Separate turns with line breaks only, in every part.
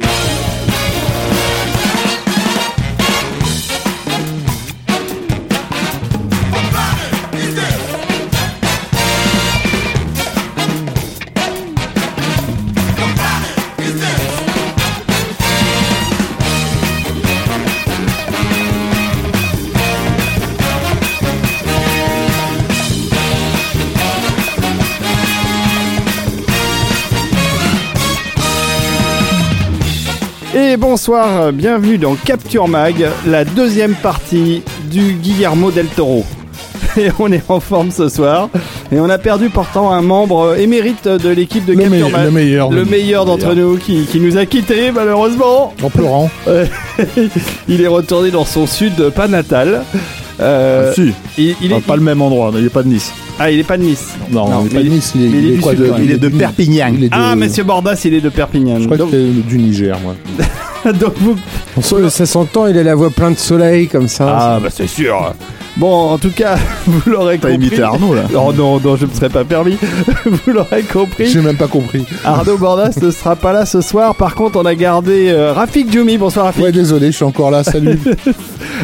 Yeah.
Et bonsoir, bienvenue dans Capture Mag, la deuxième partie du Guillermo del Toro. Et on est en forme ce soir. Et on a perdu pourtant un membre émérite de l'équipe de
Le
Capture Mag.
le meilleur,
Le
le
meilleur d'entre nous qui, qui nous a quittés malheureusement.
En pleurant.
Il est retourné dans son sud pas natal. Euh,
Ah, si,
il, il est,
pas le même endroit, il est pas de Nice.
ah, il est pas de Nice.
Non, il est pas de Nice, il est,
mais
il est
du
quoi
sud,
de, est Perpignan. Il est de-
Ah, monsieur Bordas, il est de Perpignan.
Je crois
Donc,
que c'est du Niger, moi.
donc vous
On sent- ça s'entend, il a la voix plein de soleil comme ça.
Ah bah c'est sûr. Bon, en tout cas, vous l'aurez
T'as
compris.
imité Arnaud, là
Oh non, non, je me serais pas permis. vous l'aurez compris.
J'ai même pas compris.
Arnaud Bordas ne sera pas là ce soir. Par contre, on a gardé euh, Rafik Djoumi. Bonsoir Rafik.
Ouais, désolé, je suis encore là, salut.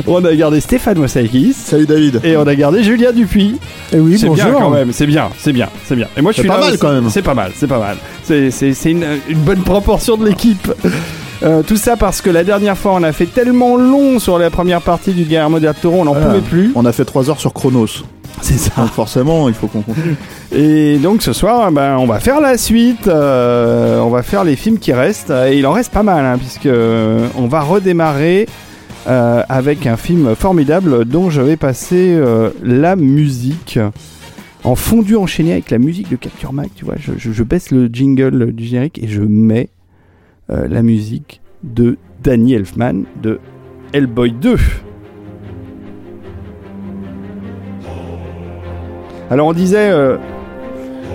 On a gardé Stéphane Moussaïkis.
salut David.
Et on a gardé Julien Dupuis.
Et oui,
c'est bien quand même, c'est bien, c'est bien, c'est bien. Et moi je
C'est
suis
pas
là
mal, quand même.
C'est pas mal, c'est pas mal. C'est, c'est, c'est une, une bonne proportion de l'équipe. Euh, tout ça parce que la dernière fois on a fait tellement long sur la première partie du Guillermo del Toro, on n'en
Voilà.
pouvait plus.
On a fait 3 heures sur Chronos.
C'est ça.
Donc forcément, il faut qu'on continue.
Et donc ce soir, ben, on va faire la suite. euh, on va faire les films qui restent. Et il en reste pas mal, hein, puisque euh, on va redémarrer euh, avec un film formidable dont je vais passer euh, la musique en fondu enchaîné avec la musique de Capture Mag. Tu vois, je, je- je baisse le jingle du générique et je mets euh, la musique de Danny Elfman de Hellboy 2. Alors on disait euh,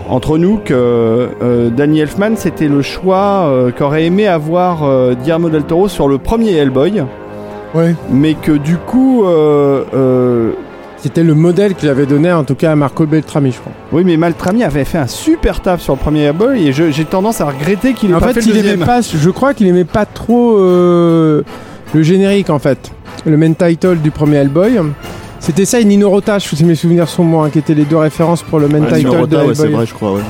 entre nous que euh, Danny Elfman c'était le choix euh, qu'aurait aimé avoir Guillermo del Toro sur le premier Hellboy,
Ouais.
mais que du coup,
C'était le modèle qu'il avait donné en tout cas à Marco Beltrami, je crois.
oui mais Maltrami avait fait un super taf sur le premier Hellboy et j'ai tendance à regretter qu'il ait
En
pas
fait,
fait, le
il
deuxième.
pas, je crois qu'il aimait pas trop euh, le générique en fait. Le main title du premier Hellboy. C'était ça et Nino Rota, si mes souvenirs sont bons, hein, qui étaient les deux références pour le main
Ouais,
title
Nino
de
ouais, c'est vrai, je crois, ouais.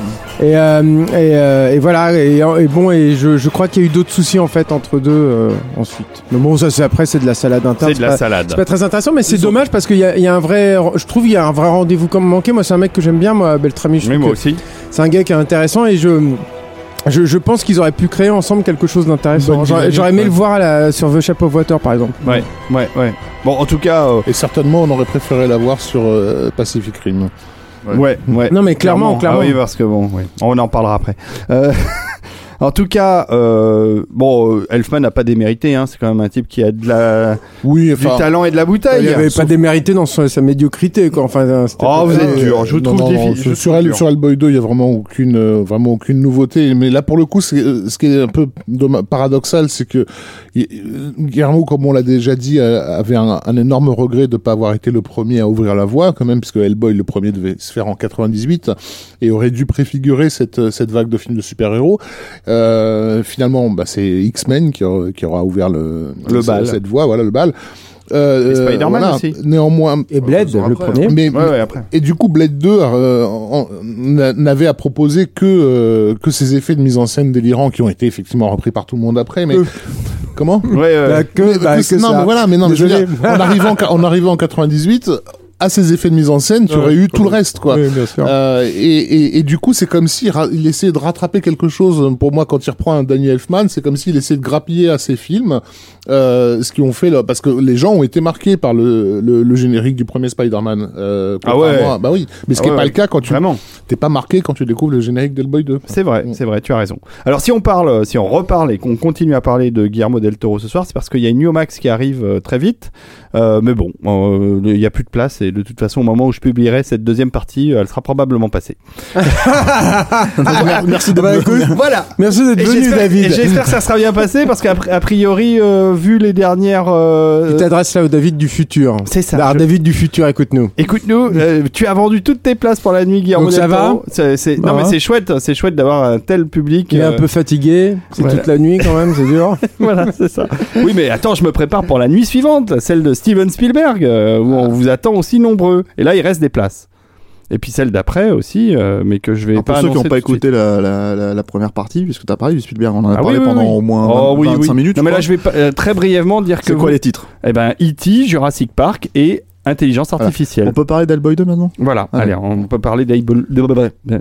Et, euh, et, euh, et voilà, et, et bon, et je, je crois qu'il y a eu d'autres soucis en fait entre deux euh, ensuite. Mais bon, ça c'est après, c'est de la salade interne.
C'est de la
pas-
salade.
C'est pas très intéressant, mais c'est dommage parce qu'il y, a- il y a un vrai. Je trouve qu'il y a un vrai rendez-vous comme manqué. Moi, c'est un mec que j'aime bien, moi, Beltrami. Je
Oui, moi
que
aussi.
c'est un gars qui est intéressant et je. Je, je pense qu'ils auraient pu créer ensemble quelque chose d'intéressant. J'aurais aimé
ouais.
le voir à la- sur The Shape of Water, par exemple.
Ouais, ouais, ouais. Bon, en tout cas, euh,
Et certainement, on aurait préféré l'avoir sur euh, Pacific Rim.
ouais, ouais. ouais.
Non, mais clairement, clairement.
Ah oui, parce que bon, oui. on en parlera après. Euh, en tout cas, euh, bon, euh, Elfman n'a pas démérité. Hein, c'est quand même un type qui a de la,
Oui,
du
enfin.
talent et de la bouteille.
Il avait
Sauf-
pas démérité dans son- sa médiocrité, quoi. Enfin, c'était
Oh,
pas-
vous êtes dur. Je
non,
trouve je
sur, Hellboy 2, il y a vraiment aucune, euh, vraiment aucune nouveauté. Mais là, pour le coup, euh, ce qui est un peu paradoxal, c'est que il- Guillermo, comme on l'a déjà dit, avait un, un énorme regret de ne pas avoir été le premier à ouvrir la voie, quand même, puisque Hellboy, le premier, devait se faire en 98 et aurait dû préfigurer cette, cette vague de films de super-héros. Euh, finalement, bah, c'est X-Men qui, aura- qui aura ouvert le,
Le bal.
cette voie, voilà le bal. Euh,
Et
euh,
Spider-Man
voilà.
aussi.
Néanmoins,
Et Blade,
Après,
le premier.
mais,
Ouais, ouais, après.
et du coup, Blade 2 euh, n'avait à proposer que euh, que ces effets de mise en scène délirants qui ont été effectivement repris par tout le monde après. Mais
Euh.
comment?
Ouais.
Bah, que,
Mais-
bah,
que-
que
Non,
ça.
mais voilà, mais non, mais je veux dire, en arrivant en, en arrivant en 98, à ces effets de mise en scène, tu
Ouais,
aurais eu tout le reste, quoi.
Oui, bien sûr.
Euh, et, et, et du coup, c'est comme s'il il essayait de rattraper quelque chose. Pour moi, quand il reprend un Danny Elfman, c'est comme s'il essayait de grappiller à ses films, euh, ce qu'ils ont fait là, parce que les gens ont été marqués par le, le, le générique du premier Spider-Man. Euh,
Ah ouais.
à- Bah oui, mais ce
Ah
qui est
ouais,
pas le cas quand tu
Vraiment.
t'es pas marqué quand tu découvres le générique d'Hellboy 2.
C'est vrai, c'est vrai, tu as raison. Alors si on parle, si on reparle et qu'on continue à parler de Guillermo del Toro ce soir, c'est parce qu'il y a une New Max qui arrive euh, très vite. Euh, mais bon, euh, il n'y a plus de place et de toute façon au moment où je publierai cette deuxième partie, elle sera probablement passée.
Merci de
Bah, écoute,
Voilà.
Merci d'être venu, David.
J'espère que ça sera bien passé parce qu'a a priori, euh, vu les dernières, euh,
Tu t'adresses là au David du futur.
c'est ça.
Alors,
je-
David du futur, écoute-nous.
Écoute-nous, euh, tu as vendu toutes tes places pour la nuit, Guillermo
Donc ça va
Non mais c'est chouette, c'est chouette d'avoir un tel public.
Il est un
euh,
peu fatigué. C'est
voilà.
toute la nuit quand même, c'est dur.
voilà, c'est ça. Oui, mais attends, je me prépare pour la nuit suivante, celle de Steven Spielberg, euh, où on vous attend aussi nombreux. Et là, il reste des places. Et puis celle d'après aussi, euh, mais que je vais pas
pour ceux qui n'ont pas écouté la, la, la, la première partie, puisque tu as parlé du Spielberg, on en a
Ah
parlé
oui,
pendant
oui.
au moins
Oh,
20,
oui,
25
oui.
minutes.
Non, mais là, je vais pas- euh, très brièvement dire que
C'est quoi
vous-
les titres?
Eh ben, E.T., Jurassic Park et Intelligence Artificielle.
On peut parler d'Hellboy 2 maintenant
Voilà,
Allez.
allez, on peut parler d'Hellboy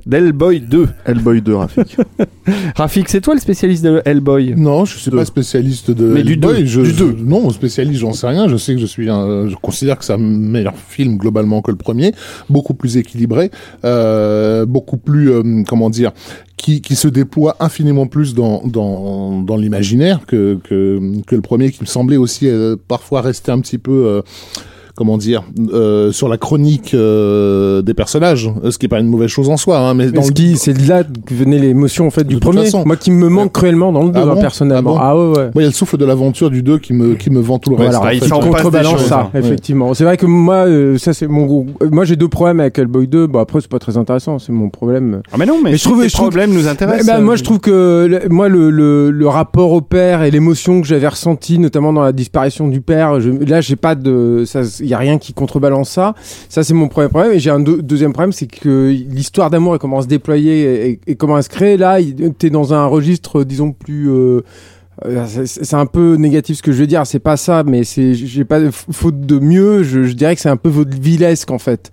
d'Hellboy 2.
Hellboy 2, Rafik.
Rafik, c'est toi le spécialiste de Hellboy?
Non, je suis
Deux.
pas spécialiste de
Mais du
Hellboy,
deux,
je,
du
je-
deux.
non, spécialiste, j'en sais rien. Je sais que je suis un, je considère que c'est un meilleur film globalement que le premier, beaucoup plus équilibré, euh, beaucoup plus, euh, comment dire, qui, qui se déploie infiniment plus dans dans, dans l'imaginaire que, que que le premier, qui me semblait aussi euh, parfois rester un petit peu euh, comment dire, euh, sur la chronique euh, des personnages, ce qui est pas une mauvaise chose en soi, hein, mais dans
Mais ce
le
qui, c'est de là que venait l'émotion en fait du premier.
façon.
Moi qui me manque cruellement dans le 2
Ah
hein,
bon
personnellement.
Ah
Ah, ouais ouais.
Moi, il y a le souffle de l'aventure du 2 qui me qui me vend tout le
Voilà,
reste. en
bah, il
fait.
des
contrebalance ça,
hein.
effectivement. C'est vrai que moi, euh, ça c'est mon euh, Moi j'ai deux problèmes avec Hellboy 2. Bon après c'est pas très intéressant, c'est mon problème.
Ah mais non, mais,
Mais je trouve- trouve-
problèmes nous intéressent.
Bah, bah, moi
euh,
je trouve que le- moi le, le, le rapport au père et l'émotion que j'avais ressenti notamment dans la disparition du père, je, là j'ai pas de ça il y a rien qui contrebalance ça. Ça c'est mon premier problème et j'ai un deux- deuxième problème c'est que l'histoire d'amour elle commence à se déployer et, et comment elle se crée là il- t'es dans un registre disons plus euh, c'est- c'est un peu négatif ce que je veux dire, c'est pas ça, mais c'est j'ai pas de faute de mieux. Je, je dirais que c'est un peu vaudevillesque en fait,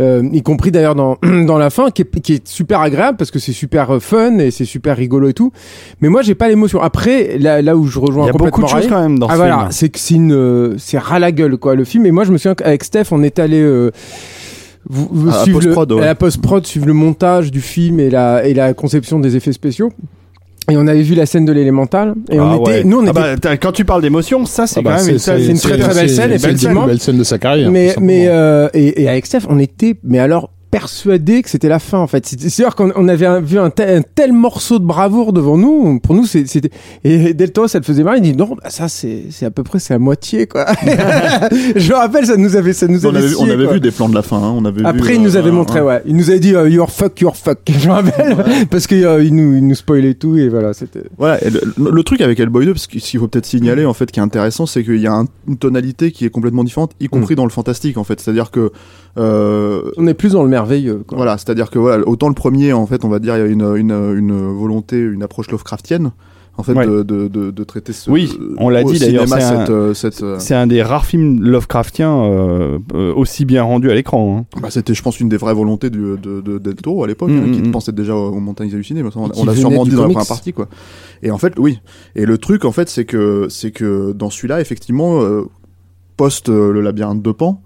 euh, y compris d'ailleurs dans dans la fin, qui est, qui est super agréable parce que c'est super euh, fun et c'est super rigolo et tout. Mais moi j'ai pas l'émotion. Après là, là où je
Il
rejoins
y a beaucoup de choses quand même dans
ah
ce
voilà,
film.
c'est que c'est une euh, c'est ras la gueule quoi le film. Et moi je me souviens qu'avec Steph on est allé euh, vous, vous
À la
le-
post-prod, ouais.
à la post-prod, suivre le montage du film et la, et la conception des effets spéciaux. Et on avait vu la scène de l'élémental. Et on
Ah
était,
ouais.
nous, on
Ah
était
bah, t'as- quand tu parles d'émotion, ça c'est
Ah bah,
quand même une,
c'est
c'est une très très belle
c'est
scène, effectivement.
une belle scène de sa carrière.
mais mais euh, et, et avec Steph, on était mais alors persuadé que c'était la fin en fait. C'est- C'est-à-dire qu'on on avait vu un tel, un tel morceau de bravoure devant nous. Pour nous, c'était et Del Toro, ça le faisait mal. Il dit non, bah, ça c'est à peu près c'est la moitié quoi. Je me rappelle, ça nous avait ça nous
on
avait,
vu, on
scié,
avait
quoi.
vu des plans de la fin. hein, On avait
Après,
vu,
il nous
euh,
avait montré,
un-
ouais. Il nous avait dit euh, your fuck, your fuck. Je me rappelle parce qu'il il nous il nous spoilait tout et voilà, c'était.
Voilà, et le, le truc avec Hellboy 2, parce que ce qu'il faut peut-être signaler en fait, qui est intéressant, c'est qu'il y a un- une tonalité qui est complètement différente, y compris dans le fantastique en fait. C'est-à-dire que euh,
On est plus dans le merveilleux. Quoi.
voilà, c'est-à-dire que voilà, autant le premier en fait, on va dire, il y a une, une, une volonté, une approche Lovecraftienne en fait
Ouais.
de, de, traiter ce.
Oui, on l'a dit, d'ailleurs, c'est un-
euh, euh,
C'est un des rares films Lovecraftiens euh, aussi bien rendus à l'écran. hein.
bah, c'était, je pense, une des vraies volontés du, de, de Del Toro à l'époque,
Mm,
hein, qui
mm, mm.
pensait déjà aux montagnes hallucinées. mais ça, on l'a sûrement dit dans la première partie, quoi. Et en fait, oui. Et le truc, en fait, c'est que, c'est que dans celui-là, effectivement, post le labyrinthe de Pan,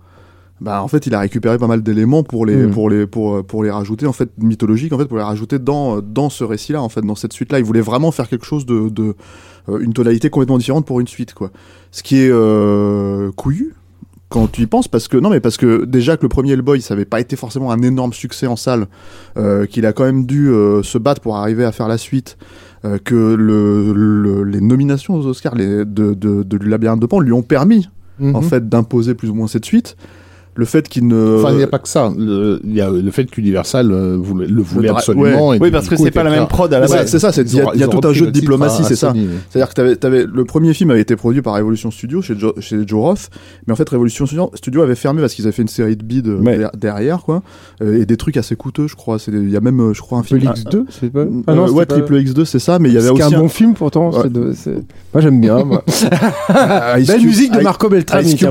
bah en fait il a récupéré pas mal d'éléments pour les
Mm.
pour les pour euh, pour les rajouter en fait mythologiques en fait pour les rajouter dans euh, dans ce récit là en fait dans cette suite là il voulait vraiment faire quelque chose de de euh, une tonalité complètement différente pour une suite quoi ce qui est euh, couillu quand tu y penses parce que non mais parce que déjà que le premier Hellboy ça avait pas été forcément un énorme succès en salle euh, qu'il a quand même dû euh, se battre pour arriver à faire la suite euh, que le, le- les nominations aux Oscars les, de, de, de Labyrinthe de Pan lui ont permis en
Mhm.
fait d'imposer plus ou moins cette suite le fait qu'il ne
Enfin, il n'y a pas que ça. Le- Il y a le fait qu'Universal euh, le voulait absolument. et
Oui, parce que c'est pas la même prod à la
Ouais,
base.
c'est ça, c'est- il y a, y tout un jeu de diplomatie, c'est ça. C'est-à-dire que t'avais, t'avais, le premier film avait été produit par Revolution Studio chez Joe, chez Joe Roth, mais en fait Revolution Studio, Studio avait fermé parce qu'ils avaient fait une série de
Ouais.
der- derrière, quoi, euh, et des trucs assez coûteux, je crois. C'est, il y a même, euh, je crois, un film.
Triple X2, c'est pas. Ah non,
ouais,
c'était pas-
Triple X2, c'est ça, mais il y avait
C'est
aussi
un bon film pourtant. C'est c'est- Moi j'aime bien. Belle musique de Marco Beltrami.
Qui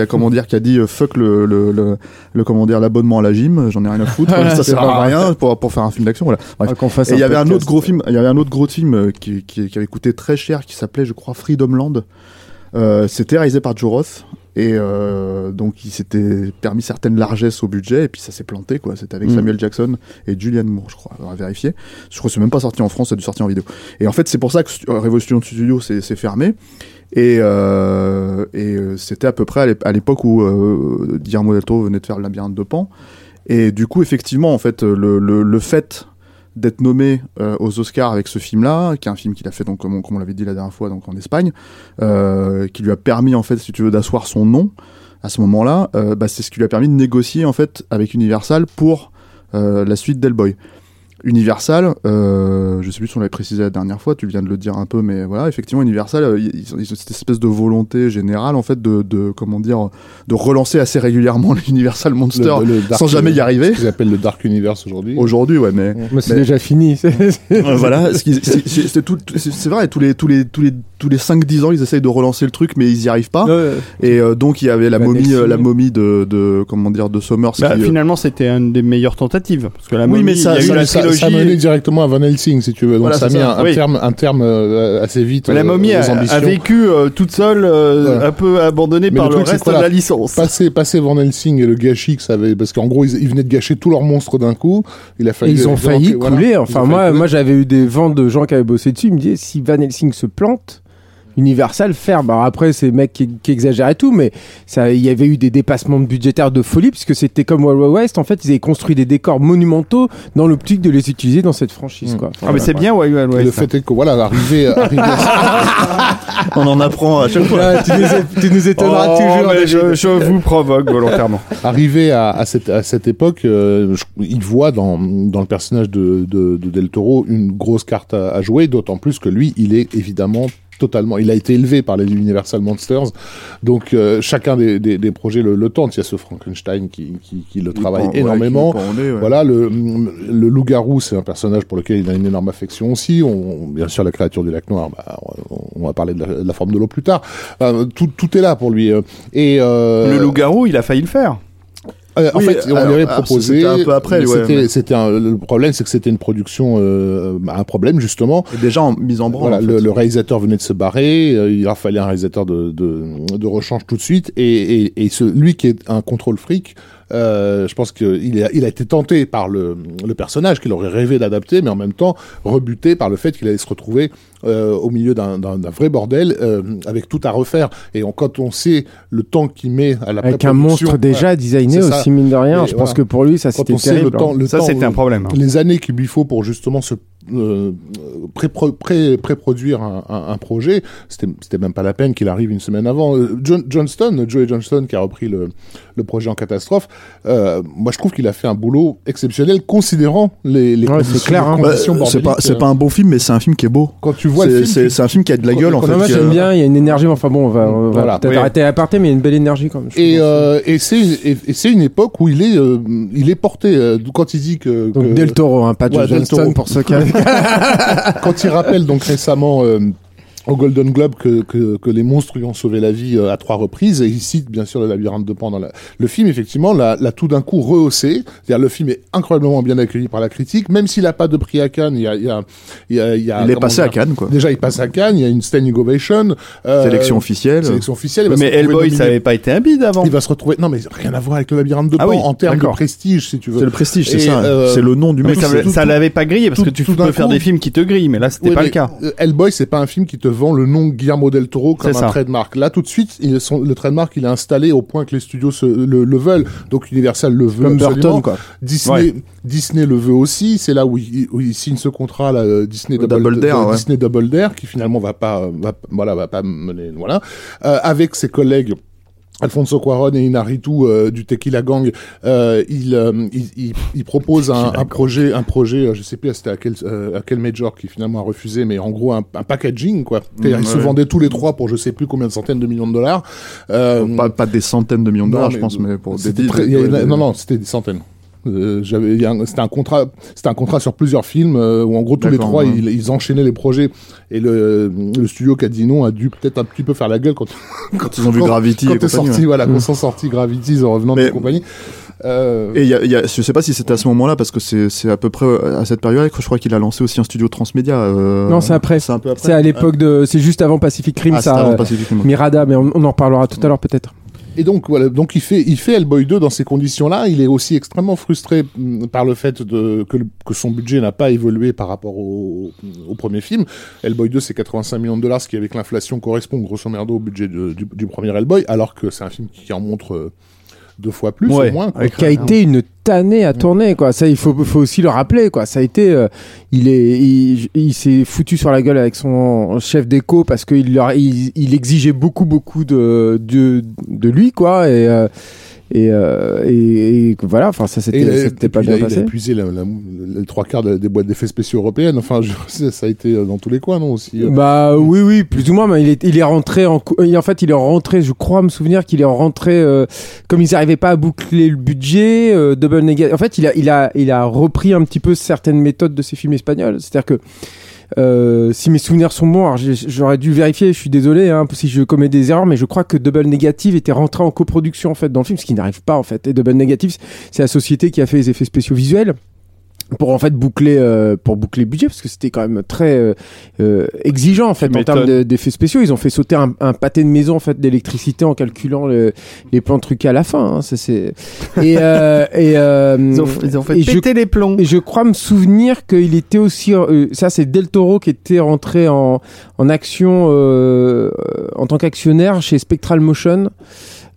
a, comment dire, qui a dit euh, fuck le, le, le, le- comment dire l'abonnement à la gym, j'en ai rien à foutre, ça sert à rien pour pour faire un film d'action. Voilà. Bref.
Fasse
Et il y avait un autre gros film, il y avait un autre gros film euh, qui, qui, qui avait coûté très cher, qui s'appelait, je crois, Freedomland. Euh, C'était réalisé par Joe Roth. Et euh, donc il s'était permis certaines largesses au budget et puis ça s'est planté quoi. C'était avec
Mm.
Samuel Jackson et Julianne Moore je crois. On va vérifier. Je crois que c'est même pas sorti en France, c'est dû sortir en vidéo. Et en fait c'est pour ça que euh, Revolution Studio s'est fermé. Et, euh, euh, c'était à peu près à l'ép- à l'époque où euh, Guillermo del Toro venait de faire le labyrinthe de Pan. Et du coup, effectivement, en fait, le, fait d'être nommé euh, aux Oscars avec ce film-là, qui est un film qu'il a fait donc comme on, l'avait dit la dernière fois donc en Espagne, qui lui a permis en fait, si tu veux, d'asseoir son nom à ce moment-là, bah, c'est ce qui lui a permis de négocier en fait avec Universal pour la suite d'Hellboy. Universal, euh, je sais plus si on l'avait précisé la dernière fois, tu viens de le dire un peu, mais voilà, effectivement, Universal, euh, ils, ils ont ils ont cette espèce de volonté générale, en fait, de, de comment dire, de relancer assez régulièrement l'Universal Monster
Le- le Dark-
sans jamais y arriver.
Ce qu'ils appellent le Dark Universe aujourd'hui.
Aujourd'hui, ouais, mais
Mais c'est déjà fini.
euh, voilà, c'est vrai, tous les tous les tous les tous les 5-10 ans, ils essayent de relancer le truc, mais ils y arrivent pas.
Ouais.
Et euh, donc il y avait la
Van
momie, euh, la momie de, de comment dire de Sommers.
Bah,
qui, euh,
finalement, c'était une des meilleures tentatives. Parce que la
Oui,
momie,
mais ça-
il y a eu
ça-
la
ça, menait directement à Van Helsing, si tu veux. Donc
Voilà,
ça a
c'est
mis
ça.
un,
Oui.
terme, un terme euh, assez vite.
Mais la
euh,
momie
aux
a, a vécu euh, toute seule, euh,
Ouais.
un peu abandonnée
Mais
par
le
le,
truc,
reste de la licence.
Passer, passer Van Helsing et le gâchis que ça avait, parce qu'en gros ils, ils venaient de gâcher tous leurs monstres d'un coup. Il a fallu.
Ils ont failli
voilà,
couler. Enfin, moi, moi, j'avais eu des ventes de gens qui avaient bossé dessus. Ils me disaient si Van Helsing se plante, Universal ferme. Alors après, c'est mecs qui, qui exagèrent et tout, mais ça, il y avait eu des dépassements budgétaires de folie puisque c'était comme Wild Wild West. En fait, ils avaient construit des décors monumentaux dans l'optique de les utiliser dans cette franchise.
Mm.
Quoi.
Ah, mais c'est bien, ouais,
Et
ouais.
le
ça.
fait est que voilà, arriver, arriver à
on en apprend à chaque fois.
Tu, nous, é- tu nous étonneras
Oh,
toujours.
mais je, je vous provoque volontairement.
arrivé à, à cette, à cette époque, euh, je- il voit dans, dans le personnage de, de, de Del Toro une grosse carte à, à jouer, d'autant plus que lui, il est évidemment totalement, il a été élevé par les Universal Monsters, donc euh, chacun des, des, des projets le, le tente. Il y a ce Frankenstein qui, qui, qui le travaille énormément.
ouais.
Voilà, le, le loup-garou, c'est un personnage pour lequel il a une énorme affection aussi. On, bien sûr, la créature du lac noir, bah, on, on va parler de la, de la forme de l'eau plus tard. Euh, tout, tout est là pour lui. euh. Et euh,
Le loup-garou, il a failli le faire.
Euh, en fait, on lui avait proposé.
c'était un peu après, ouais,
c'était,
mais-
le problème, c'est que c'était une production, euh, un problème justement.
Et déjà en mise en branle.
Voilà,
en
le,
fait.
le réalisateur venait de se barrer, euh, il a fallu un réalisateur de, de, de rechange tout de suite, et, et, et ce, lui qui est un contrôle fric, euh, je pense qu'il a, il a été tenté par le, le personnage qu'il aurait rêvé d'adapter, mais en même temps rebuté par le fait qu'il allait se retrouver euh, au milieu d'un, d'un, d'un vrai bordel euh, avec tout à refaire. Et on, quand on sait le temps qu'il met à la
Avec un monstre déjà
voilà,
designé aussi, mine de rien.
Et
je pense que pour lui, ça
quand
c'était
on sait
terrible.
le temps,
hein.
le
Ça,
temps,
c'était un problème. hein.
les années qu'il lui faut pour justement se euh, pré-pro- pré- pré-produire un, un, un projet, c'était c'était même pas la peine qu'il arrive une semaine avant. Euh, John, Johnston, Joey Johnston, qui a repris le, le projet en catastrophe, euh, moi je trouve qu'il a fait un boulot exceptionnel considérant les, les
Ouais,
conditions,
c'est clair, hein.
Bah, c'est pas
bordéliques,
c'est
euh.
pas un bon film, mais c'est un film qui est beau.
Quand tu vois
C'est un film qui a de la gueule en fait.
Moi j'aime
euh,
bien, il y a une énergie, enfin bon, on va, on va
Voilà.
peut-être
Oui.
arrêter à aparté, mais il y a une belle énergie quand même.
Et, euh, et c'est et, une époque où il est euh, il est porté euh, quand il dit que,
Donc
que-
Del Toro, hein, pas
Ouais, Del
Johnston
Toro.
pour ceux qui
quand il rappelle donc récemment euh, au Golden Globe que, que, que les monstres lui ont sauvé la vie euh, à trois reprises et il cite bien sûr le labyrinthe de Pan dans la... le film effectivement l'a, l'a tout d'un coup rehaussé c'est-à-dire le film est incroyablement bien accueilli par la critique même s'il a pas de prix à Cannes il y a il y a il y a, il y a-
Il est passé à Cannes quoi.
déjà il passe à Cannes il y a une standing ovation euh,
Sélection officielle.
sélection officielle
Mais Hellboy, ça avait pas été un bide avant.
il va se retrouver non mais rien à voir avec le labyrinthe de
Ah
Pan
oui,
en termes de prestige si tu veux
C'est le prestige, c'est ça.
euh,
C'est le nom du
Mais
mec.
ça, ça l'avait pas grillé parce
tout-
que tu peux faire
coup-
des films qui te grillent, mais là c'était
Ouais,
pas le cas.
Hellboy, c'est pas un film qui te vend le nom Guillermo del Toro comme un trademark. Là, tout de suite, il, son- le trademark, il est installé au point que les studios se, le, le veulent. Donc Universal le veut
Comme
absolument.
Burton, quoi.
Disney, Disney le veut aussi. C'est là où il, où il signe ce contrat, là, euh, Disney
Le
Double,
Double Dare,
euh,
ouais.
Disney Double Dare, qui finalement va pas, va, voilà, va pas mener, voilà, Euh, avec ses collègues. Alfonso Cuaron et Inarritu euh, du Tequila Gang, euh, il, euh, il, il, il propose un, un projet, un projet, euh, je sais plus c'était à quel, euh, à quel major qui finalement a refusé, mais en gros un, un packaging quoi.
Mmh,
ils se
ouais.
vendaient tous les trois pour je sais plus combien de centaines de millions de dollars.
Pas, pas des centaines de millions de dollars, je pense, mais pour des
avait-
ouais, des-
non non, c'était des centaines. Euh, j'avais, il y a un- c'était un contrat, c'était un contrat sur plusieurs films euh, où en gros tous les trois
ouais.
ils, ils enchaînaient les projets et le, le studio qui a dit non a dû peut-être un petit peu faire la gueule quand
Quand ils ont vu Gravity
quand
et
sorti
ouais.
voilà quand sont sortis Gravity The Revenant
Mais-
et compagnie. Euh,
Et il y a, il y a- je sais pas si c'était à ce moment-là parce que c'est c'est à peu près euh, à cette période que je crois qu'il a lancé aussi un studio transmédia. euh,
Non, c'est après.
C'est
à l'époque de. C'est juste avant Pacific Rim,
Ah,
ça.
avant Pacific Rim.
Mirada, mais on, on en reparlera tout à l'heure peut-être.
Et donc voilà, donc il fait il fait Hellboy 2 dans ces conditions-là. Il est aussi extrêmement frustré mm, par le fait de que, que son budget n'a pas évolué par rapport au, premier film. Hellboy 2 c'est 85 millions de dollars, ce qui avec l'inflation correspond grosso merdo au budget du, du premier Hellboy, alors que c'est un film qui en montre euh, deux fois plus
Ouais,
au moins. quoi.
Qui a été une tannée à tourner, quoi. Ça, il faut, faut aussi le rappeler, quoi. Ça a été. euh, il est, il, il s'est foutu sur la gueule avec son chef d'éco parce qu'il leur, il, il exigeait beaucoup, beaucoup de, de, de lui, quoi. Et. euh, et, euh, et, et voilà, enfin ça c'était c'était pas
puis il a-
bien
Il a
passé.
épuisé la- la- les trois quarts de- des boîtes d'effets spéciaux européennes. Enfin, je, ça a été dans tous les coins, non aussi. euh.
Bah oui, oui, plus ou moins. Mais il est, il est rentré en, en fait, il est rentré. Je crois me souvenir qu'il est rentré euh, comme ils n'arrivaient pas à boucler le budget. Euh, double négatif. En fait, il a, il a, il a repris un petit peu certaines méthodes de ses films espagnols. C'est-à-dire que euh, si mes souvenirs sont bons, j'aurais dû vérifier. Je suis désolé hein, si je commets des erreurs, mais je crois que Double Negative était rentré en coproduction en fait dans le film, ce qui n'arrive pas en fait. Et Double Negative, c'est la société qui a fait les effets spéciaux visuels pour en fait boucler euh, pour boucler le budget parce que c'était quand même très euh, euh, exigeant en fait en termes de- d'effets spéciaux ils ont fait sauter un, un pâté de maison en fait d'électricité en calculant le- les plans truqués à la fin hein. ça c'est et euh, et euh,
Ils ont, ils ont fait
et je-
péter les plombs.
et je crois me souvenir qu'il était aussi euh, ça c'est Del Toro qui était rentré en, en action euh, en tant qu'actionnaire chez Spectral Motion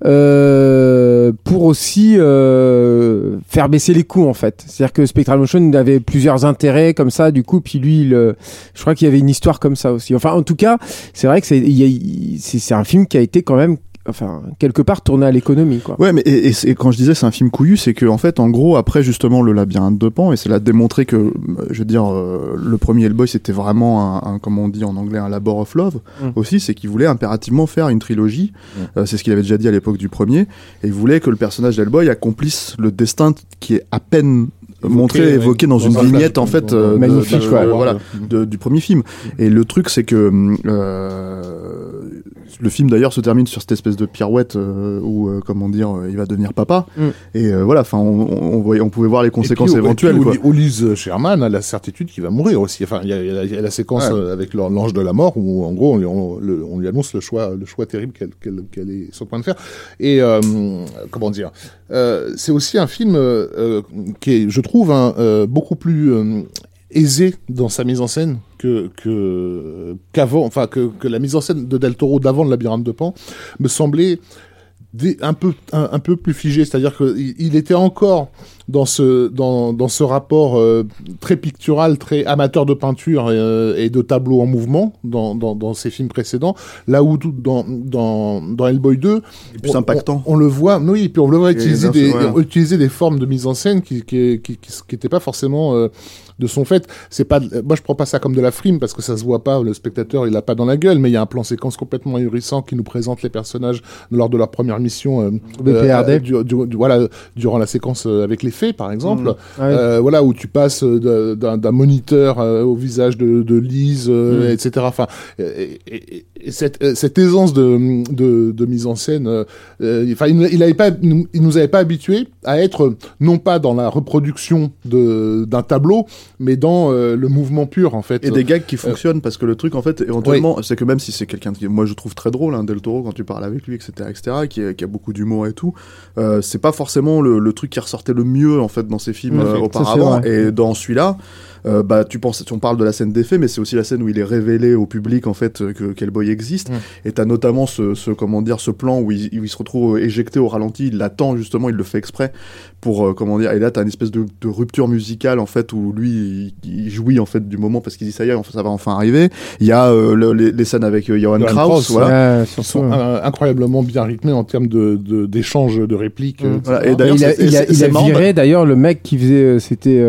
euh, pour aussi euh, faire baisser les coûts en fait. C'est-à-dire que Spectral Motion avait plusieurs intérêts comme ça du coup puis lui euh, je crois qu'il y avait une histoire comme ça aussi. Enfin en tout cas c'est vrai que c'est un film qui a été quand même enfin quelque part tourné à l'économie quoi.
Ouais, mais et, quand je disais c'est un film couillu, c'est que en fait, en gros, après justement le labyrinthe de Pan, et c'est là de démontrer que, euh, je veux dire, euh, le premier Hellboy c'était vraiment un, un, comme on dit en anglais, un labor of love
Mm.
aussi, c'est qu'il voulait impérativement faire une trilogie.
Mm.
Euh, c'est ce qu'il avait déjà dit à l'époque du premier, et il voulait que le personnage d'Hellboy accomplisse le destin qui est à peine montré, évoqué dans, une
un
vignette en fait euh,
Magnifique,
de- de- voilà, de- du premier film. Et le truc, c'est que euh, le film d'ailleurs se termine sur cette espèce de pirouette euh, où, euh, comment dire, euh, il va devenir papa.
Mm.
Et euh, voilà, enfin, on, on, on voyait- on pouvait voir les conséquences
Et puis,
éventuelles.
et
quoi.
puis, Ulysse Sherman a la certitude qu'il va mourir aussi. Enfin, il y a, y y la séquence
Ouais.
avec l'an- l'ange de la mort où, en gros, on, lui- on- le- on lui annonce le choix, le choix terrible qu'elle est sur le point de faire. Et euh, comment dire, euh, c'est aussi un film qui est, je trouve, hein, euh, beaucoup plus euh, aisé dans sa mise en scène que que qu'avant, enfin que, que la mise en scène de Del Toro d'avant le labyrinthe de Pan me semblait des- un peu un, un peu plus figé, c'est-à-dire qu'il il était encore dans ce dans, dans ce rapport euh, très pictural, très amateur de peinture euh, et de tableaux en mouvement dans, dans, dans ses films précédents, là où dans dans dans Hellboy 2,
plus
on-
impactant.
On, on le voit, oui, et puis on le voit utiliser des
ouais.
utiliser des formes de mise en scène qui qui qui qui, pas forcément euh, de son fait. C'est pas moi je prends pas ça comme de la frime parce que ça se voit pas, le spectateur il a pas dans la gueule, mais il y a un plan séquence complètement ahurissant qui nous présente les personnages lors de leur première mission euh,
De PRD.
du- du- du- voilà durant la séquence euh, avec les fées par exemple.
Mm.
Ouais.
Euh, voilà où tu passes euh, d'un moniteur euh, au visage de, de Lise, euh,
Mm.
etc. Enfin, et, et- et cette, euh, cette aisance de, de, de mise en scène, euh, euh, enfin, il, il avait pas, il nous avait pas habitués à être non pas dans la reproduction de d'un tableau, mais dans euh, le mouvement pur en fait.
Et des gags qui fonctionnent parce que le truc en fait éventuellement c'est que même si c'est quelqu'un qui moi je trouve très drôle hein, Del Toro quand tu parles avec lui etc etc qui, a- qui a beaucoup d'humour et tout euh, c'est pas forcément le, le truc qui ressortait le mieux en fait dans ses films
Mm,
euh, auparavant. et dans celui-là euh, bah tu penses on parle de la scène d'effet mais c'est aussi la scène où il est révélé au public en fait euh, que qu'Hellboy existe
Mm.
et t'as notamment ce, ce comment dire ce plan où il, où il se retrouve éjecté au ralenti il l'attend justement il le fait exprès pour euh, comment dire et là t'as une espèce de, de rupture musicale en fait où lui il, il jouit en fait du moment parce qu'il dit ça y est ça va enfin arriver il y a euh, le- les, les scènes avec euh, Johan Kraus
Kraus,
voilà
surtout,
sont euh, incroyablement bien rythmés en termes de d'échanges de, répliques.
Mm.
euh,
Voilà, et d'ailleurs,
il a, il a, a viré d'ailleurs le mec qui faisait euh, c'était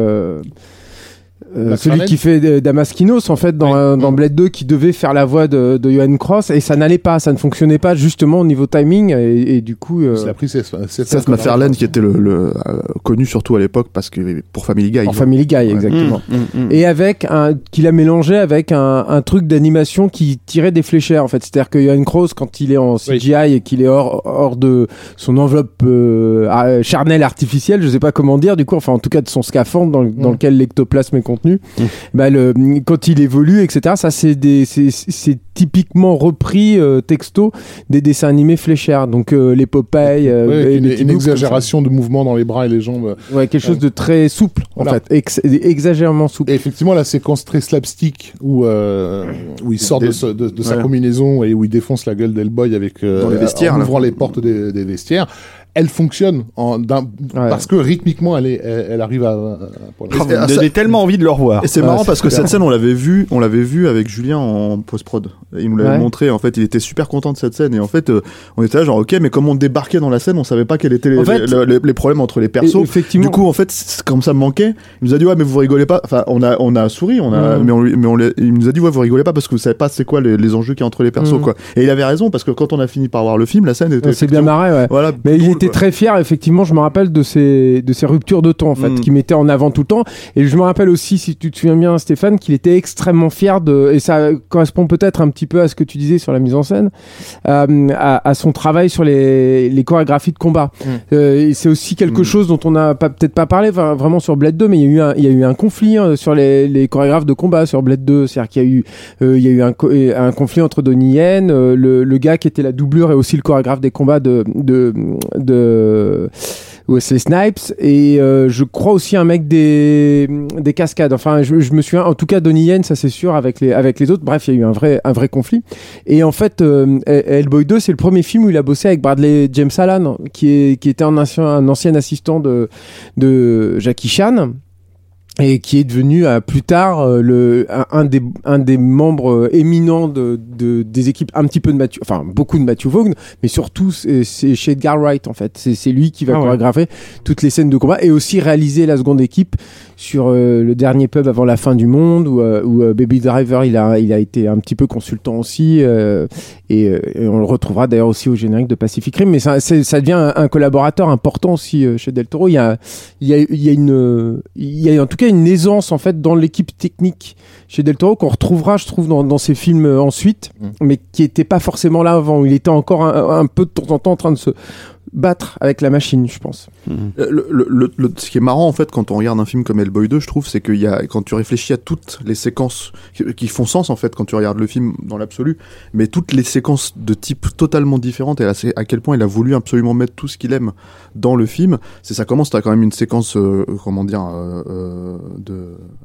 euh, celui qui fait euh, Damaskinos en fait dans,
Ouais.
euh, dans. Blade 2 qui devait faire la voix de, de Johan Cross et ça n'allait pas, ça ne fonctionnait pas justement au niveau timing et, et du coup euh,
Il a pris ses, ses
Seth MacFarlane qui était le, le, euh, connu surtout à l'époque parce que pour Family Guy.
en Family Guy exactement.
Mm, mm, mm.
Et avec un qu'il a mélangé avec un, un truc d'animation qui tirait des fléchères en fait, c'est-à-dire que Johan Cross quand il est en CGI et qu'il est hors, hors de son enveloppe charnelle artificielle, je sais pas comment dire, du coup enfin en tout cas de son scaphandre dans, dans
Mm.
lequel l'ectoplasme est contenu, bah, le, quand il évolue, etc. Ça, c'est des, c'est, c'est typiquement repris euh, texto des dessins animés fléchères. Donc euh, les Popeye, euh,
Ouais,
et
une,
les
exagération de mouvement dans les bras et les jambes.
Ouais, quelque chose de très souple en
Voilà.
fait, Ex- exagérément souple.
Et effectivement, la séquence très slapstick où, euh, où il sort de,
Des-
ce- de- de sa combinaison et où il défonce la gueule d'Hellboy avec euh,
Dans les vestiaires,
en
là.
ouvrant les portes des, des vestiaires, elle fonctionne en, parce que rythmiquement, elle, est, elle, elle arrive à.
me donnez tellement envie de le revoir.
Et c'est
Ouais,
marrant
c'est
parce que
super.
cette scène, on l'avait vu, on l'avait vu avec Julien en post-prod. Il nous l'avait
Ouais.
montré. En fait, il était super content de cette scène. Et en fait, euh, on était là genre, ok, mais comme on débarquait dans la scène, on savait pas quels étaient les,
En fait-
les, les- les problèmes entre les persos.
Et- effectivement.
Du coup, en fait, c'est- comme ça me manquait, il nous a dit ouais, mais vous rigolez pas. Enfin, on a on a souri, on a,
Mm.
mais on lui- mais on l'a- il nous a dit ouais, vous rigolez pas parce que vous savez pas c'est quoi les, les enjeux qu'il y a entre les persos
Mm.
quoi. Et il avait raison parce que quand on a fini par voir le film, la scène était
On s'est bien marré, ouais.
Voilà.
Mais il
drôle,
était
quoi.
très fier, effectivement, je me rappelle de ces, de ces ruptures de ton, en fait,
Mm.
qui mettait en avant tout le temps. Et je me rappelle aussi, si tu te souviens bien, Stéphane, qu'il était extrêmement fier de, et ça correspond peut-être un petit peu à ce que tu disais sur la mise en scène, euh, à, à son travail sur les, les chorégraphies de combat.
Mm.
Euh, c'est aussi quelque
Mm.
chose dont on n'a pas, peut-être pas parlé enfin, vraiment sur Blade 2, mais il y a eu un, il y a eu un conflit hein, sur les, les chorégraphes de combat sur Blade 2. C'est-à-dire qu'il y a eu, euh, il y a eu un, un conflit entre Donnie Yen, le, le gars qui était la doublure et aussi le chorégraphe des combats de, de, de Wesley Snipes et euh, je crois aussi un mec des, des cascades. Enfin, je, me souviens, en tout cas, Donnie Yen, ça c'est sûr, avec les, avec les autres. Bref, il y a eu un vrai, un vrai conflit. Et en fait, euh, Hellboy 2, c'est le premier film où il a bossé avec Bradley James Allen, qui, est, qui était un ancien, un ancien assistant de, de Jackie Chan et qui est devenu euh, plus tard euh, le un, un des un des membres euh, éminents de, de des équipes un petit peu de Matthew enfin beaucoup de Matthew Vaughn mais surtout c'est chez Edgar Wright en fait. C'est c'est lui qui va
Ah ouais.
chorégrapher toutes les scènes de combat et aussi réaliser la seconde équipe sur euh, le dernier pub avant la fin du monde où, où Baby Driver il a il a été un petit peu consultant aussi euh, et, et on le retrouvera d'ailleurs aussi au générique de Pacific Rim. Mais ça ça devient un, un collaborateur important aussi chez Del Toro. Il y a il y a, il y a une il y a en tout cas une aisance en fait dans l'équipe technique chez Del Toro qu'on retrouvera je trouve dans, dans ses films euh, ensuite
Mm.
mais qui était pas forcément là avant il était encore un, un peu de temps en temps en train de se battre avec la machine je pense
Euh, Le, le- le- ce qui est marrant en fait quand on regarde un film comme Hellboy 2, je trouve, c'est qu'il y a quand tu réfléchis à toutes les séquences qui, qui font sens en fait quand tu regardes le film dans l'absolu, mais toutes les séquences de type totalement différentes et à, à quel point il a voulu absolument mettre tout ce qu'il aime dans le film. C'est ça commence, t'as quand même une séquence, euh, comment dire, euh, euh, de,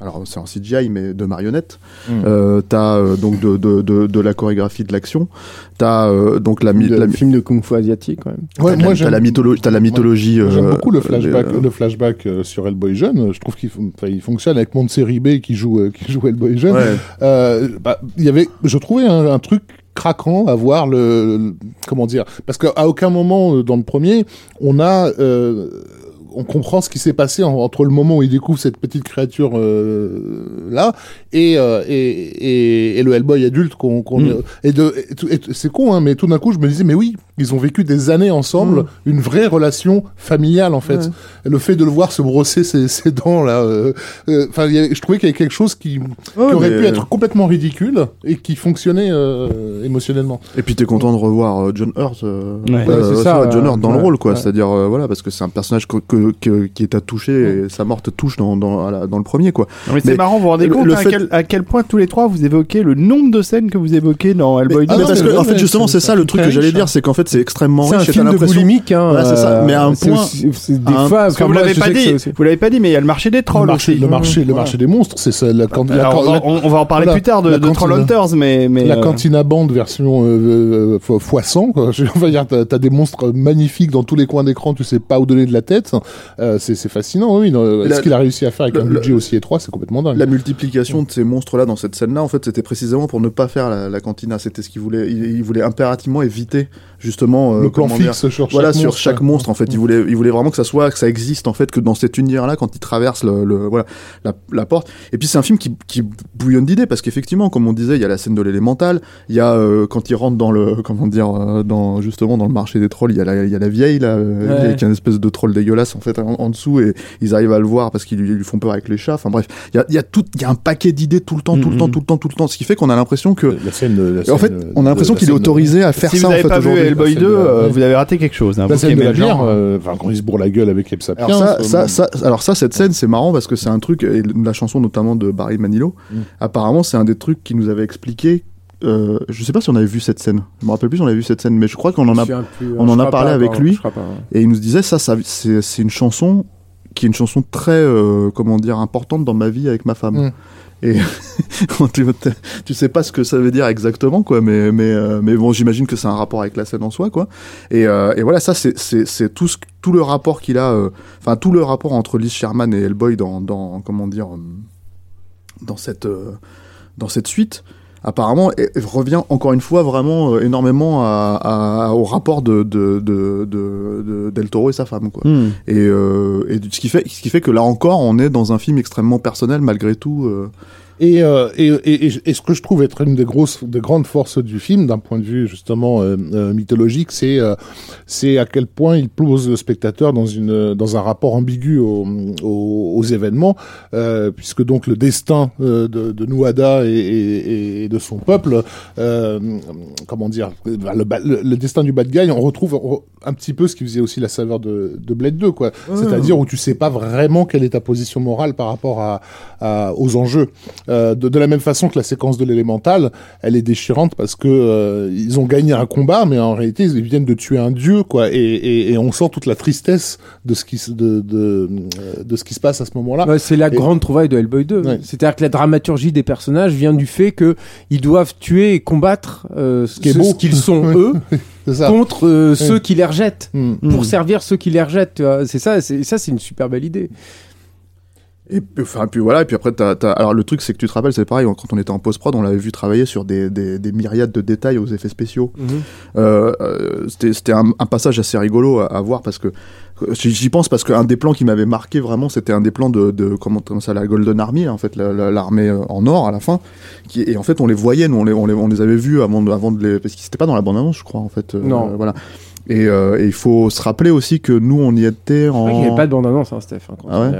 alors c'est en CGI mais de marionnettes.
Mm.
Euh, t'as euh, donc de, de, de, de la chorégraphie de l'action. T'as euh, donc la,
le
la,
film de kung fu asiatique quand même
Ouais,
t'as
moi,
t'as la mythologie, t'as la mythologie.
J'aime
euh,
beaucoup le flashback,
euh,
le flashback euh, sur Hellboy jeune. Je trouve qu'il il fonctionne avec Montserrat B qui joue euh, qui joue Hellboy jeune.
ouais.
Euh, bah, y avait, je trouvais un, un truc craquant à voir le, le- comment dire, parce qu'à aucun moment euh, dans le premier, on a euh, on comprend ce qui s'est passé en- entre le moment où il découvre cette petite créature euh, là et, euh, et, et, et le Hellboy adulte qu'on
Mm.
et de et tout- et tout- c'est con hein mais tout d'un coup je me disais mais oui ils ont vécu des années ensemble
Mm.
une vraie relation familiale en fait le fait de le voir se brosser ses, ses dents là euh, euh, je trouvais qu'il y avait quelque chose qui, qui aurait
mais-
pu être complètement ridicule et qui fonctionnait euh, émotionnellement
Et puis t'es content de revoir euh, John Hurt, euh,
Ouais.
euh,
Ouais, c'est ça,
John. Hurt dans le rôle, quoi.
Ouais.
C'est-à-dire, euh, voilà, parce que c'est un personnage que, que- que- qui est à toucher et sa mort te touche dans, dans, à la- dans le premier, quoi.
Non, mais c'est
Mais
marrant, vous vous rendez compte
le
à,
fait-
quel, à quel point tous les trois vous évoquez le nombre de scènes que vous évoquez dans Hellboy 2
ah
mais
non,
parce
mais
que, en fait,
mais
justement,
c'est-
ça le truc que j'allais dire,
hein.
c'est qu'en fait, c'est extrêmement
c'est un
riche.
film de boulimique hein,
Voilà, c'est ça. Mais à un point-
c'est des enfin,
vous l'avez pas dit, vous l'avez pas dit, mais il y a le marché des
le
trolls
marché,
aussi.
le marché, le marché des monstres, c'est ça. La, can- la,
Alors, on, va, on- on va en parler
Voilà,
plus tard de, Troll. Hunters, mais, mais
la
euh,
cantina bande version euh, euh, fo- fois 100 quoi. Dire t'as as des monstres magnifiques dans tous les coins d'écran tu sais pas où donner de la tête euh, c'est fascinant oui ce qu'il a réussi à faire avec un budget aussi étroit c'est complètement dingue
La multiplication de ces monstres-là dans cette scène-là, en fait, c'était précisément pour ne pas faire la, cantina. C'était ce qu'il voulait. Il voulait impérativement éviter justement euh,
le plan
dire,
sur chaque
voilà
monstre.
sur chaque monstre en fait il voulait il voulait vraiment que ça soit que ça existe en fait que dans cet univers là quand il traverse le, le- voilà la, la porte et puis c'est un film qui, qui bouillonne d'idées parce qu'effectivement comme on disait il y a la scène de l'élémental il y a euh, quand il rentre dans le comment dire euh, dans justement dans le marché des trolls il y a la il y a la vieille là euh,
Ouais.
avec un espèce de troll dégueulasse en fait en, en dessous et ils arrivent à le voir parce qu'ils lui, ils lui font peur avec les chats enfin bref il y a il y a tout il y a un paquet d'idées tout le temps tout le temps tout le temps tout le temps ce qui fait qu'on a l'impression que
La scène, la
en
scène,
fait
euh,
on a l'impression
la
qu'il est
scène-
autorisé à faire
si
ça
vous
en fait aujourd'hui.
Hellboy
La
2,
scène de-
euh, vous avez raté quelque chose. hein.
La scène de la bière,
euh,
enfin quand il se bourre la gueule avec Ep Sapiens.
Alors ça, ça, ça, alors ça, cette scène, c'est marrant parce que c'est un truc, et la chanson notamment de Barry Manilow,
Mm.
apparemment, c'est un des trucs qui nous avait expliqué. Euh, je sais pas si on avait vu cette scène. Je me rappelle plus si on avait vu cette scène, mais je crois qu'on en a.
peu-
on en a parlé
pas,
avec lui.
pas, ouais.
Et il nous disait ça, ça c'est c'est une chanson qui est une chanson très, euh, comment dire, importante dans ma vie avec ma femme.
Mm.
Et tu, tu sais pas ce que ça veut dire exactement, quoi, mais mais euh, mais bon, j'imagine que c'est un rapport avec la scène en soi, quoi. Et, euh, et voilà, ça c'est c'est tout ce tout le rapport qu'il a, euh, enfin tout le rapport entre Liz Sherman et Hellboy dans dans comment dire euh, dans cette euh, dans cette suite. Apparemment, et- et revient encore une fois vraiment euh, énormément à, à- au rapport de, de, de, de, de Del Toro et sa femme, quoi.
hmm.
Et, euh, et ce qui fait ce qui fait que là encore on est dans un film extrêmement personnel malgré tout euh.
Et, euh, et, et, et- et ce que je trouve être une des grosses, des grandes forces du film, d'un point de vue justement euh, euh, mythologique, c'est euh, c'est à quel point il pose le spectateur dans une dans un rapport ambigu aux, aux, aux événements, puisque donc le destin de, de Nuada et, de son peuple, comment dire, le, ba- le, le destin du bad guy, on retrouve un petit peu ce qui faisait aussi la saveur de, de Blade 2, quoi. C'est-à-dire où tu sais pas vraiment quelle est ta position morale par rapport à, à- aux enjeux. Euh, de, de la même façon que la séquence de l'élémental, elle est déchirante parce que euh, ils ont gagné un combat, mais en réalité ils viennent de tuer un dieu, quoi. Et, et, et on sent toute la tristesse de ce qui se, de, de, euh, de ce qui se passe à ce moment-là.
Ouais, c'est la
Et-
grande trouvaille de Hellboy 2.
Ouais.
C'est-à-dire que la dramaturgie des personnages vient du fait que ils doivent tuer et combattre euh, ce qu'ils sont eux
ça.
contre euh, ceux qui les rejettent.
Mm.
Pour
Mm.
servir ceux qui les rejettent. C'est ça, c'est ça, c'est une super belle idée.
Et puis, enfin, puis voilà, et puis après, t'as- alors le truc, c'est que tu te rappelles, c'est pareil, quand on était en post-prod, on l'avait vu travailler sur des, des, des myriades de détails aux effets spéciaux. Euh, euh, c'était, un, un passage assez rigolo à, à voir parce que j'y pense parce qu'un des plans qui m'avait marqué vraiment, c'était un des plans de, de comment, comment ça, la Golden Army, en fait, la- la- l'armée euh, en or à la fin. Qui, et en fait, on les voyait, nous, on les, on les, on les avait vus avant de, avant de les, parce qu'ils étaient pas dans la bande-annonce, je crois, en fait.
Non.
euh, voilà. Et, euh, et il faut se rappeler aussi que nous, on y était
vrai qu'il n'y
en.
avait pas de bande-annonce, hein, Steph. hein, quand
Ah
on hein.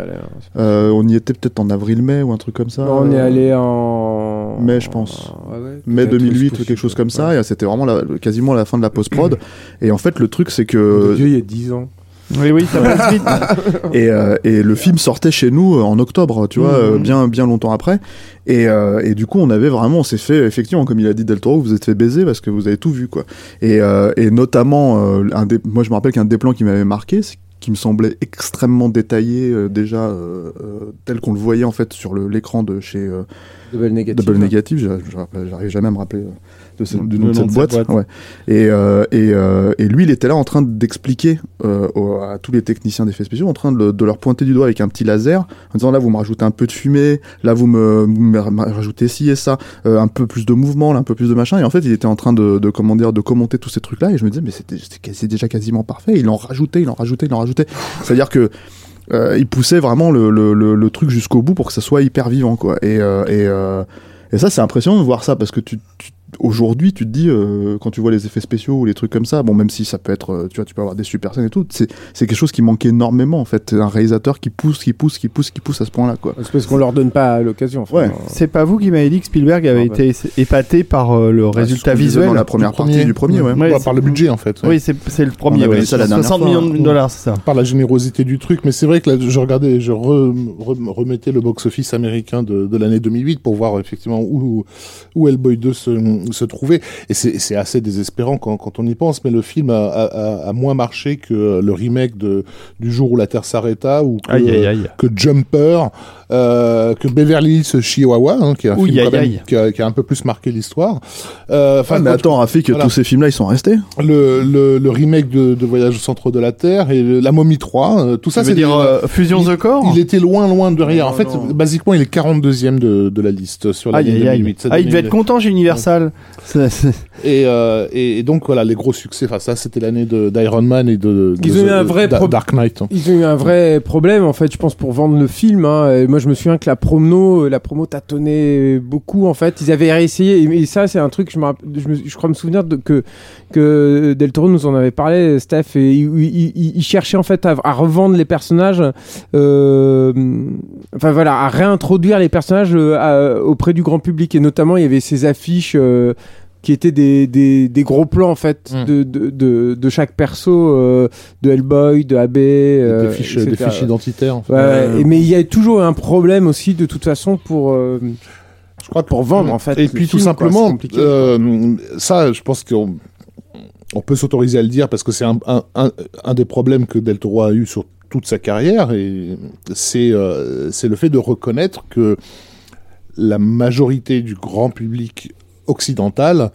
Euh, on y était peut-être en avril-mai ou un truc comme ça.
Non, on est
euh,
allé en.
mai, je pense.
Ouais, ouais,
mai
peut-être,
2008
c'est
ou quelque chose comme ça. Et c'était vraiment la- quasiment la fin de la post-prod. et en fait, le truc, c'est que.
Dieu, il y a 10 ans.
Oui, oui, ça passe vite.
Et, euh, et le film sortait chez nous euh, en octobre, tu vois,
Mhm.
euh, bien, bien longtemps après. Et, euh, et du coup, on avait vraiment, on s'est fait, effectivement, comme il a dit Del Toro, vous vous êtes fait baiser parce que vous avez tout vu, quoi. Et, euh, et notamment, euh, un des, moi, je me rappelle qu'un des plans qui m'avait marqué, c'est qui me semblait extrêmement détaillé euh, déjà euh, euh, tel qu'on le voyait en fait sur l'écran de chez euh,
Double négatif.
Double Négatif, je- je- j'arrive jamais à me rappeler euh, de ce- cette boîte. Ouais. Et, euh, et, euh, et lui, il était là en train d'expliquer euh, à tous les techniciens d'effets spéciaux, en train de, le- de leur pointer du doigt avec un petit laser, en disant là, vous me rajoutez un peu de fumée, là, vous me, vous me rajoutez ci et ça, un peu plus de mouvement, là, un peu plus de machin. Et en fait, il était en train de, de comment dire, de commenter tous ces trucs-là. Et je me disais, mais c'est déjà quasiment parfait. Il en rajoutait, il en rajoutait, il en rajoutait. C'est-à-dire que euh, il poussait vraiment le, le, le, le truc jusqu'au bout pour que ça soit hyper vivant, quoi. Et, euh, et, euh, et ça, c'est impressionnant de voir ça parce que tu, tu- aujourd'hui, tu te dis, euh, quand tu vois les effets spéciaux ou les trucs comme ça, bon, même si ça peut être, euh, tu vois, tu peux avoir des super scènes et tout, c'est, c'est quelque chose qui manquait énormément, en fait. Un réalisateur qui pousse, qui pousse, qui pousse, qui pousse à ce point-là, quoi.
C'est parce qu'on leur donne pas l'occasion. enfin,
Ouais.
euh,
C'est pas vous qui m'avez dit que Spielberg avait
Ah, bah.
été épaté par euh, le
Bah,
résultat visuel.
Dans la première
Du
partie du premier, ouais.
Bah, par le budget en fait. ouais.
Oui, c'est c'est le premier. ouais.
ça la dernière
60
fois,
millions
hein.
de dollars, c'est ça.
par la générosité du truc, mais c'est vrai que là, je regardais, je re- re- remettais le box-office américain de, de l'année 2008 pour voir effectivement où, où Hellboy 2 se, se trouvait. Et c'est assez désespérant quand, quand on y pense, mais le film a, a- a- a moins marché que le remake de, du jour où la Terre s'arrêta ou que,
Aïe, aïe, aïe.
que Jumper, euh, que Beverly Hills Chihuahua, hein, qui est un
Ouh,
film
aïe,
quand même
aïe.
qui, a, qui a un peu plus marqué l'histoire. Euh, Enfin,
Ah, mais
quand-
attends, Rafik,
voilà.
tous ces films-là, ils sont restés
le, le, le remake de, de Voyage au centre de la Terre et le- La Momie 3, euh, tout ça c'est
dire
des-
euh, Fusion
il,
the Core
il était loin loin derrière.
Non,
en fait,
non.
basiquement, il est 42e de, de la liste sur l'année
aïe, aïe.
2008. Cette
Ah, il devait être content chez Universal.
Et, euh, et, et donc voilà les gros succès. Enfin ça c'était l'année d'Iron Man et de, de
Ils ont eu un
de-
vrai
Da-
pro-
Dark Knight. hein.
Ils ont eu un vrai problème en fait, je pense pour vendre le film. Hein. Et moi, je me souviens que la promo, la promo tâtonnait beaucoup en fait. Ils avaient réessayé et, ça, c'est un truc. Je, je, crois me souvenir que que Del Toro nous en avait parlé, Steph, et il, cherchait en fait à, revendre les personnages. euh, enfin voilà, à réintroduire les personnages euh, auprès du grand public et notamment il y avait ces affiches. euh, qui étaient des, des, des gros plans en fait
Mm.
de, de, de, de chaque perso euh, de Hellboy, de AB, euh,
des fiches, des fiches identitaires. en fait.
Ouais,
Euh,
et- mais il y a toujours un problème aussi de toute façon pour euh,
Je crois que
pour vendre en fait.
Et puis tout
film,
simplement, euh, ça, je pense qu'on on peut s'autoriser à le dire parce que c'est un, un, un, un des problèmes que Del Toro a eu sur toute sa carrière, et c'est euh, c'est le fait de reconnaître que la majorité du grand public occidental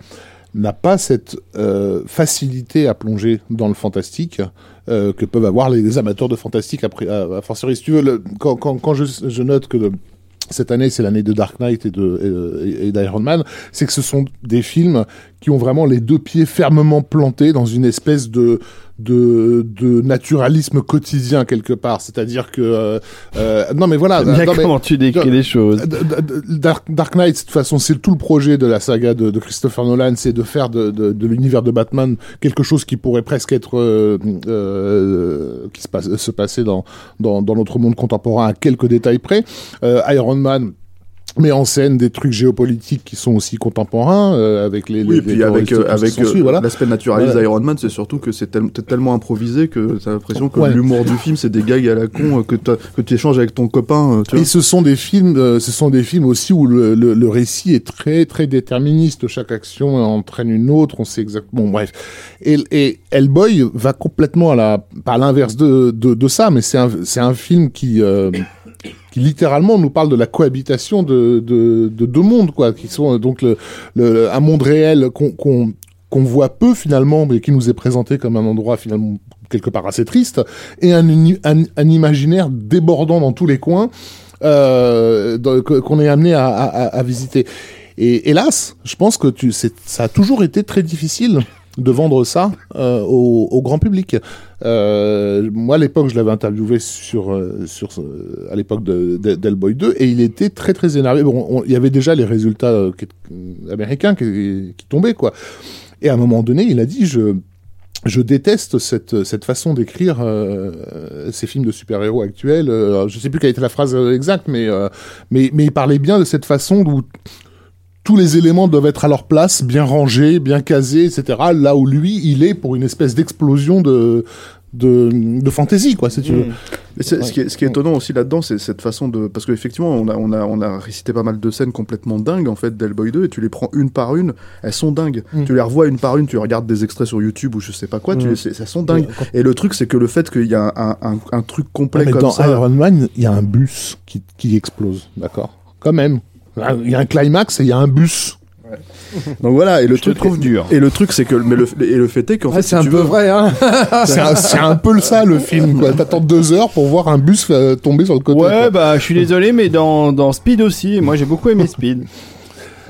n'a pas cette euh, facilité à plonger dans le fantastique euh, que peuvent avoir les, amateurs de fantastique à, à fortiori. Si tu veux, quand, je, note que cette année c'est l'année de Dark Knight et d'Iron Man, c'est que ce sont des films qui ont vraiment les deux pieds fermement plantés dans une espèce de de, de naturalisme quotidien quelque part. C'est-à-dire que euh, euh, non mais voilà.
Bien
non, mais-
comment tu décris les choses.
Dark, Dark Knight, de toute façon, c'est tout le projet de la saga de, de Christopher Nolan, c'est de faire de, de, de l'univers de Batman quelque chose qui pourrait presque être euh, euh, qui se, passe, se passer dans, dans, dans notre monde contemporain à quelques détails près. Euh, Iron Man met en scène des trucs géopolitiques qui sont aussi contemporains euh, avec les,
Oui,
les
et puis
les
avec, euh, avec euh,
voilà.
l'aspect naturaliste
Voilà.
d'Iron Man, c'est surtout que c'est tel- tellement improvisé que t'as l'impression que
Ouais.
l'humour du film, c'est des gags à la con euh, que, que tu échanges avec ton copain. euh, Tu
Et
vois.
ce sont des films, euh, ce sont des films aussi où le, le, le récit est très très déterministe. Chaque action entraîne une autre. On sait exactement. Bon, bref. Et, et Hellboy va complètement à la, pas à l'inverse de, de, de ça, mais c'est un, c'est un film qui qui littéralement nous parle de la cohabitation de, de, de deux mondes, quoi, qui sont euh, donc un monde réel qu'on voit peu finalement, mais qui nous est présenté comme un endroit finalement quelque part assez triste, et un, imaginaire débordant dans tous les coins euh, qu'on est amené à, visiter. Et hélas, je pense que ça a toujours été très difficile de vendre ça euh, au, grand public. Euh, moi, à l'époque, je l'avais interviewé sur, euh, sur, à l'époque de, de- d'Hellboy 2, et il était très très énervé. Bon, on- il y avait déjà les résultats américains qui, tombaient, quoi. Et à un moment donné, il a dit, je, je déteste cette, cette façon d'écrire ces films de super-héros actuels. Euh, je sais plus quelle était la phrase exacte, mais, mais, mais il parlait bien de cette façon où tous les éléments doivent être à leur place, bien rangés, bien casés, etc. Là où lui, il est pour une espèce d'explosion de, de, de fantaisie, quoi, si tu veux.
Mais c'est- ce, qui est, ce qui est étonnant aussi là-dedans, c'est cette façon de. Parce qu'effectivement, on a, on, a, on a récité pas mal de scènes complètement dingues en fait d'Hellboy 2 et tu les prends une par une, elles sont dingues.
Mm.
Tu les revois une par une, tu regardes des extraits sur YouTube ou je sais pas quoi, tu
Mm.
elles sont dingues.
Quand-
Et le truc, c'est que le fait qu'il y a un, un, un truc complet
mais
comme
dans
ça.
Iron Man, il y a un bus qui, qui explose, d'accord? Quand même. Il y a un climax et il y a un bus.
Donc voilà, et le
Je te
truc.
trouve dur.
Et le truc, c'est que. Mais le, et le fait est qu'en
Ouais,
fait,
c'est
si
un peu
veux-
vrai, hein.
C'est un, peu ça le film. T'attends deux heures pour voir un bus euh, tomber sur le côté.
Ouais,
quoi.
bah je suis désolé, mais dans, dans Speed aussi, moi j'ai beaucoup aimé Speed.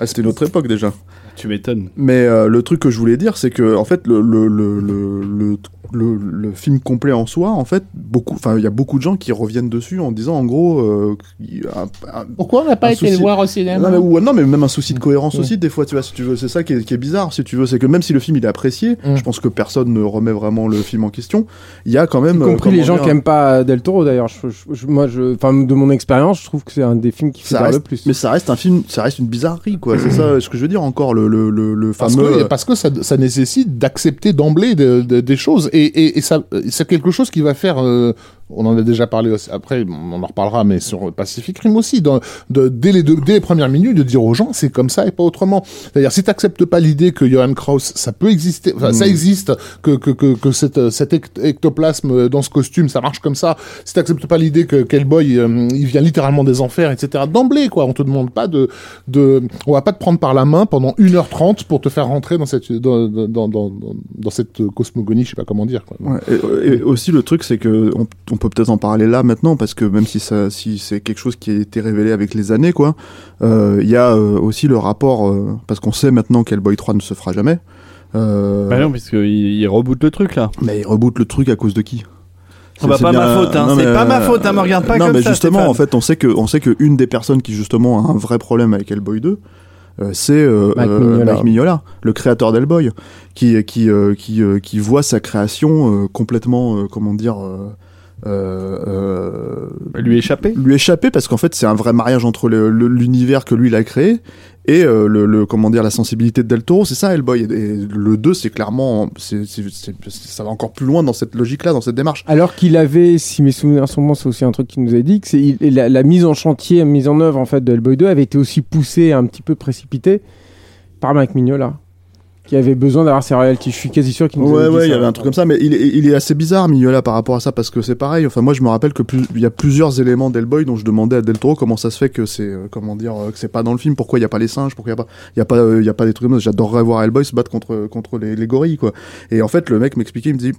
Ah, c'était une autre époque déjà.
Tu m'étonnes.
Mais euh, le truc que je voulais dire, c'est que en fait, le, le, le, le, le, film complet en soi, en fait, beaucoup, enfin, il y a beaucoup de gens qui reviennent dessus en disant, en gros, euh, qu'il y a un- un-
Pourquoi on n'a pas été
souci-
le voir au cinéma
non, mais, ou- non, mais même un souci de cohérence aussi, des fois, tu vois, si tu veux, c'est ça qui est, qui est bizarre, si tu veux, c'est que même si le film il est apprécié,
Mm.
je pense que personne ne remet vraiment le film en question. Il y a quand même,
Y
euh,
compris les
comment
gens
dire,
qui aiment pas Del Toro d'ailleurs. Je- je- je- moi, je, enfin, de mon expérience, je trouve que c'est un des films qui fait
reste,
le plus.
mais ça reste un film, ça reste une bizarrerie, quoi. c'est ça, ce que je veux dire encore, le, le, le, le
Parce
fameux.
que, parce que ça, ça nécessite d'accepter d'emblée de- de- des choses et, et, ça c'est quelque chose qui va faire euh, on en a déjà parlé aussi, après, on en reparlera, mais sur Pacific Rim aussi, dans, de, dès, les deux, dès les premières minutes, de dire aux gens, c'est comme ça et pas autrement. C'est-à-dire, si t'acceptes pas l'idée que Johan Kraus, ça peut exister, enfin, ça
Mm.
existe, que, que, que, que cette, cet ect- ectoplasme dans ce costume, ça marche comme ça, si t'acceptes pas l'idée que Hellboy, euh, il vient littéralement des enfers, etc., d'emblée, quoi, on te demande pas de, de, on va pas te prendre par la main pendant 1h30 pour te faire rentrer dans cette, dans, dans, dans, dans, dans cette cosmogonie, je sais pas comment dire, quoi.
Ouais, et, et aussi le truc c'est que on, on peut peut-être en parler là maintenant parce que même si ça si c'est quelque chose qui a été révélé avec les années quoi euh, il y a euh, aussi le rapport euh, parce qu'on sait maintenant qu'Hellboy 3 ne se fera jamais euh,
Bah non, puisqu'il il reboot le truc là.
mais il reboot le truc à cause de qui?
Ah bah,
C'est-
pas
c'est
ma faute, hein.
non,
C'est
mais,
pas ma faute, hein, me regarde pas
non,
comme
mais
ça,
justement,
Stéphane.
en fait, on sait que, on sait que une des personnes qui justement a un vrai problème avec Hellboy 2, euh, c'est euh,
Mike
euh,
Mignola.
Mike Mignola, le créateur d'Hellboy, qui qui euh, qui euh, qui voit sa création euh, complètement, euh, comment dire. Euh, euh,
Lui échapper.
lui échapper parce qu'en fait c'est un vrai mariage entre l'univers que lui il a créé et euh, le, le- comment dire la sensibilité de Del Toro. C'est ça Hellboy. Et, et le 2 c'est clairement c'est ça va encore plus loin dans cette logique là dans cette démarche.
Alors qu'il avait, si mes souvenirs sont bons, c'est aussi un truc qu'il nous a dit, que c'est la, la mise en chantier, la mise en œuvre en fait de Hellboy 2 avait été aussi poussée, un petit peu précipitée par Mike Mignola, qui avait besoin d'avoir ses royalties. Je suis quasi sûr qu'il nous
Ouais,
avait
ouais, il y avait un truc comme ça, mais il est, il est assez bizarre, Mignola, par rapport à ça, parce que c'est pareil. Enfin, moi, je me rappelle que plus, il y a plusieurs éléments d'Hellboy dont je demandais à Del Toro comment ça se fait que c'est, euh, comment dire, euh, que c'est pas dans le film, pourquoi il y a pas les singes, pourquoi il y a pas, il y a pas, euh, il y a pas des trucs comme ça. J'adorerais voir Hellboy se battre contre, contre les, les gorilles, quoi. Et en fait, le mec m'expliquait, il me dit,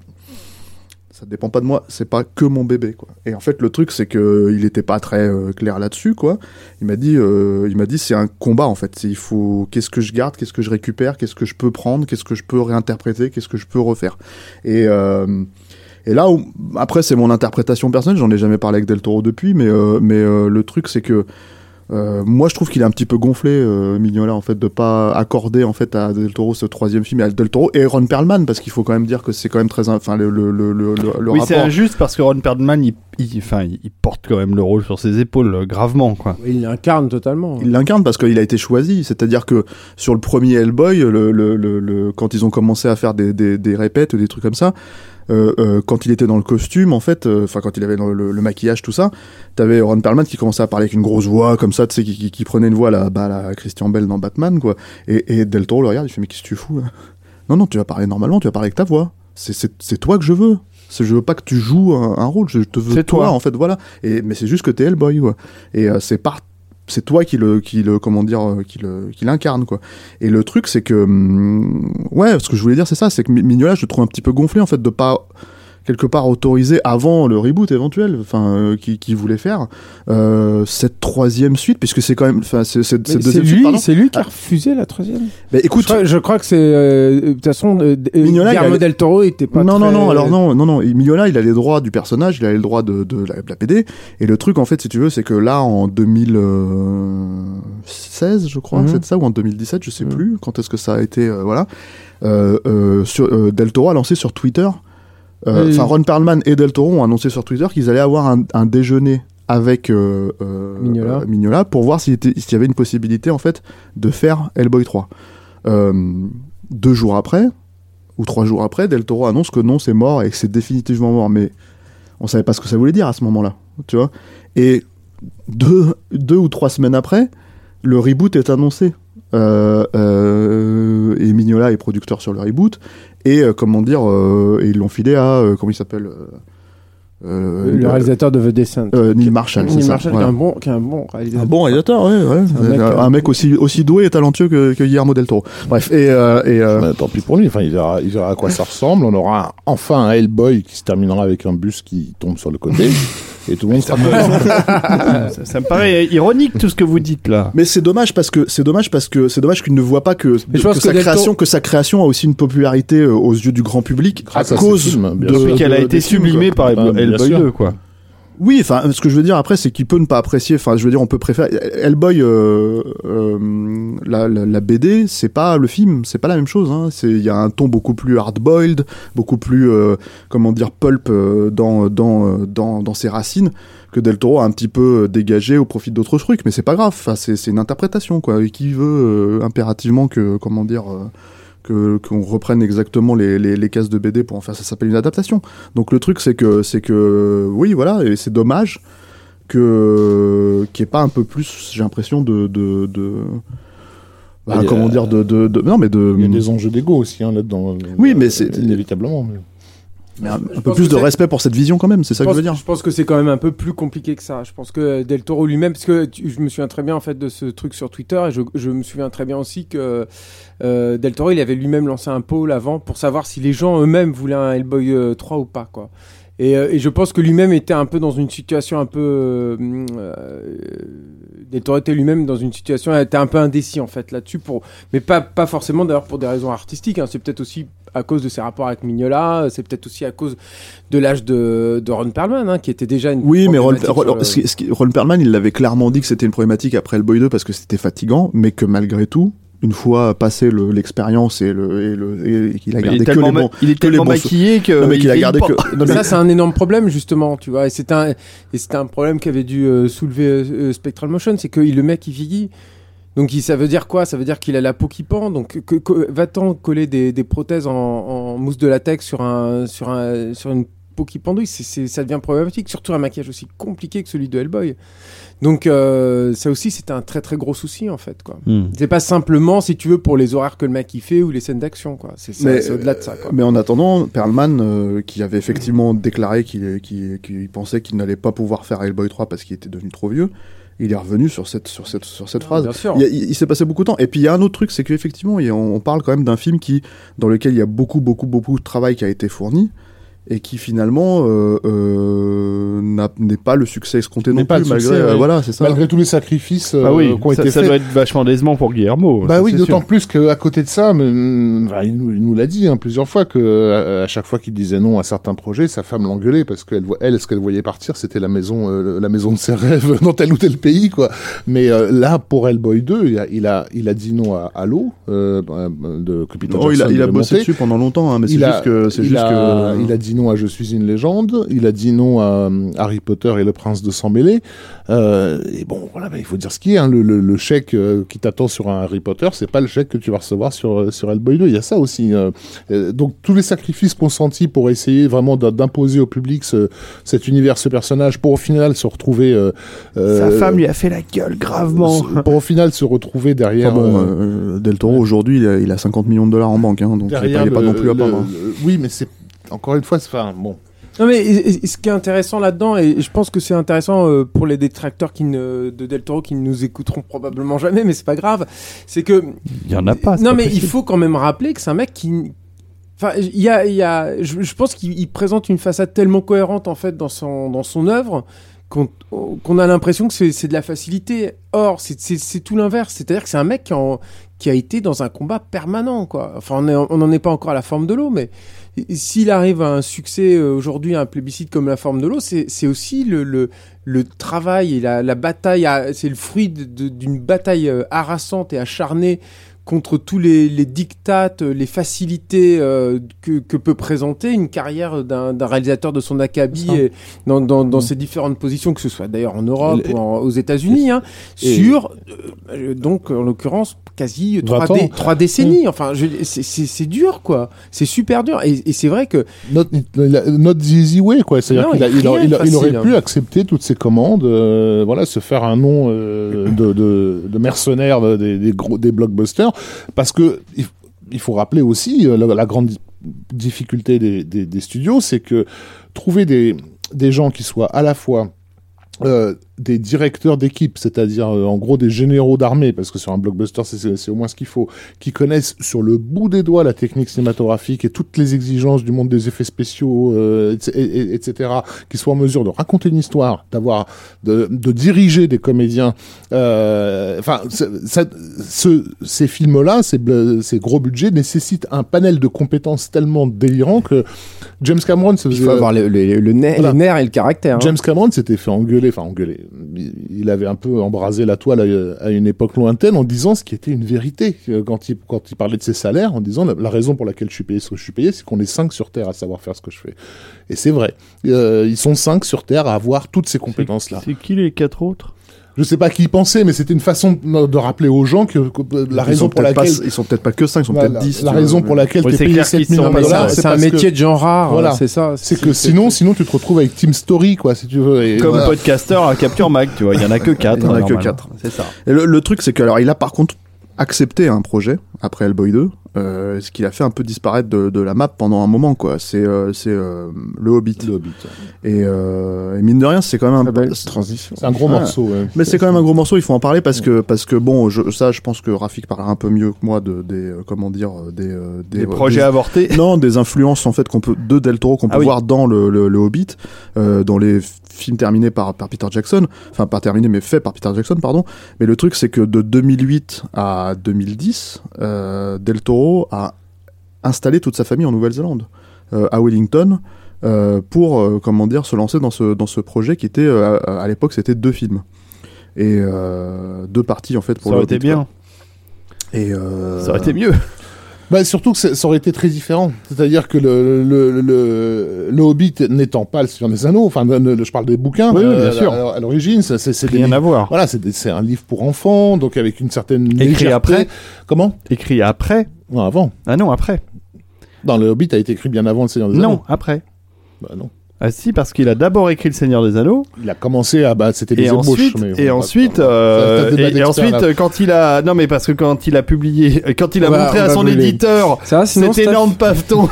ça dépend pas de moi, c'est pas que mon bébé, quoi. Et en fait, le truc, c'est que il était pas très euh, clair là-dessus, quoi. Il m'a dit, euh, il m'a dit, c'est un combat en fait. Il faut, qu'est-ce que je garde, qu'est-ce que je récupère, qu'est-ce que je peux prendre, qu'est-ce que je peux réinterpréter, qu'est-ce que je peux refaire. Et euh, et là, après, c'est mon interprétation personnelle. J'en ai jamais parlé avec Del Toro depuis, mais euh, mais euh, le truc, c'est que euh, moi, je trouve qu'il est un petit peu gonflé, euh, Mignola, en fait, de pas accorder en fait à Del Toro ce troisième film, et à Del Toro et Ron Perlman, parce qu'il faut quand même dire que c'est quand même très, enfin, le le le le, le
oui, c'est injuste parce que Ron Perlman, il, il- enfin, il, il porte quand même le rôle sur ses épaules, euh, gravement, quoi.
Il l'incarne totalement.
Il l'incarne parce qu'il a été choisi. C'est-à-dire que sur le premier Hellboy, le, le, le, le- quand ils ont commencé à faire des, des, des répètes ou des trucs comme ça, quand il était dans le costume, en fait, euh, enfin quand il avait dans le, le maquillage, tout ça, t'avais Ron Perlman qui commençait à parler avec une grosse voix comme ça, tu sais, qui, qui, qui prenait une voix là, bah, la Christian Bell dans Batman, quoi. Et, et Del Toro le regarde, il fait mais qu'est-ce que tu fous là? Non, non, tu vas parler normalement, tu vas parler avec ta voix. C'est- toi que je veux. Je veux pas que tu joues un, un rôle, je te veux
C'est
toi,
toi.
en fait, voilà. Et mais c'est juste que t'es Hellboy, quoi. Et euh, c'est par c'est toi qui le qui euh, qui l'incarne et le truc c'est que hum, ouais ce que je voulais dire c'est ça c'est que Mi- Mignola je le trouve un petit peu gonflé en fait de pas quelque part autoriser avant le reboot éventuel enfin euh, qui qui voulait faire euh, cette troisième suite puisque c'est quand même enfin c'est cette deuxième
lui, c'est lui qui a refusé la troisième. Je
écoute
crois, je crois que c'est euh, de toute façon euh, euh,
Mignola, il
Guillermo
a-
del Toro était pas
non, non,
très-
non, alors non, non, non. Mignola, il a les droits du personnage, il a les droits de, de, la, de la BD. Et le truc, en fait, si tu veux, c'est que là, en 2016, je crois,
Mhm.
c'est ça, ou en 2017, je sais
Mhm.
plus, quand est-ce que ça a été, euh, voilà. Euh, euh, sur, euh, Del Toro a lancé sur Twitter, euh. Enfin, Ron Perlman et Del Toro ont annoncé sur Twitter qu'ils allaient avoir un, un déjeuner avec euh, euh,
Mignola.
euh, Mignola pour voir s'il y avait une possibilité, en fait, de faire Hellboy 3. Euh, deux jours après, ou trois jours après, Del Toro annonce que non, c'est mort et que c'est définitivement mort. Mais on savait pas ce que ça voulait dire à ce moment-là, tu vois. Et deux, deux ou trois semaines après, le reboot est annoncé. Euh, euh, et Mignola est producteur sur le reboot. Et euh, comment dire, euh, et ils l'ont filé à euh, comment il s'appelle euh, euh,
le réalisateur de The Descent.
euh, Neil Marshall, c'est
Neil
ça.
Marshall, qui est un bon, qui est un bon réalisateur.
Un bon réalisateur, ouais, ouais.
un mec,
un,
euh,
mec aussi aussi doué et talentueux que, que Guillermo del Toro. Bref, et, euh, et euh,
Bah, tant pis pour lui. Enfin, il verra, il verra à quoi ça ressemble. On aura enfin un Hellboy qui se terminera avec un bus qui tombe sur le côté. et tout le monde sera content.
ça, ça me paraît ironique tout ce que vous dites là.
Mais c'est dommage parce que c'est dommage parce que c'est dommage qu'il ne voit pas que,
pense
que
que
sa création que sa création a aussi une popularité euh, aux yeux du grand public
Grâce
à cause
bien
de,
qu'elle a
de-
été sublimée
quoi.
par Hellboy
sûr.
2, quoi.
Oui, enfin ce que je veux dire après c'est qu'il peut ne pas apprécier enfin je veux dire on peut préférer Hellboy euh, euh, la, la, la BD, c'est pas le film, c'est pas la même chose hein. c'est il y a un ton beaucoup plus hard-boiled, beaucoup plus euh, comment dire pulp euh, dans dans euh, dans dans ses racines que Del Toro a un petit peu dégagé au profit d'autres trucs mais c'est pas grave, enfin c'est c'est une interprétation quoi, et qui veut euh, impérativement que comment dire euh, que qu'on reprenne exactement les, les, les cases de BD pour en faire ça s'appelle une adaptation. Donc le truc c'est que c'est que oui voilà et c'est dommage que qu'il n'y ait pas un peu plus j'ai l'impression de de, de bah,
a-
comment dire de, de, de- non mais de
Il y a des enjeux d'ego aussi hein, là-dedans.
Oui, mais
Euh,
c'est-
inévitablement. mais-
mais un, peu plus de respect pour cette vision quand même c'est ça que je veux dire
je pense que c'est quand même un peu plus compliqué que ça. Je pense que Del Toro lui-même, parce que tu- je me souviens très bien en fait de ce truc sur Twitter, et je, je me souviens très bien aussi que euh, Del Toro, il avait lui-même lancé un poll avant pour savoir si les gens eux-mêmes voulaient un Hellboy euh, 3 ou pas, quoi. Et, euh, et je pense que lui-même était un peu dans une situation un peu. Euh, euh, Del Toro était lui-même dans une situation, était un peu indécis en fait là-dessus, pour, mais pas, pas forcément d'ailleurs pour des raisons artistiques. hein. C'est peut-être aussi à cause de ses rapports avec Mignola, c'est peut-être aussi à cause de l'âge de, de Ron Perlman, hein, qui était déjà une.
Oui, mais Ron, Ron-
sur le-
ce qui- ce qui- Ron Perlman, il l'avait clairement dit que c'était une problématique après Hellboy 2 parce que c'était fatigant, mais que malgré tout, une fois passé le- l'expérience et le et le et qu'il a gardé que les bons.
il est
que les
tellement
bons
maquillé que.
Non mais
il
qu'il a gardé que. non, mais-
Ça, c'est un énorme problème, justement, tu vois. Et c'est un, et c'est un problème qu'avait dû euh, soulever euh, euh, Spectral Motion, c'est que le mec, il vieillit. Donc, ça veut dire quoi? Ça veut dire qu'il a la peau qui pend. Donc, que, que- va-t-on coller des, des prothèses en, en mousse de latex sur, un, sur, un, sur une peau qui pendouille c'est, c'est- Ça devient problématique. Surtout un maquillage aussi compliqué que celui de Hellboy. Donc, euh, ça aussi, c'est un très très gros souci, en fait. Quoi.
Hmm.
C'est pas simplement, si tu veux, pour les horaires que le mec il fait ou les scènes d'action. Quoi. C'est, ça,
Mais,
c'est au-delà de ça. Quoi.
Mais en attendant, Perlman, euh, qui avait effectivement déclaré qu'il qu'il- qu'il pensait qu'il n'allait pas pouvoir faire Hellboy 3 parce qu'il était devenu trop vieux, il est revenu sur cette, sur cette, sur cette phrase.
Bien sûr.
Il, y a- il- il s'est passé beaucoup de temps. Et puis il y a un autre truc, c'est qu'effectivement, il y a- on, on parle quand même d'un film qui, dans lequel il y a beaucoup, beaucoup, beaucoup de travail qui a été fourni et qui finalement euh, euh, n'est pas le succès escompté non
pas
plus,
succès,
malgré. euh,
ouais.
voilà, c'est ça.
Malgré tous les sacrifices euh,
Bah oui,
qui ont
ça,
été
ça
faits.
doit être vachement décevant pour Guillermo.
Bah
ça,
oui, d'autant plus qu'à côté de ça, mais, hum, il nous, l'a dit hein, plusieurs fois que à, à chaque fois qu'il disait non à certains projets, sa femme l'engueulait parce qu'elle, elle, ce qu'elle voyait partir, c'était la maison, euh, la maison de ses rêves dans tel ou tel pays, quoi. Mais euh, là, pour Hellboy 2, il a, il a, il a dit non à Halo euh, de
Oh, il a, il bossé dessus pendant longtemps, hein, mais c'est juste que c'est
il,
juste
a,
que
il a dit non à Je suis une légende. Il a dit non à euh, Harry Potter et le prince de sang mêlé. Euh, et bon, voilà, bah, il faut dire ce qui est. Hein. Le, le, le chèque euh, qui t'attend sur un Harry Potter, c'est pas le chèque que tu vas recevoir sur sur Hellboy 2. Il y a ça aussi. donc tous les sacrifices consentis pour essayer vraiment d'imposer au public ce, cet univers, ce personnage, pour au final se retrouver. euh,
Sa femme lui a fait la gueule gravement.
Pour au final se retrouver derrière.
Enfin bon,
euh,
euh, Del Toro aujourd'hui, il, a- il a 50 millions de dollars en banque, hein, donc il n'est pas
le-
non plus à part. hein.
Oui, mais c'est encore une fois, c'est- enfin bon.
Non mais et- et ce qui est intéressant là-dedans, et je pense que c'est intéressant euh, pour les détracteurs qui ne, de Del Toro qui ne nous écouteront probablement jamais, mais c'est pas grave, c'est que
Il y en a pas. c'est
non
pas
mais il faut quand même rappeler que c'est un mec qui, enfin il y a, il y a, je, je pense qu'il il présente une façade tellement cohérente en fait dans son dans son œuvre qu'on a l'impression que c'est de la facilité. Or c'est tout l'inverse, c'est-à-dire que c'est un mec qui en qui a été dans un combat permanent, quoi. Enfin, on n'en est pas encore à la forme de l'eau, mais s'il arrive à un succès euh, aujourd'hui, à un plébiscite comme la forme de l'eau, c'est aussi le, le, le travail et la, la bataille, c'est le fruit d'une bataille euh, harassante et acharnée contre tous les, les dictates, les facilités euh, que, que peut présenter une carrière d'un réalisateur de son acabit et dans, dans, dans
Mm.
ses différentes positions, que ce soit d'ailleurs en Europe ou en- aux États-unis, hein, sur euh, donc en l'occurrence quasi trois,
20 ans.
dé- trois décennies. Enfin, c'est- dur quoi, c'est super dur et, et c'est vrai que
Not, not the easy way, quoi. C'est-à-dire qu'il
il
il, aurait- il pu
hein.
accepter toutes ces commandes, euh, voilà, se faire un nom euh, de, de, de mercenaire de- des, des gros, des blockbusters, parce que il, il faut rappeler aussi euh, la, la grande di- difficulté des, des, des studios, c'est que trouver des, des gens qui soient à la fois euh, des directeurs d'équipe, c'est-à-dire euh, en gros des généraux d'armée, parce que sur un blockbuster c'est- au moins ce qu'il faut, qui connaissent sur le bout des doigts la technique cinématographique et toutes les exigences du monde des effets spéciaux, euh, et- et- et- etc., qui soient en mesure de raconter une histoire, d'avoir, de, de diriger des comédiens. euh, Enfin, ce, ces films-là, ces, ces gros budgets nécessitent un panel de compétences tellement délirant que James Cameron se
il
faisait-
faut avoir le, le, le nerf,
Voilà.
les nerfs et le caractère. hein.
James Cameron s'était fait engueuler, enfin engueuler. Il- avait un peu embrasé la toile à, à une époque lointaine en disant ce qui était une vérité quand il, quand il parlait de ses salaires, en disant la, la raison pour laquelle je suis payé ce que je suis payé, c'est qu'on est cinq sur Terre à savoir faire ce que je fais. Et c'est vrai. Euh, ils sont cinq sur Terre à avoir toutes ces compétences-là.
C'est qui les quatre autres?
Je sais pas qui y pensait, mais c'était une façon de de rappeler aux gens que, que la
Ils
raison pour laquelle
pas- ils sont peut-être pas que 5, ils sont
voilà,
peut-être 10.
la
tu
raison pour laquelle
Oui,
t'es
c'est
payé
clair
7
qu'ils
millions
sont-
de
mais
dollars,
C'est
c'est
un métier
que-
de gens rares,
Voilà.
c'est ça.
C'est que sinon, sinon tu te retrouves avec Team Story, quoi, si tu veux. Et
Comme
voilà.
podcaster à Capture Mag, tu vois, il y en a que 4.
Il y en a que quatre.
C'est ça.
Et le, le truc, c'est que alors il a par contre accepté un projet après Hellboy 2, euh, ce qui l'a fait un peu disparaître de, de la map pendant un moment, quoi. C'est euh, c'est euh, le Hobbit.
Le Hobbit.
Et, euh, et mine de rien, c'est quand même un
Très belle transition.
C'est un gros
Ouais.
morceau. ouais.
Mais c'est quand même un gros morceau, il faut en parler parce que parce que bon, je, ça, je pense que Rafik parlera un peu mieux que moi de des euh, comment dire euh, des euh,
Des
euh,
projets avortés.
non, des influences en fait qu'on peut de Del Toro qu'on peut
Ah oui.
voir dans le, le, le Hobbit, euh, dans les films terminés par, par Peter Jackson, enfin pas terminés mais faits par Peter Jackson, pardon. Mais le truc c'est que de 2008 à 2010, euh, Del Toro a installé toute sa famille en Nouvelle-Zélande, euh, à Wellington, euh, pour comment dire se lancer dans ce dans ce projet qui était à, à l'époque c'était deux films et deux parties en fait pour
Ça
le
aurait été bien.
Et
Ça aurait été mieux.
Bah, surtout que ça aurait été très différent. C'est-à-dire que le, le, le, le Hobbit n'étant pas le Seigneur des Anneaux, enfin, le- je parle des bouquins,
Oui, oui, bien
euh,
sûr.
à, à l'origine, ça, c'est des
Rien à voir.
Voilà, c'est un livre pour enfants, donc avec une certaine
Écrit
légèreté.
après
Comment?
Écrit après.
Non, avant.
Ah non, après.
Non, le Hobbit a été écrit bien avant le Seigneur des Anneaux.
Non, après.
Bah, non.
Ah si, parce qu'il a d'abord écrit Le Seigneur des Anneaux.
Il a commencé à, bah, c'était des
Et
ébauches.
ensuite,
mais
et ensuite, euh, et, ensuite,
là.
quand il a, non mais parce que quand il a publié, euh, quand il a montré
on
à son
brûler.
éditeur
Ça, sinon,
cet énorme paveton,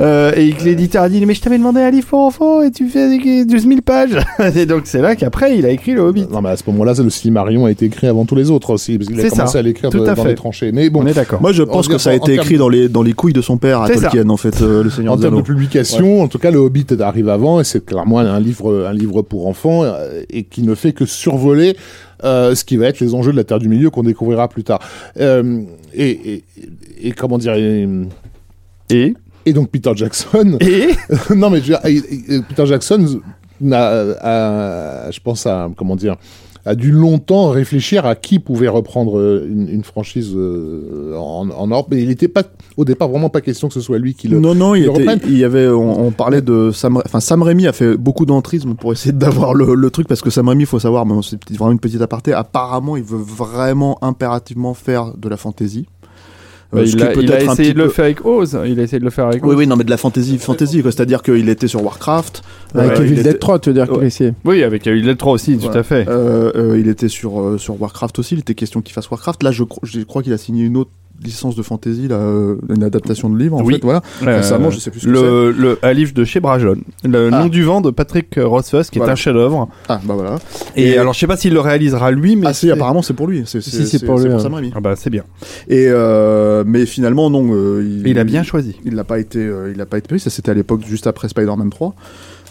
euh, et que l'éditeur a dit mais je t'avais demandé un livre pour enfants et tu fais des- 12 000 pages. et donc c'est là qu'après il a écrit le Hobbit.
Non, mais à ce moment-là, c'est le Silmarillion a été écrit avant tous les autres aussi, parce qu'il a
C'est
commencé
ça.
à l'écrire
Tout
de-
à
dans
fait.
les tranchées. Mais bon,
On est d'accord.
Moi, je pense que ça a
en
été écrit dans les dans les couilles de son père à. Tolkien, en fait, euh, le Seigneur
En
des
termes de
Anneaux.
publication, en tout cas, le Hobbit arrive avant et c'est clairement un livre, un livre pour enfants euh, et qui ne fait que survoler euh, ce qui va être les enjeux de la Terre du Milieu qu'on découvrira plus tard. Euh, et, et, et comment dire et,
Et
donc Peter Jackson.
et
non mais je veux dire, et- et- Peter Jackson n'a, a- je pense à comment dire a dû longtemps réfléchir à qui pouvait reprendre euh, une, une franchise euh, en, en Europe, mais il n'était pas au départ vraiment pas question que ce soit lui qui le.
Non, non, il,
le
était,
reprenne.
il y avait, on, on parlait de Sam, enfin Sam Raimi a fait beaucoup d'entrisme pour essayer d'avoir le, le truc parce que Sam Raimi, il faut savoir, mais c'est vraiment une petite aparté. Apparemment, il veut vraiment impérativement faire de la fantasy. Euh,
Bah, il, a, il essayé de le
peu-
faire avec Oz. Il a essayé de le faire avec
Oui,
Oz.
oui, non, mais de la fantasy, fantasy, quoi. C'est-à-dire qu'il était sur Warcraft.
Avec
euh,
Evil
il
Dead
était-
3, tu veux dire qu'il a essayé.
Oui, avec Evil Dead 3 aussi, tout à fait.
Euh, euh, il était sur euh, sur Warcraft aussi. Il était question qu'il fasse Warcraft. Là, je, cro- je crois qu'il a signé une autre licence de fantasy, là, euh, une adaptation de livre, en
Oui.
fait. Voilà.
Euh,
récemment, je sais plus ce que
le, le, un livre de chez Brajon. Le
Ah.
nom du vent de Patrick Rothfuss, qui
Voilà.
est un chef-d'œuvre.
Ah, bah voilà.
Et,
Et-
alors, je sais pas s'il le réalisera lui, mais.
Ah, si, apparemment, c'est pour lui. C'est
Si, c'est pour lui, hein.
Sam Raimi.
Ah bah, c'est bien.
Et euh, mais finalement non. euh, il,
a bien choisi.
Il n'a pas été, euh, il a pas été pris. Ça c'était à l'époque juste après Spider-Man 3.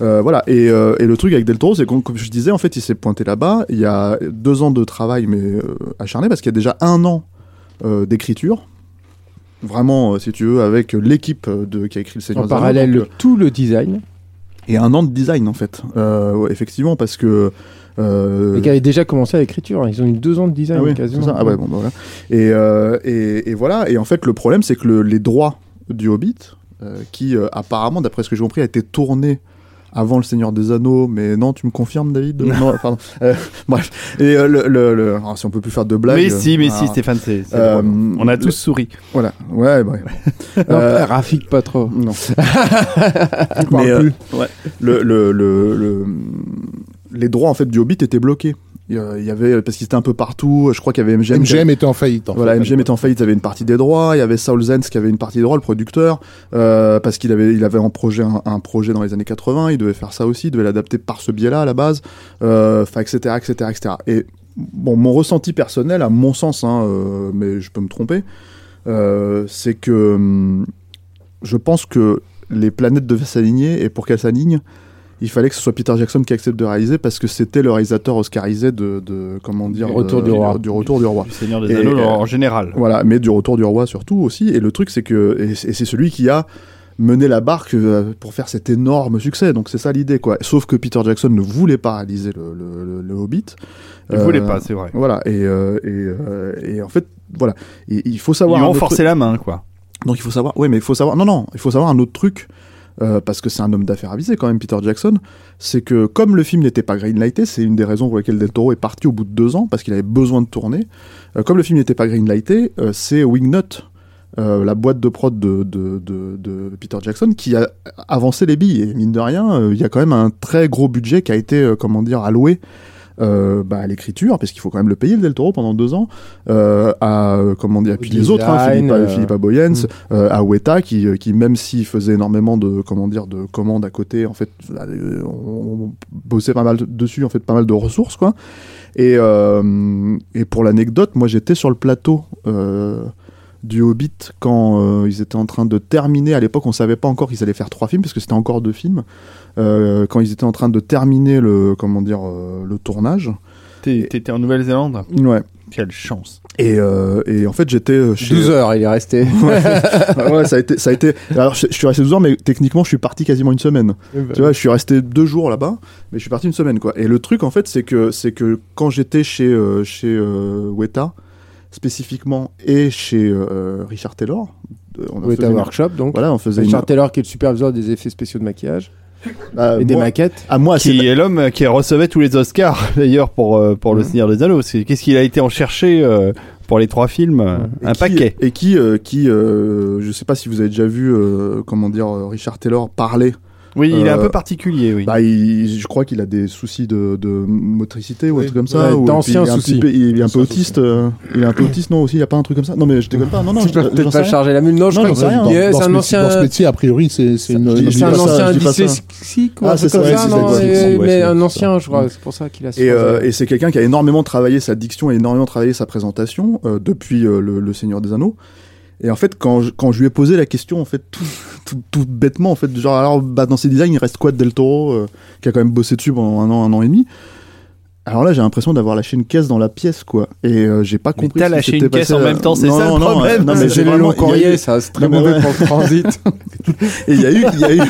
Euh, voilà. Et, euh, et le truc avec Del Toro, c'est que comme je disais, en fait, il s'est pointé là-bas. Il y a deux ans de travail, mais euh, acharné, parce qu'il y a déjà un an d'écriture. Vraiment, euh, si tu veux, avec l'équipe euh, de qui a écrit le Seigneur
En parallèle,
donc,
le- tout le design.
euh, et un an de design en fait. Euh, ouais, effectivement, parce que. euh,
Et qui avait déjà commencé à l'écriture. Ils ont eu deux ans de design
ah oui,
quasiment.
ça. Ah ouais, bon, bah voilà. Et, euh, et, et voilà. Et en fait, le problème, c'est que le- les droits du Hobbit, euh, qui euh, apparemment, d'après ce que j'ai compris, a été tourné avant le Seigneur des Anneaux, mais non, tu me confirmes, David? Non, pardon. Euh, bref. Et euh, le, le, le- alors, si on peut plus faire de blagues.
Mais si, mais
euh,
si, Stéphane, c'est.
Euh.
On a
le-
tous souri.
Voilà. Ouais, ouais.
Non,
Euh,
Rafik, pas trop.
non. Mais, euh,
plus.
le, le, le, le- les droits en fait du Hobbit étaient bloqués. Il y avait parce qu'ils étaient un peu partout. Je crois qu'il y avait MGM. avait-
MGM était en faillite. en
Voilà,
fait.
MGM était en faillite, il avait une partie des droits. Il y avait Saul Zenz qui avait une partie des droits, le producteur, euh, parce qu'il avait, il avait en projet un, un projet dans les années 80. Il devait faire ça aussi, il devait l'adapter par ce biais-là à la base, euh, etc., etc., etc. Et bon, mon ressenti personnel, à mon sens, hein, euh, mais je peux me tromper, euh, c'est que hum, je pense que les planètes devaient s'aligner et pour qu'elles s'alignent, il fallait que ce soit Peter Jackson qui accepte de réaliser parce que c'était le réalisateur oscarisé de, de comment dire,
Du Retour
de-
du Roi.
du retour du roi.
Du Seigneur des Anneaux
euh,
en général.
Voilà, mais du retour du roi surtout aussi. Et le truc, c'est que et c'est celui qui a mené la barque euh, pour faire cet énorme succès. Donc c'est ça l'idée, quoi. Sauf que Peter Jackson ne voulait pas réaliser le, le, le- le Hobbit.
Il
Euh,
voulait pas, c'est vrai.
Voilà. Et, euh, et, euh, et en fait, voilà. Et il faut
Ils
savoir. un
ont forcé
truc.
la main, quoi.
Donc il faut savoir. Ouais, mais il faut savoir. Non, non. Il faut savoir un autre truc. Euh, parce que c'est un homme d'affaires avisé quand même, Peter Jackson, c'est que comme le film n'était pas greenlighté, c'est une des raisons pour lesquelles Del Toro est parti au bout de deux ans, parce qu'il avait besoin de tourner. Euh, comme le film n'était pas greenlighté, euh, c'est Wingnut, euh, la boîte de prod de, Peter Jackson, qui a avancé les billes. Et mine de rien, il y a quand même un très gros budget qui a été, comment dire, alloué. Euh, bah, à l'écriture, parce qu'il faut quand même le payer le Del Toro pendant deux ans, euh, à euh, comment dire, puis les autres, hein,
design,
Philippa,
euh,
Philippa Boyens,
mm.
euh, à Weta, qui, euh, qui même s'il faisait énormément de comment dire de commandes à côté, en fait, euh, on, on bossait pas mal dessus, en fait, pas mal de ressources, quoi. Et, euh, et pour l'anecdote, moi j'étais sur le plateau euh, du Hobbit quand euh, ils étaient en train de terminer. À l'époque, on savait pas encore qu'ils allaient faire trois films parce que c'était encore deux films. Euh, quand ils étaient en train de terminer le comment dire euh, le tournage.
T'étais en Nouvelle-Zélande?
Ouais.
Quelle chance.
Et, euh, et en fait, j'étais chez.
12 heures, il est resté.
Ah ouais, ça a été, ça a été. Alors, je, je suis resté 12 heures, mais techniquement, je suis parti quasiment une semaine. Tu vois, je suis resté deux jours là-bas, mais je suis parti une semaine, quoi. Et le truc, en fait, c'est que, c'est que quand j'étais chez, euh, chez euh, Weta, spécifiquement, et chez euh, Richard Taylor, euh, on fait une-
Workshop, donc.
Voilà, on faisait
Richard
une.
Taylor, qui est le superviseur des effets spéciaux de maquillage
Ah,
et des
moi-
maquettes.
À moi, c'est.
Qui est l'homme qui recevait tous les Oscars, d'ailleurs, pour, euh, pour Le
Mhm.
Seigneur des Anneaux. Qu'est-ce qu'il a été en chercher euh, pour les trois films euh,
et
Un
qui-
paquet.
Et qui, euh, qui euh, je sais pas si vous avez déjà vu, euh, comment dire, euh, Richard Taylor parler.
Oui, il est un
Euh,
peu particulier, oui.
Bah, il- je crois qu'il a des soucis de, de motricité ou un
Oui.
truc comme ça.
Ouais,
ou,
d'anciens
puis il est un
soucis.
peu- il est un peu autiste. euh, il est un peu autiste, non aussi. Il y a pas un truc comme ça? Non, mais je déconne pas. Non, non.
Tu
je-
peut-être pas charger la mule. Non, je
Non,
crois
j'en sais rien.
que
Dans,
c'est
dans
un ancien.
dans ce métier, a priori, c'est une.
Un ancien dyslexique ou
Ah,
un
c'est
truc comme
ça,
non, mais
c'est
un ancien, je crois. C'est pour ça qu'il a.
Et, euh, c'est quelqu'un qui a énormément travaillé sa diction et énormément travaillé sa présentation euh, depuis le, le Seigneur des Anneaux. Et en fait, quand je, quand je lui ai posé la question, en fait, tout, tout, tout bêtement, en fait, genre, alors, bah, dans ses designs, il reste quoi de Del Toro, euh, qui a quand même bossé dessus pendant un an, un an et demi? Alors là, j'ai l'impression d'avoir lâché une caisse dans la pièce, quoi. Et euh, j'ai pas
Mais
compris.
t'as lâché une caisse en
euh,
même temps, c'est
non,
ça le
non, non,
problème.
Non, mais j'ai a
courriers,
eu-
ça, c'est très
Non,
mauvais
ouais.
pour le transit.
Et il y a eu, il y a eu.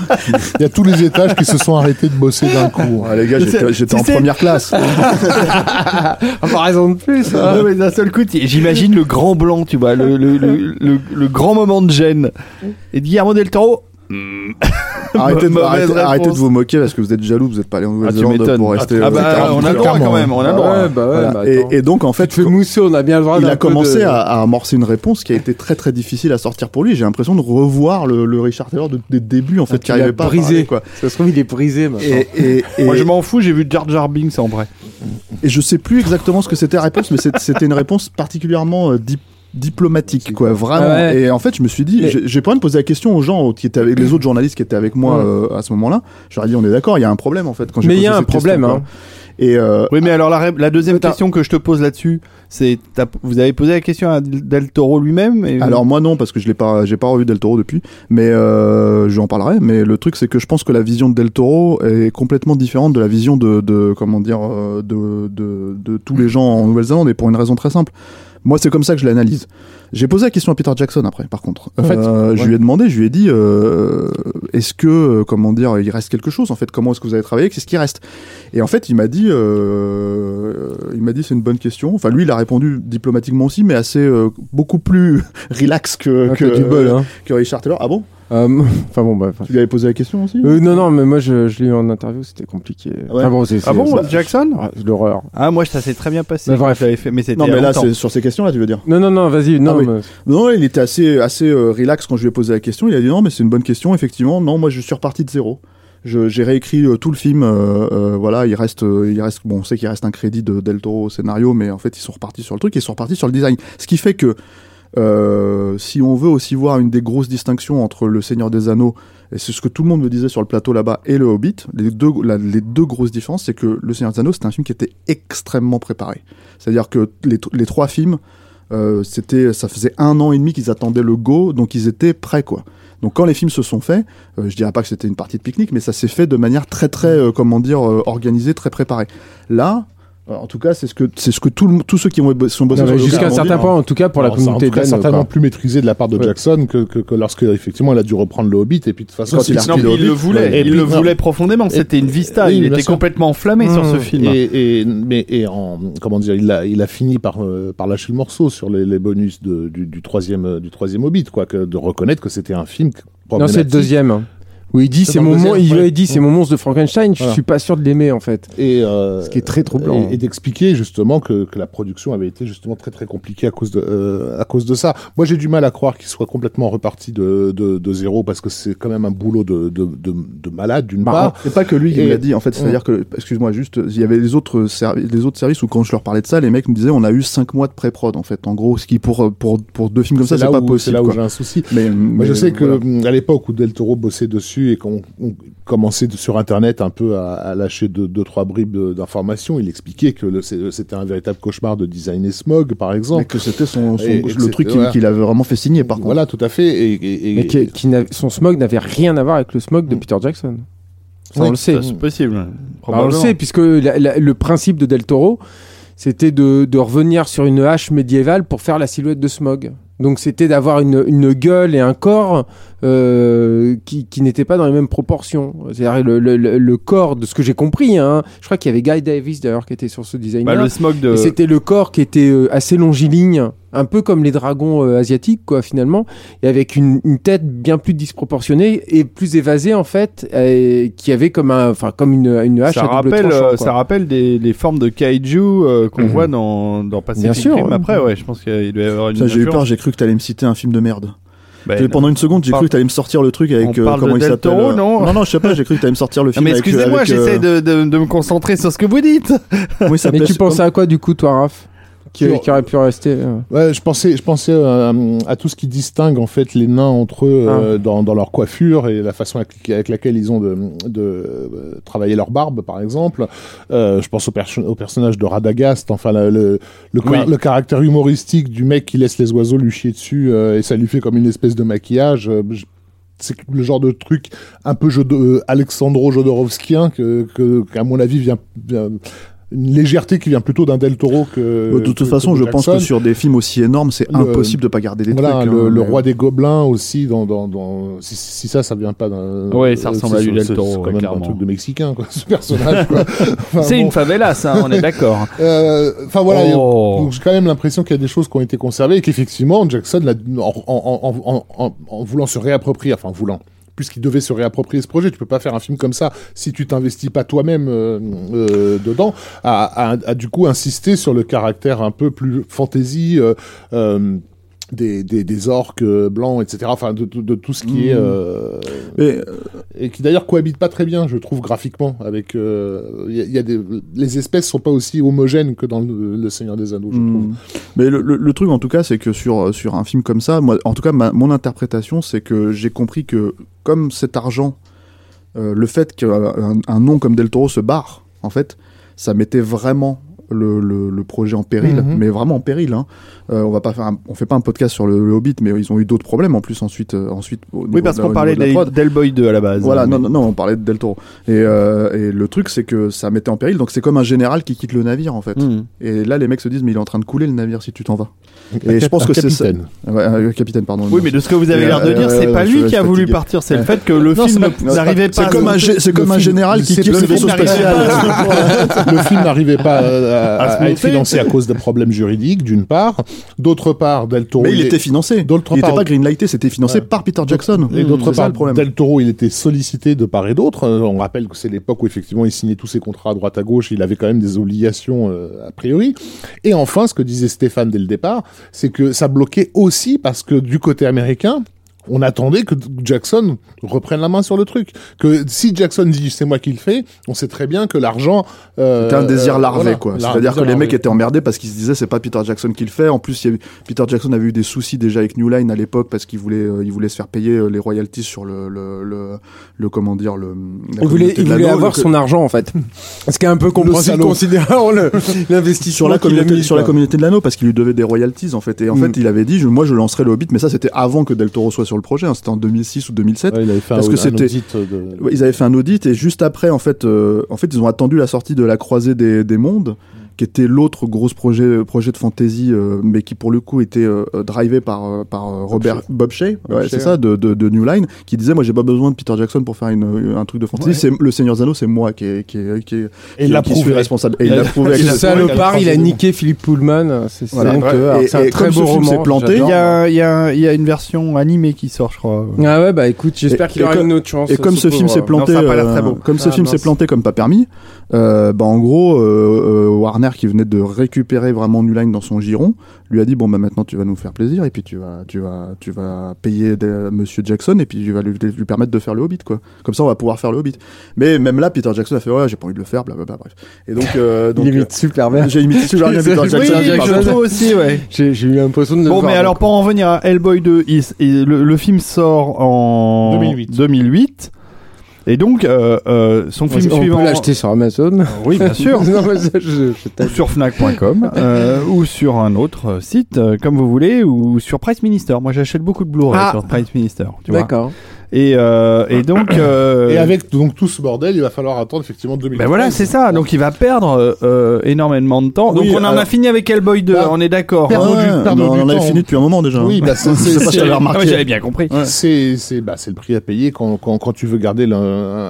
Il y a tous les étages qui se sont arrêtés de bosser d'un coup.
Ah, les gars, j'étais en
sais-
première classe.
Ah, pas raison de plus. hein.
Ouais, mais d'un seul coup, j'imagine le grand blanc, tu vois, le, le, le, le- le grand moment de gêne. Et Guillermo del Toro
Arrêtez, de,
Mauvaise
arrêtez, de vous moquer parce que vous êtes jaloux, vous êtes pas allé en
Ah,
Nouvelle-Zélande
m'étonnes.
pour rester.
Ah bah, on a le droit quand même, on a le droit.
Ouais, bah ouais,
Voilà.
bah
et, donc, en fait,
Tu te fais mousser, on a bien le droit
il a commencé
de-
à, à amorcer une réponse qui a été très très difficile à sortir pour lui. J'ai l'impression de revoir le, le Richard Taylor de- des débuts en fait,
Ah,
qui
tu l'as
arrivait pas à
brisé.
parler, quoi.
Ça se trouve, il est brisé maintenant.
Et, et, et,
Moi, je m'en fous, j'ai vu Jar Jar Binks en vrai.
et je sais plus exactement ce que c'était la réponse, mais c'était une réponse particulièrement euh, dip- diplomatique, quoi, vraiment.
Ah ouais.
Et en fait, je me suis dit,
Mais-
j'ai- j'ai pas envie de poser la question aux gens qui étaient avec les autres journalistes qui étaient avec moi
Ouais.
euh, à ce moment-là. Je leur ai dit, on est d'accord, il y a un problème en fait. Quand
Mais il y a un
question,
problème, hein.
Et euh,
Oui, mais alors la, la deuxième question que je te pose là-dessus, c'est t'as- vous avez posé la question à Del Toro lui-même et-
Alors moi non parce que je l'ai pas j'ai pas revu Del Toro depuis mais euh, je lui en parlerai mais le truc c'est que je pense que la vision de Del Toro est complètement différente de la vision de, de comment dire euh, de, de, de tous les gens en Nouvelle-Zélande et pour une raison très simple moi c'est comme ça que je l'analyse. J'ai posé la question à Peter Jackson après par contre.
En fait,
Euh, je lui ai demandé je lui ai dit euh, est-ce que euh, comment dire il reste quelque chose? En fait comment est-ce que vous avez travaillé qu'est-ce qui reste? Et en fait il m'a dit euh, il m'a dit c'est une bonne question. Enfin lui il a répondu diplomatiquement aussi mais assez euh, beaucoup plus relax que,
Ah,
que,
t'as du bol, hein.
que Richard Taylor. Ah bon?
Enfin bon, bref.
Tu lui avais posé la question aussi
Euh, non, non, mais moi je, je l'ai eu en interview, c'était compliqué.
Ah ouais
Enfin bon, c'est
Ah bon, Jackson
Ah, l'horreur.
Ah, moi, ça s'est très bien passé.
Bref.
fait, mais c'était
Non, mais là, c'est sur ces questions-là, tu veux dire
Non, non, non, vas-y. Non,
Ah oui.
mais-
Non, il était assez, assez euh, relax quand je lui ai posé la question. Il a dit non, mais c'est une bonne question, effectivement. Non, moi, je suis reparti de zéro. Je- J'ai réécrit euh, tout le film. euh, euh, voilà, il reste, euh, il reste. Bon, on sait qu'il reste un crédit de Del Toro au scénario, mais en fait, ils sont repartis sur le truc. Ils sont repartis sur le design. Ce qui fait que euh, si on veut aussi voir une des grosses distinctions entre Le Seigneur des Anneaux, et c'est ce que tout le monde me disait sur le plateau là-bas, et Le Hobbit, les deux, les deux grosses différences, c'est que Le Seigneur des Anneaux, c'était un film qui était extrêmement préparé. C'est-à-dire que les, les trois films, euh, c'était, ça faisait un an et demi qu'ils attendaient le go, donc ils étaient prêts, quoi. Donc quand les films se sont faits, euh, je dirais pas que c'était une partie de pique-nique, mais ça s'est fait de manière très très, euh, comment dire, organisée, très préparée. Là, euh, en tout cas, c'est ce que c'est ce que tout le- tous ceux qui ont sont bossés le
jusqu'à un certain point, en tout cas pour la
Alors, c'est
communauté d'Anne,
certainement
quoi.
plus maîtrisé de la part de
Ouais.
Jackson que, que, que lorsque effectivement il a dû reprendre le Hobbit et puis de toute façon
il a
c'est-
Non, il
le
le
Hobbit,
voulait,
ouais. Et
il le
non.
voulait profondément. C'était une vista.
Oui,
il était complètement enflammé sur ce
Mmh.
film.
Et, et, mais, et en, comment dire, il a, il a fini par, euh, par lâcher le morceau sur les, les bonus de, du, du, troisième, du troisième Hobbit, quoi, que de reconnaître que c'était un film
Non, c'est le deuxième. Hein. Où il dit
C'est
c'est mon, mon- il
ouais.
a dit c'est mon monstre de Frankenstein. Je
Voilà.
suis pas sûr de l'aimer en fait.
Et, euh,
Ce qui est très troublant.
Et, et d'expliquer justement que, que la production avait été justement très très compliquée à cause de euh, à cause de ça. Moi j'ai du mal à croire qu'il soit complètement reparti de, de, de zéro parce que c'est quand même un boulot de, de, de, de malade d'une
Bah,
part.
C'est pas que lui qui me l'a dit en fait, c'est-à-dire que, excuse-moi, juste, il y avait les autres, servi- les autres services où quand je leur parlais de ça, les mecs me disaient on a eu 5 mois de pré-prod en fait. En gros, ce qui pour, pour, pour deux films comme ça, c'est pas
où,
possible.
C'est là où j'ai un souci.
Mais,
Moi, je
mais
sais que
voilà.
à l'époque où Del Toro bossait dessus et qu'on on commençait sur Internet un peu à, à lâcher deux, deux trois bribes d'informations, il expliquait que c'était un véritable cauchemar de designer Smog, par exemple.
que c'était son,
Et- et
le truc qu'il avait vraiment fait signer par contre.
Voilà, tout à fait. Et, et- et-
Mais qui, son smog n'avait rien à voir avec le smog de
Mm.
Peter Jackson. Ça,
Oui,
on le sait.
C'est possible.
Bah, on le sait, puisque la- la- le principe de Del Toro, c'était de, de revenir sur une hache médiévale pour faire la silhouette de Smog. Donc c'était d'avoir une, une gueule et un corps euh, qui, qui n'étaient pas dans les mêmes proportions. C'est-à-dire le, le- le- le corps, de ce que j'ai compris, hein, je crois qu'il y avait Guy Davis d'ailleurs qui était sur ce design
Bah, le smog de.
C'était le corps qui était euh, assez longiligne, un peu comme les dragons euh, asiatiques, quoi, finalement, et avec une, une tête bien plus disproportionnée et plus évasée, en fait, et qui avait comme, un, enfin, comme une, une hache
ça
à double
rappelle,
tranchant, quoi.
ça rappelle des, les formes de kaiju euh, qu'on
Mhm.
voit dans, dans Pacific
Bien sûr,
Rim. Après, ouais, je pense qu'il doit y avoir une.
Ça, j'ai eu peur, j'ai cru que t'allais me citer un film de merde. J'ai- Pendant une seconde, j'ai cru que t'allais me sortir le truc avec euh, comment
de
il s'appelle. Euh,
non
non, non, je sais pas. J'ai cru que t'allais me sortir le
Non,
film.
mais
avec,
excusez-moi,
euh,
j'essaie de, de, de me concentrer sur ce que vous dites.
comment il s'appelait,
Mais tu pensais à quoi, du coup, toi, Raph? Qui, aurait pu rester euh,
Ouais, je pensais, je pensais euh, à tout ce qui distingue en fait les nains entre eux
Ah.
euh, dans, dans leur coiffure et la façon avec, avec laquelle ils ont de, de euh, travailler leur barbe, par exemple. Euh, je pense au, perso- au personnage de Radagast, enfin le, le, le,
Oui.
le caractère humoristique du mec qui laisse les oiseaux lui chier dessus euh, et ça lui fait comme une espèce de maquillage. Euh, je- c'est le genre de truc un peu jeu de, euh, Alexandro Jodorowskien que, que, qu'à mon avis vient, vient- une légèreté qui vient plutôt d'un Del Toro que
De toute
que-
façon,
que
je pense que sur des films aussi énormes, c'est
Le-
impossible de pas garder des
Voilà,
trucs.
le,
hein,
le
mais-
roi des gobelins aussi, dans, dans, dans... Si, si ça, ça vient pas d'un...
Ouais, ça
euh,
ressemble
c'est-
à du Del
c'est-
Toro,
C'est quand
ouais,
même un truc de Mexicain, quoi, ce personnage. Enfin,
C'est
bon,
une favela, ça, on est d'accord.
euh, Enfin, voilà,
Oh.
donc j'ai quand même l'impression qu'il y a des choses qui ont été conservées et qu'effectivement, Jackson, en, en, en, en, en, en voulant se réapproprier, enfin, en voulant puisqu'il devait se réapproprier ce projet, tu peux pas faire un film comme ça si tu t'investis pas toi-même euh, euh, dedans, à, à, à du coup insister sur le caractère un peu plus fantasy euh, euh, des, des, des orques euh, blancs, etc. Enfin, de, de, de tout ce qui est...
Mhm.
euh,
Mais, euh,
et qui d'ailleurs cohabite pas très bien, je trouve, graphiquement. Avec, euh, y a- il y a des, les espèces sont pas aussi homogènes que dans le, le Seigneur des Anneaux, je trouve.
Hmm. Mais le, le- le truc en tout cas, c'est que sur, sur un film comme ça, moi, en tout cas, ma- mon interprétation, c'est que j'ai compris que comme cet argent, le fait qu'un un nom comme Del Toro se barre, en fait, ça mettait vraiment le, le, le projet en péril,
Mhm.
mais vraiment en péril. Hein. Euh, on va pas faire, un- on fait pas un podcast sur le, le Hobbit, mais ils ont eu d'autres problèmes en plus ensuite, euh, ensuite.
Oui, parce qu'on parlait
de
d'Hellboy 2 à la base.
Voilà,
Mais-
non, non, non, on parlait de Del Toro. Et, euh, et le truc, c'est que ça mettait en péril, donc c'est comme un général qui quitte le navire en fait.
Hmm.
Et là, les mecs se disent, mais il est en train de couler le navire si tu t'en vas. Et je pense
un
que c'est ça.
capitaine.
Ouais, euh, capitaine, pardon.
Oui, mais de ce que vous avez l'air de
euh,
dire, c'est
euh,
pas lui qui a voulu partir, c'est le fait que le film n'arrivait pas.
C'est comme un, gé- c'est comme un
film-
général qui quitte
le
le
film
vaisseau
n'arrivait
spatial.
pas- le film n'arrivait pas euh, à,
À
à être financé à cause de problèmes juridiques, d'une part. D'autre part, Del Toro.
Mais il était financé.
D'autre
Il
part-
était pas greenlighté, c'était financé
Ouais.
par Peter Jackson.
Et d'autre
C'est ça
part,
le problème.
Del Toro, il était sollicité de part et d'autre. Euh, On rappelle que c'est l'époque où effectivement il signait tous ses contrats à droite à gauche. Il avait quand même des obligations euh, a priori. Et enfin, ce que disait Stéphane dès le départ, c'est que ça bloquait aussi parce que du côté américain, on attendait que Jackson reprenne la main sur le truc. Que si Jackson dit c'est moi qui le fais, on sait très bien que l'argent. euh,
C'était un désir larvé,
voilà,
quoi. C'est-à-dire que les mecs étaient emmerdés parce qu'ils se disaient c'est pas Peter Jackson qui le fait. En plus, il a Peter Jackson avait eu des soucis déjà avec New Line à l'époque parce qu'il voulait, euh, il voulait se faire payer euh, les royalties sur le, le, le, le- comment dire, le.
Il voulait, il avoir
le-
son argent en fait. Ce qui est un peu compréhensible considérant le- l'investissement
sur la communauté,
mis,
sur la communauté de l'anneau parce qu'il lui devait des royalties en fait. Et en
Mm.
fait, il avait dit je- moi je lancerai le Hobbit, mais ça c'était avant que Del Toro soit sur le projet. hein. C'était en 2006 ou 2007.
Ouais, il avait fait
Parce
un,
que c'était-
de.
Ouais, ils avaient fait un audit et juste après, en fait, euh, en fait, ils ont attendu la sortie de la croisée des, des mondes. Qui était l'autre gros projet, projet de fantasy, euh, mais qui pour le coup était euh, drivé par, euh, par Robert Bob Shea,
Bob
ouais,
Shea,
c'est ça, de, de, de New Line, qui disait moi j'ai pas besoin de Peter Jackson pour faire une, un truc de fantasy.
Ouais.
C'est le Seigneur Zano, c'est moi qui est, qui est, qui est,
Et
qui,
il l'a
qui suis responsable. Et il l'a
a-
prouvé. avec
Ce
sa-
salopard, il a niqué Philippe Pullman. C'est c'est
Voilà. Et-
C'est un
et
très
comme
beau roman.
s'est planté.
Il y a, il y a- il y a une version animée qui sort, je crois.
Ah ouais, bah écoute, j'espère qu'il aura une autre chance.
Et comme ce film s'est planté, comme ce
Ah,
film s'est planté comme pas permis, bah en gros euh, qui venait de récupérer vraiment New Line dans son giron, lui a dit bon bah maintenant tu vas nous faire plaisir et puis tu vas tu vas tu vas payer des- Monsieur Jackson et puis tu vas lui, lui permettre de faire le Hobbit quoi. Comme ça on va pouvoir faire le Hobbit. Mais même là Peter Jackson a fait ouais j'ai pas envie de le faire blablabla bref. Et donc euh, donc
Il imite super bien.
euh, j'ai imité super bien Peter
Oui,
Jackson.
je
pardon.
trouve aussi, ouais.
J'ai j'ai eu l'impression de
Bon, mais alors pour en revenir à Hellboy 2, il- il- le, le film sort en
2008.
2008. Et donc, euh, euh, son film
on
suivant.
peut l'acheter sur Amazon.
Oui, bien sûr.
non, mais ça, je, je
ou sur Fnac.com euh, ou sur un autre euh, site euh, comme vous voulez ou sur Price Minister. Moi j'achète beaucoup de Blu-ray
Ah.
sur Price Minister.
D'accord.
Et, euh, et donc. euh,
Et avec donc tout ce bordel, il va falloir attendre effectivement 2013.
Ben voilà, c'est ça. Donc il va perdre euh, euh, énormément de temps. Donc on en a fini avec Hellboy 2,
Bah,
on est d'accord.
Ouais,
perdre
on en avait fini depuis un moment déjà.
Oui, bah, c'est- c'est- c'est-
j'avais
Ah ouais,
remarqué.
J'avais bien compris.
Ouais.
C'est c'est bah, c'est le prix à payer quand, quand, quand tu veux garder le,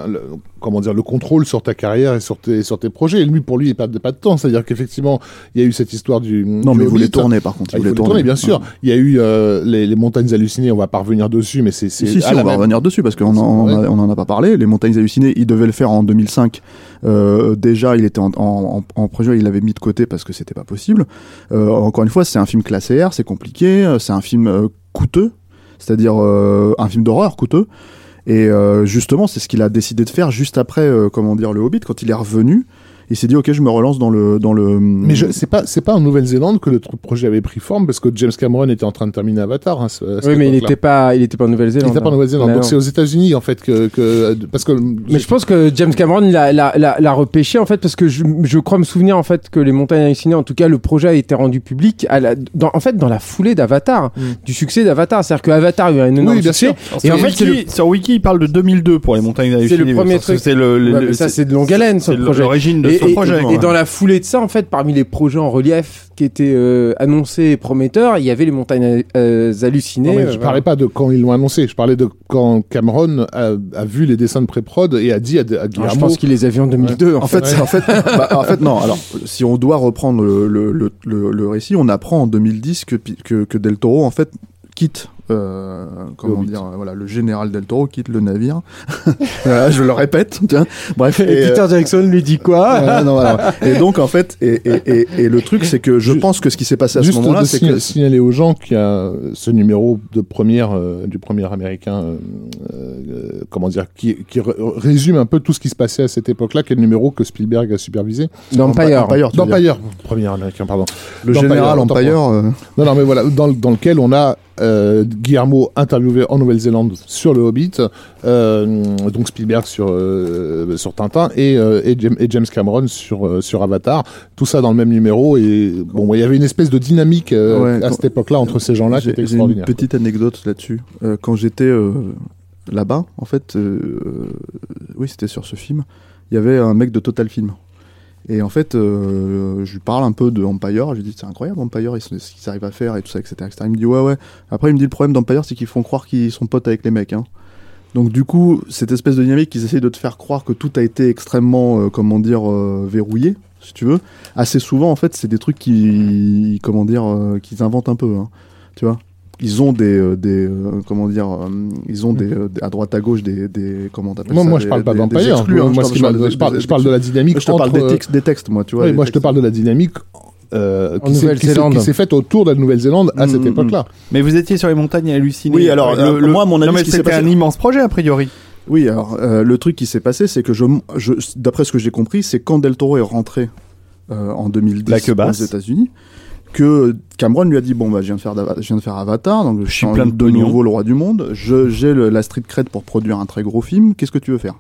le- comment dire le contrôle sur ta carrière et sur tes sur tes projets. Et lui pour lui il perd pas de temps. C'est-à-dire qu'effectivement il y a eu cette histoire du
Non
du
mais voulait
Hobbit.
tourner par contre.
Ah, il voulait tourner, bien sûr. Il y a eu euh, les, les montagnes hallucinées. On va pas revenir dessus, mais c'est
Si, si, on va revenir dessus parce qu'on en, a- on en a pas parlé. Les montagnes hallucinées, il devait le faire en 2005. Euh, déjà, il était en, en, en, en projet, il l'avait mis de côté parce que c'était pas possible. Euh, encore une fois, c'est un film classé R, c'est compliqué, c'est un film coûteux, c'est-à-dire un film d'horreur coûteux. Et euh, justement, c'est ce qu'il a décidé de faire juste après, euh, comment dire, le Hobbit, quand il est revenu. Il s'est dit, ok, je me relance dans le, dans le.
Mais je- c'est pas c'est pas en Nouvelle-Zélande que le projet avait pris forme parce que James Cameron était en train de terminer Avatar. hein, ce-
Oui, mais il n'était pas, il était pas en
Il
Nouvelle-Zélande.
était pas en
hein.
Nouvelle-Zélande.
Mais
Donc
non.
c'est aux États-Unis en fait que, que parce que
Mais je pense que James Cameron l'a, l'a, l'a, l'a repêché en fait parce que je, je crois me souvenir en fait que les montagnes hallucinées, en tout cas le projet a été rendu public à la, dans, en fait dans la foulée d'Avatar,
Mm.
du succès d'Avatar. C'est-à-dire que Avatar a eu un énorme
Oui, bien
succès.
sûr.
Et en fait,
sur Wiki, il parle de 2002 pour les montagnes
C'est le
hallucinées,
premier truc.
C'est le, le-
Ouais,
le-
mais ça, c'est de longue haleine, ce
c'est
projet.
l'origine de
Et,
ce
et-
projet.
et dans la foulée de ça, en fait, parmi les projets en relief qui étaient euh, annoncés et prometteurs, il y avait les montagnes euh, hallucinées.
Non, mais
euh,
je
voilà.
parlais pas de quand ils l'ont annoncé, je parlais de quand Cameron a, a vu les dessins de pré-prod et a dit à, à
Alors,
Guillermo.
je pense qu'il les a vus en 2002.
En fait, c'est- en fait, bah, en fait, non. Alors, si on doit reprendre le, le, le, le, le récit, on apprend en 2010 que, que, que Del Toro, en fait, quitte, euh, comment dire, euh, voilà, le général Del Toro quitte le navire. Voilà, je le répète, tiens. Bref.
Et
et, euh,
Peter Jackson lui dit quoi
voilà, non, voilà. Et donc, en fait, et, et, le truc, c'est que je pense que ce qui s'est passé à ce moment-là, c'est que
signaler aux gens qu'il y a ce numéro de première du premier américain, comment dire, qui, résume un peu tout ce qui se passait à cette époque-là, qui est le numéro que Spielberg a supervisé.
Empire.
D'Empire, premier américain, pardon.
le général Empire,
Non, non, mais voilà, dans, dans lequel on a euh, Guillermo interviewé en Nouvelle-Zélande sur le Hobbit, euh, donc Spielberg sur euh, sur Tintin et, et, James, Cameron sur sur Avatar, tout ça dans le même numéro et bon, il y avait une espèce de dynamique
Ouais,
à cette époque-là entre ces gens-là qui était
j'ai une
extraordinaire.
petite anecdote là-dessus. Quand j'étais là-bas, en fait, oui, c'était sur ce film. Il y avait un mec de Total Film. Et en fait, euh, je lui parle un peu de Empire. Je lui dis, c'est incroyable, Empire, ce qu'ils arrivent à faire et tout ça, etc., etc. Il me dit, ouais, ouais. Après, il me dit, le problème d'Empire, c'est qu'ils font croire qu'ils sont potes avec les mecs. Hein. Donc, du coup, cette espèce de dynamique, ils essayent de te faire croire que tout a été extrêmement, euh, comment dire, euh, verrouillé, si tu veux. Assez souvent, en fait, c'est des trucs qui, comment dire, qu'ils inventent un peu. Hein tu vois? Ils ont des, euh, des euh, comment dire euh, ils ont des, euh, des- à droite à gauche des, des comment t'appelles
Moi,
ça
moi
des-
je parle pas d'Empire.
hein,
Moi,
je parle
m'a-
des-
je parle,
des-
je parle de la dynamique.
je te parle des textes, des textes moi tu vois
moi je te parle de la dynamique euh, qui s'est- faite autour de la Nouvelle-Zélande à
Mm,
cette
mm,
époque-là.
Mais vous étiez sur les montagnes hallucinées.
Oui, alors, moi, mon avis,
c'était un immense projet a priori.
oui alors euh, le truc qui s'est passé c'est que je, je d'après ce que j'ai compris c'est quand Del Toro est rentré euh, en 2010
La queue basse.
aux États-Unis que Cameron lui a dit bon bah je viens de faire d'Ava- je viens de faire Avatar donc je
suis plein de
de nouveau le roi du monde. Je j'ai la street cred pour produire un très gros film. Qu'est-ce que tu veux faire?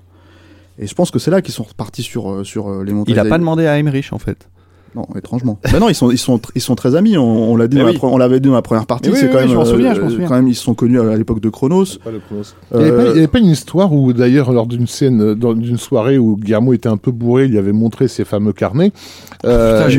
Et je pense que c'est là qu'ils sont repartis sur euh, sur euh, les montagnes
Il a pas demandé à Emmerich en fait.
Non, étrangement. bah non, ils sont, ils sont, ils sont très amis. On, on l'a dit,
Eh
dans
oui.
on l'avait dit dans la première partie.
Oui,
c'est
oui,
quand
oui,
même,
je m'en souviens, je m'en
euh,
souviens.
quand même, ils se sont connus à l'époque de Chronos.
Il n'y avait, pas- il y
Euh,
avait pas une histoire où, d'ailleurs, lors d'une scène, euh, d'une soirée où Guillermo était un peu bourré, il lui avait montré ses fameux carnets. Euh,
Putain,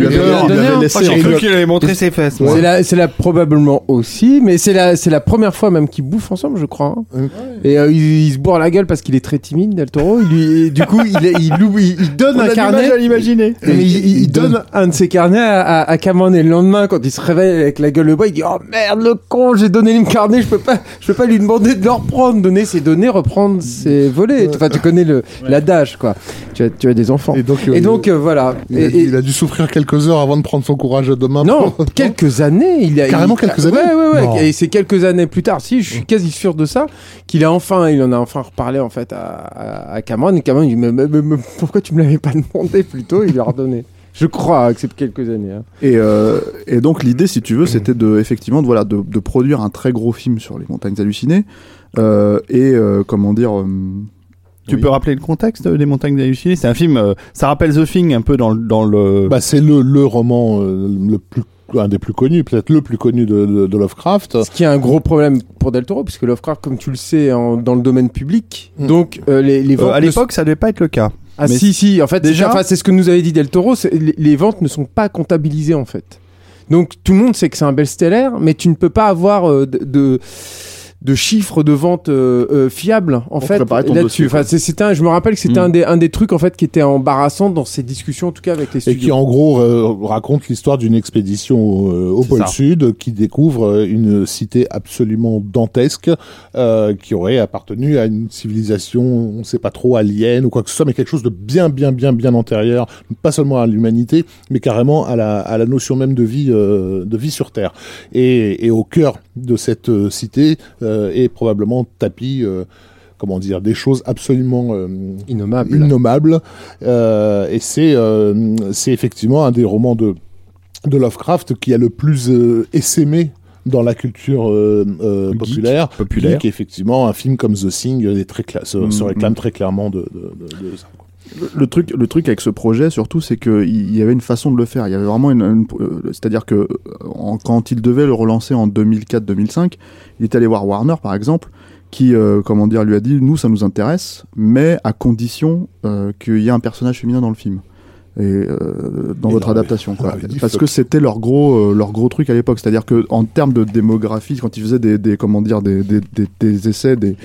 j'ai cru qu'il avait montré ses fesses.
C'est la, c'est la probablement aussi, mais c'est la, c'est la première fois même qu'ils bouffent ensemble, je crois. hein.
Ouais.
Et euh, il, il se bourre la gueule parce qu'il est très timide, Del Toro. Il lui, et du coup, il, il, oublie- il donne un carnet.
à l'imaginer.
Mais il, il- il donne un de ses carnets à, à, Cameron et le lendemain, quand il se réveille avec la gueule de bois, il dit Oh merde, le con, j'ai donné le carnet, je peux pas, je peux pas lui demander de le reprendre, donner ses données, reprendre ses volets. Enfin, tu connais le l'adage, quoi. Tu as, tu as des enfants.
Et donc,
Et
euh,
donc euh, voilà.
il, a,
Et- et-
il a dû souffrir quelques heures avant de prendre son courage à deux mains.
non,
pour-
quelques années. Il a,
Carrément
il-
quelques années
Ouais, ouais, ouais.
Non.
Et c'est quelques années plus tard. Si, je suis quasi sûr de ça. Qu'il a enfin, il en a enfin reparlé en fait à, à, à Cameron. Et Cameron, il dit mais, mais- mais- mais pourquoi tu me l'avais pas demandé plus tôt? Il lui a redonné. Je crois c'est quelques années. hein.
Et, euh, et donc l'idée, si tu veux, c'était de effectivement de, voilà de, de produire un très gros film sur les montagnes hallucinées euh, et euh, comment dire. euh,
Tu
oui.
peux rappeler le contexte des montagnes hallucinées? C'est un film, euh, ça rappelle The Thing un peu dans, le- dans le.
Bah, c'est le, le roman euh, le plus, un des plus connus, peut-être le plus connu de, de, de Lovecraft.
Ce qui est un gros problème pour Del Toro, puisque Lovecraft, comme tu le sais, en- dans le domaine public.
Mm.
Donc euh, les, les
Euh,
ventes
à
ne
l'époque, ça devait pas être le cas.
Ah
Mais
si si en fait
déjà-
enfin, c'est ce que nous avait dit Del Toro c'est- les, les ventes ne sont pas comptabilisées en fait. Donc tout le monde sait que c'est un best-seller mais tu ne peux pas avoir euh, de, de de chiffres de vente euh, euh, fiables en fait là-dessus enfin c'était un- je me rappelle que c'était un des un des trucs en fait qui était embarrassant dans ces discussions en tout cas avec les
Et qui
studios
en gros euh, raconte l'histoire d'une expédition au, euh, au pôle
ça.
Sud qui découvre euh, une cité absolument dantesque euh, qui aurait appartenu à une civilisation, on ne sait pas trop alien ou quoi que ce soit, mais quelque chose de bien bien bien bien antérieur, pas seulement à l'humanité, mais carrément à la, à la notion même de vie euh, de vie sur Terre. Et, et au cœur de cette euh, cité euh, est probablement tapis euh, comment dire des choses absolument euh,
innommable
innommable. Euh, et c'est euh, c'est effectivement un des romans de de Lovecraft qui a le plus euh, essaimé dans la culture euh, euh,
Geek,
populaire.
populaire.
Geek, effectivement, un film comme The Thing est très cla- se, se
Mm,
réclame
mm.
très clairement de, de, de- de ça.
Le, truc, le truc avec ce projet, surtout, c'est qu'il il y avait une façon de le faire. Il y avait vraiment une, une- euh, c'est-à-dire que euh, en- quand il devait le relancer en 2004-2005, il est allé voir Warner, par exemple, qui, euh, comment dire, lui a dit, nous, ça nous intéresse, mais à condition euh, qu'il y ait un personnage féminin dans le film. Et euh, dans votre
non,
adaptation, quoi. parce que c'était leur gros, euh, leur gros truc à l'époque. C'est-à-dire que en termes de démographie, quand ils faisaient des, des comment dire, des, des, des essais, des,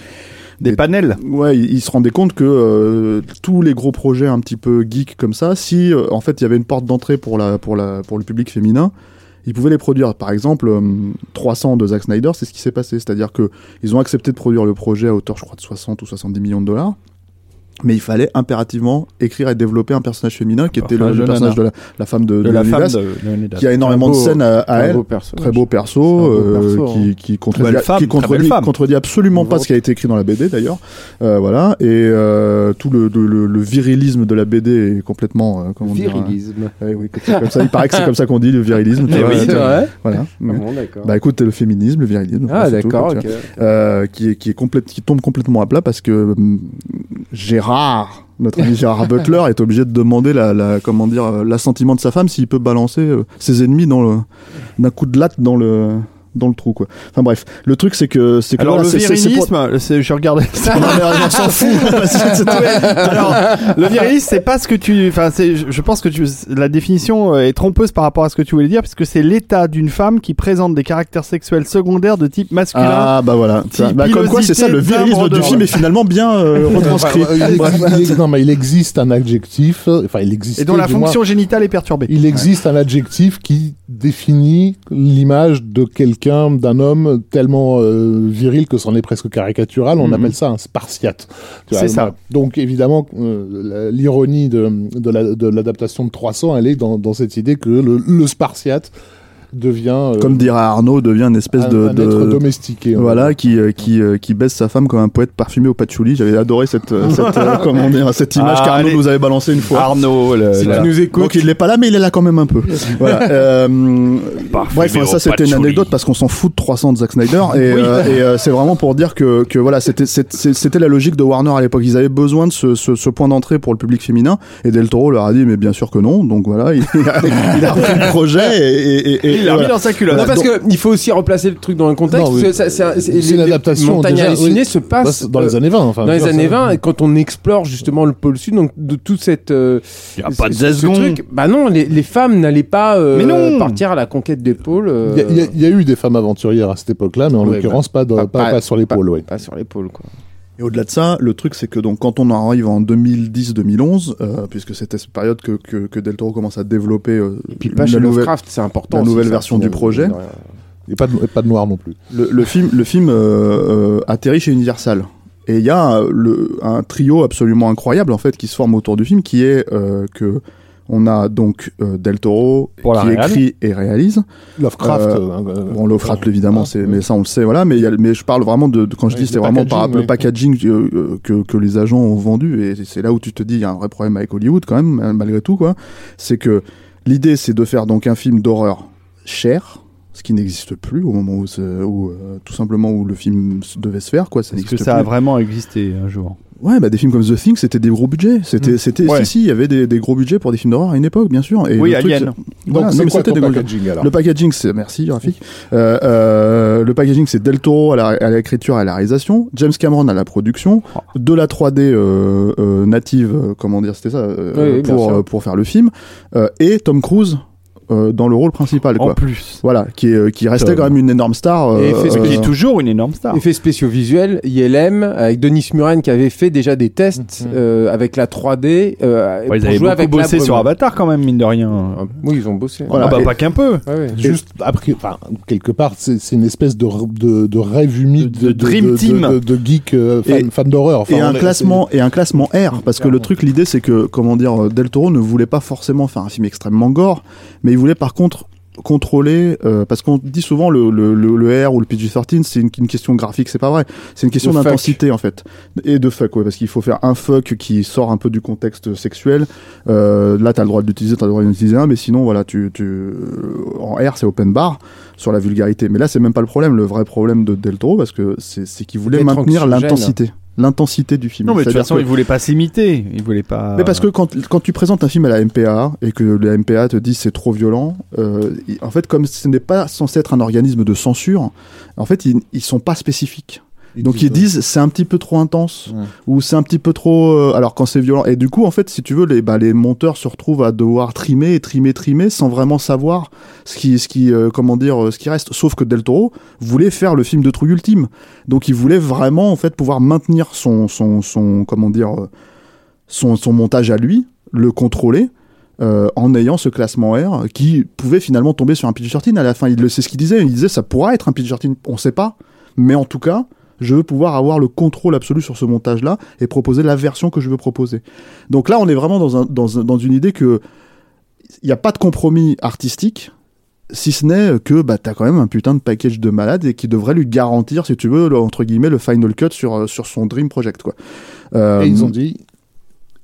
Des panels.
Ouais, ils ils se rendaient compte que euh, tous les gros projets un petit peu geek comme ça, si euh, en fait il y avait une porte d'entrée pour la pour la pour le public féminin, ils pouvaient les produire. Par exemple, euh, 300 de Zack Snyder, c'est ce qui s'est passé, c'est-à-dire que ils ont accepté de produire le projet à hauteur, je crois, de 60 ou 70 millions de dollars. Mais il fallait impérativement écrire et développer un personnage féminin qui était le,
personnage
le
de
personnage de la, la femme de,
De la femme de
qui a énormément de scènes à, à elle.
beau.
Très beau perso,
un beau
euh,
perso, hein.
qui, qui contredit,
femme,
qui contredit, contredit absolument pas ce qui a été écrit dans la BD d'ailleurs. Euh, voilà, et euh, tout le, le, le- le virilisme de la BD est complètement. euh, comment dire,
Virilisme.
euh, ouais, oui, comme ça. Il paraît que c'est comme ça qu'on dit le virilisme. tu
Eh
vois,
oui,
euh,
c'est vrai
Voilà.
Ah bon, d'accord.
Bah écoute, le féminisme, le virilisme.
ah d'accord
euh, qui est qui est complète, qui tombe complètement à plat parce que hum, Gérard, notre ami Gérard Butler, est obligé de demander la, la comment euh, l'assentiment de sa femme s'il peut balancer euh, ses ennemis dans le d'un coup de latte dans le dans le trou quoi. Enfin bref, le truc c'est que c'est que
Alors
voilà,
le virilisme, c'est- je regardais.
Non, mais on s'en fout.
Alors, le virilisme, c'est pas ce que tu. Enfin, c'est. Je pense que tu. La définition euh, est trompeuse par rapport à ce que tu voulais dire, puisque c'est l'état d'une femme qui présente des caractères sexuels secondaires de type masculin.
Ah bah voilà. Vois, Bah, comme quoi c'est ça le virilisme du film est finalement bien euh, retranscrit.
Non, mais il existe un adjectif, enfin il existe.
et dont la fonction génitale est perturbée.
Il existe un adjectif qui définit l'image de quelqu'un, d'un homme tellement euh, viril que c'en est presque caricatural. On
Mhm.
appelle ça un spartiate.
C'est ça.
Donc évidemment, euh, l'ironie de, de la- de l'adaptation de 300, elle est dans, dans cette idée que le, le spartiate devient euh,
Comme dirait Arnaud, devient une espèce
un,
de,
un
de-
être domestiqué.
voilà qui euh, qui euh, qui baisse sa femme comme un poète parfumé au patchouli. J'avais adoré cette cette euh, comment dire cette image
Ah,
qu'Arnaud
allez.
nous avait balancée une fois.
Arnaud, le-
Si
la-
tu nous écoutes.
Donc il n'est pas là, mais il est là quand même un peu. voilà. Euh, bref, ça c'était une anecdote parce qu'on s'en fout de 300 de Zack Snyder et, euh, et, euh, c'est vraiment pour dire que, que voilà c'était c'était la logique de Warner à l'époque. Ils avaient besoin de ce, ce, ce point d'entrée pour le public féminin et Del Toro leur a dit mais bien sûr que non. Donc voilà, il, il a, il a repris le projet et, et, et- et
Il l'a mis dans sa culotte.
Non, parce que il faut aussi replacer le truc dans le contexte. C'est un-
une
les- les
adaptation,
hallucinées
oui.
se
Bah,
passe
c'est dans les
euh,
années 20. Enfin,
dans les années
ça-
20, et quand on explore justement le pôle sud, donc de toute cette. euh,
Il a
ce-
pas de
truc, Bah non, les, les femmes n'allaient pas euh,
Mais non.
partir à la conquête des pôles. euh,
Il y, a- eu des femmes aventurières à cette époque-là, mais en
Ouais,
l'occurrence pas, dans-
pas-
pas,
pas-
pas sur l'épaule. ouais.
Pas sur l'épaule, quoi.
Et au-delà de ça, le truc c'est que donc quand on arrive en 2010-2011, euh, puisque c'était cette période que, que, que Del Toro commence à développer euh,
Et puis pas
la nouvelle-
c'est important.
la nouvelle
ça,
version du projet.
de.
Et pas de, et pas de noir non plus.
le, le film, le film euh, euh, atterrit chez Universal. Et il y a le, un trio absolument incroyable en fait qui se forme autour du film, qui est que on a donc euh, Del Toro
Pour
qui
réal.
écrit et réalise.
Lovecraft.
Euh,
euh,
Bon, Lovecraft évidemment,
ah,
c'est mais ça on le sait, voilà. Mais il y a, mais je parle vraiment de, de- quand je dis c'est
le
vraiment par
packaging,
le
oui.
packaging que que les agents ont vendu et c'est là où tu te dis il y a un vrai problème avec Hollywood quand même malgré tout quoi. C'est que l'idée c'est de faire donc un film d'horreur cher. Ce qui n'existe plus au moment où, euh, tout simplement où le film devait se faire quoi, ça
Est-ce que ça a vraiment existé un jour?
Ouais, bah des films comme The Thing, c'était des gros budgets. C'était, c'était,
Ouais.
si, si, il y avait des, des gros budgets pour des films d'horreur à une époque, bien sûr. Et
Oui,
le truc,
Alien.
c'est- Voilà,
Donc
c'était des gros-
packaging alors
Le packaging, c'est merci graphique. Euh, euh, le packaging, c'est Del Toro à la- à l'écriture et à la réalisation, James Cameron à la production, de la 3D euh, euh, native, euh, comment dire, c'était ça, euh,
Oui, oui,
pour pour faire le film, euh, et Tom Cruise euh, dans le rôle principal,
En
quoi.
plus.
Voilà, qui est, euh, qui restait quand même une énorme star.
Et
euh, euh,
est toujours une énorme star.
Effets spéciaux visuels, ILM, avec Denis Muren qui avait fait déjà des tests
Mhm.
euh, avec la 3D euh,
Ouais,
pour
ils avaient
jouer
beaucoup
avec la
bossé sur. Avatar quand même, mine de rien.
Ah, Oui, ils ont bossé.
Voilà.
ah bah
et-
pas qu'un peu.
Ouais, ouais.
Juste après, enfin, quelque part, c'est c'est une espèce de, de, de rêve humide
De- de dream
de,
team.
de, de geek euh, fan, d'horreur. Enfin,
et un classement et un classement R parce que le truc l'idée c'est que comment dire Del Toro ne voulait pas forcément faire un film extrêmement gore mais il voulait par contre contrôler euh, parce qu'on dit souvent le, le, le, le R ou le PG-13 c'est une, une question graphique c'est pas vrai. C'est une question d'intensité en fait. Et de fuck ouais parce qu'il faut faire un fuck qui sort un peu du contexte sexuel. Euh, là t'as le droit de l'utiliser t'as le droit d'en utiliser un mais sinon voilà tu, tu euh, en R c'est open bar sur la vulgarité. Mais là c'est même pas le problème. Le vrai problème de Del Toro parce que c'est qu'il voulait maintenir l'intensité l'intensité du film
Non, mais de toute façon,
que-
il voulait pas s'imiter. Pas.
mais parce que quand, quand tu présentes un film à la MPA et que la MPA te dit c'est trop violent, euh, en fait, comme ce n'est pas censé être un organisme de censure, en fait, ils, ils sont pas spécifiques. Donc ils disent c'est un petit peu trop intense
Ouais.
ou c'est un petit peu trop euh, alors quand c'est violent et du coup en fait si tu veux les bah, les monteurs se retrouvent à devoir trimer et trimer trimer sans vraiment savoir ce qui ce qui euh, comment dire euh, ce qui reste sauf que Del Toro voulait faire le film de trouille ultime donc il voulait vraiment en fait pouvoir maintenir son son son comment dire son son montage à lui le contrôler euh, en ayant ce classement R qui pouvait finalement tomber sur un PG-13 à la fin. Il le sait ce qu'il disait. Il disait ça pourra être un PG-13, on sait pas, mais en tout cas, je veux pouvoir avoir le contrôle absolu sur ce montage-là et proposer la version que je veux proposer. Donc là, on est vraiment dans, un, dans, un- dans une idée que il n'y a pas de compromis artistique, si ce n'est que bah, tu as quand même un putain de package de malade et qui devrait lui garantir, si tu veux, le- entre guillemets, le final cut sur, euh, sur son Dream Project. Quoi. Euh,
Et ils ont dit,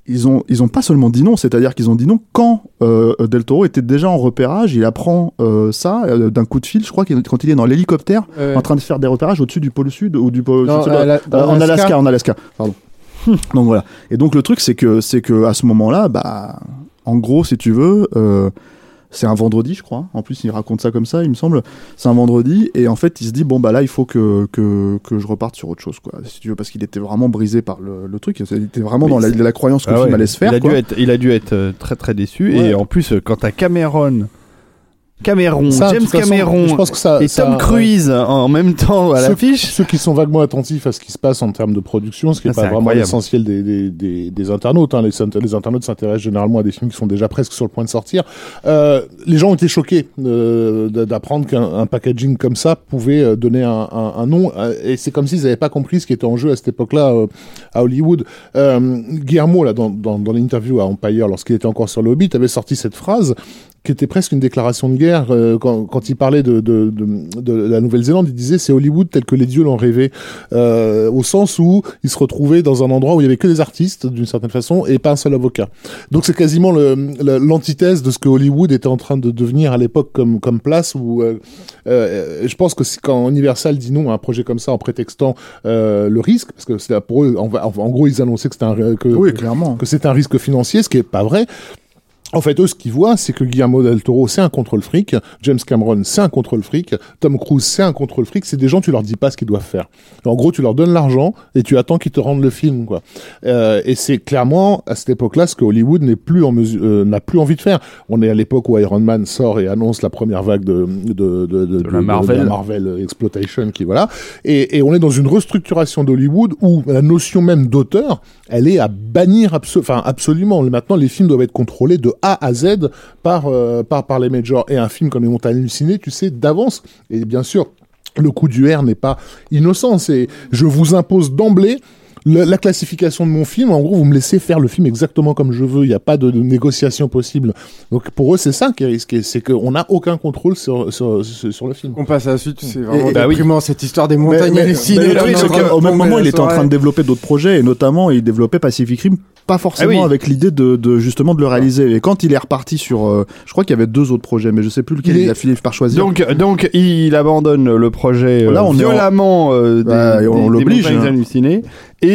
ils ont ils ont pas seulement dit non, c'est-à-dire qu'ils ont dit non quand euh, Del Toro était déjà en repérage, il apprend euh, ça euh, d'un coup de fil, je crois quand il est dans l'hélicoptère en train de faire des repérages au-dessus du pôle sud ou du pôle
Non, la- dans
en
Alaska.
En Alaska, pardon. donc voilà. Et donc le truc c'est que c'est que à ce moment-là, bah en gros si tu veux, c'est un vendredi je crois. En plus il raconte ça comme ça, il me semble. C'est un vendredi et en fait il se dit bon bah là il faut que que, que je reparte sur autre chose quoi. Si tu veux parce qu'il était vraiment brisé par le, le truc. Il était vraiment
Mais
dans la, croyance que
Ah
le film
ouais.
allait se faire.
il, a
quoi.
dû être, il a dû être euh, très très déçu.
Ouais.
Et en plus, quand t'as Cameron, Cameron,
ça,
James
façon,
Cameron
je pense que ça,
et
ça-
Tom Cruise en même temps à
Ceux-
l'affiche.
Ceux qui sont vaguement attentifs à ce qui se passe en termes de production, ce qui n'est
Ah,
pas vraiment l'essentiel des, des, des, des internautes. Hein. Les, les internautes s'intéressent généralement à des films qui sont déjà presque sur le point de sortir. Euh, les gens ont été choqués euh, d'apprendre qu'un un packaging comme ça pouvait euh, donner un, un, un nom. euh, Et c'est comme s'ils n'avaient pas compris ce qui était en jeu à cette époque-là euh, à Hollywood. Euh, Guillermo, là, dans, dans, dans l'interview à Empire, lorsqu'il était encore sur le Hobbit, avait sorti cette phrase qui était presque une déclaration de guerre euh, quand, quand il parlait de, de, de, de la Nouvelle-Zélande. Il disait c'est Hollywood tel que les dieux l'ont rêvé, euh, au sens où il se retrouvait dans un endroit où il y avait que des artistes d'une certaine façon et pas un seul avocat. Donc c'est quasiment l'antithèse de ce que Hollywood était en train de devenir à l'époque comme comme place où euh, euh, je pense que si- quand Universal dit non à un projet comme ça en prétextant euh, le risque, parce que c'est pour eux, en, en- en gros ils annonçaient que c'était un que,
Oui, clairement.
que c'est un risque financier, ce qui est pas vrai. En fait, eux, ce qu'ils voient, c'est que Guillermo del Toro, c'est un contrôle fric, James Cameron, c'est un contrôle fric, Tom Cruise, c'est un contrôle fric, c'est des gens, tu leur dis pas ce qu'ils doivent faire. En gros, tu leur donnes l'argent et tu attends qu'ils te rendent le film, quoi. Euh, et c'est clairement, à cette époque-là, ce que Hollywood n'est plus en mesure, euh, n'a plus envie de faire. On est à l'époque où Iron Man sort et annonce la première vague de, de, de, de,
la Marvel.
Marvel Exploitation, qui voilà. Et, et on est dans une restructuration d'Hollywood où la notion même d'auteur, elle est à bannir abso- enfin, absolument. Maintenant, les films doivent être contrôlés de A à Z par, euh, par, par les majors. Et un film comme Les Montagnes Hallucinées, tu sais d'avance. Et bien sûr, le coup du R n'est pas innocent. C'est je vous impose d'emblée la classification de mon film. En gros, vous me laissez faire le film exactement comme je veux. Il n'y a pas de, de négociation possible. Donc pour eux, c'est ça qui est risqué. C'est qu'on n'a aucun contrôle sur, sur, sur, sur le film.
On passe à la suite, c'est vraiment
et-
bah oui.
cette histoire des montagnes
mais,
là, on train
qu'au même moment, il était en train de développer d'autres projets, et notamment, il développait Pacific Rim, pas forcément
Ah oui.
avec l'idée de, de justement de le réaliser. Et quand il est reparti sur, euh, je crois qu'il y avait deux autres projets, mais je sais plus lequel
Il
a fini par choisir.
Donc, donc il abandonne le projet euh,
Là, on est en-
violemment euh, des,
Bah, on l'oblige,
montagnes
hein.
hallucinées et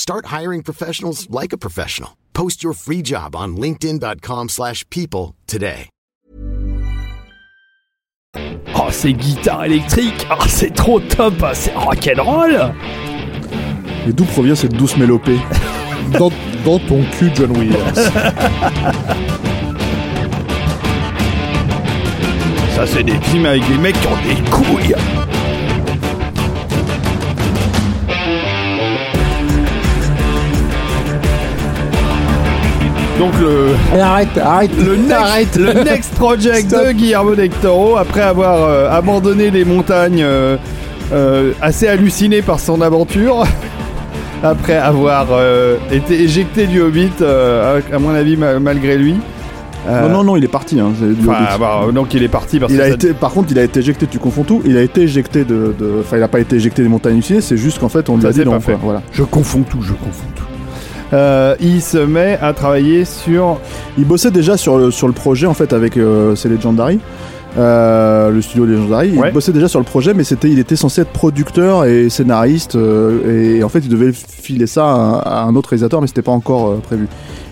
Start hiring professionals like a professional. Post your free job on linkedin.com/people slash people today.
Oh, c'est guitare électrique. Oh, ah, c'est trop top. C'est rock'n'roll.
Et d'où provient cette douce mélopée
Dans, dans ton cul, John Williams.
Ça, c'est des films avec des mecs qui ont des couilles. Donc le,
Arrête, arrête,
le, next,
arrête.
le next project
Stop.
de Guillermo del Toro, après avoir euh, abandonné les montagnes euh, euh, assez halluciné par son aventure, après avoir euh, été éjecté du Hobbit, euh, à, à mon avis ma- malgré lui. Euh,
Non, non, non, il est parti. Hein,
enfin, bah, donc il est parti parce
Il
que
a
ça-
été, par contre, il a été éjecté. Tu confonds tout. Il a été éjecté de, enfin, il a pas été éjecté des montagnes hallucinées. C'est juste qu'en fait, on lui
Ça,
a dit non.
pas fait.
Voilà.
Je confonds tout, je confonds tout. Euh, il se met à travailler sur.
Il bossait déjà sur le, sur le projet en fait avec euh, c'est Legendary. euh, le studio Legendary,
Ouais.
il bossait déjà sur le projet, mais c'était, il était censé être producteur et scénariste, euh, et, en fait il devait filer ça à, à un autre réalisateur, mais c'était pas encore prévu.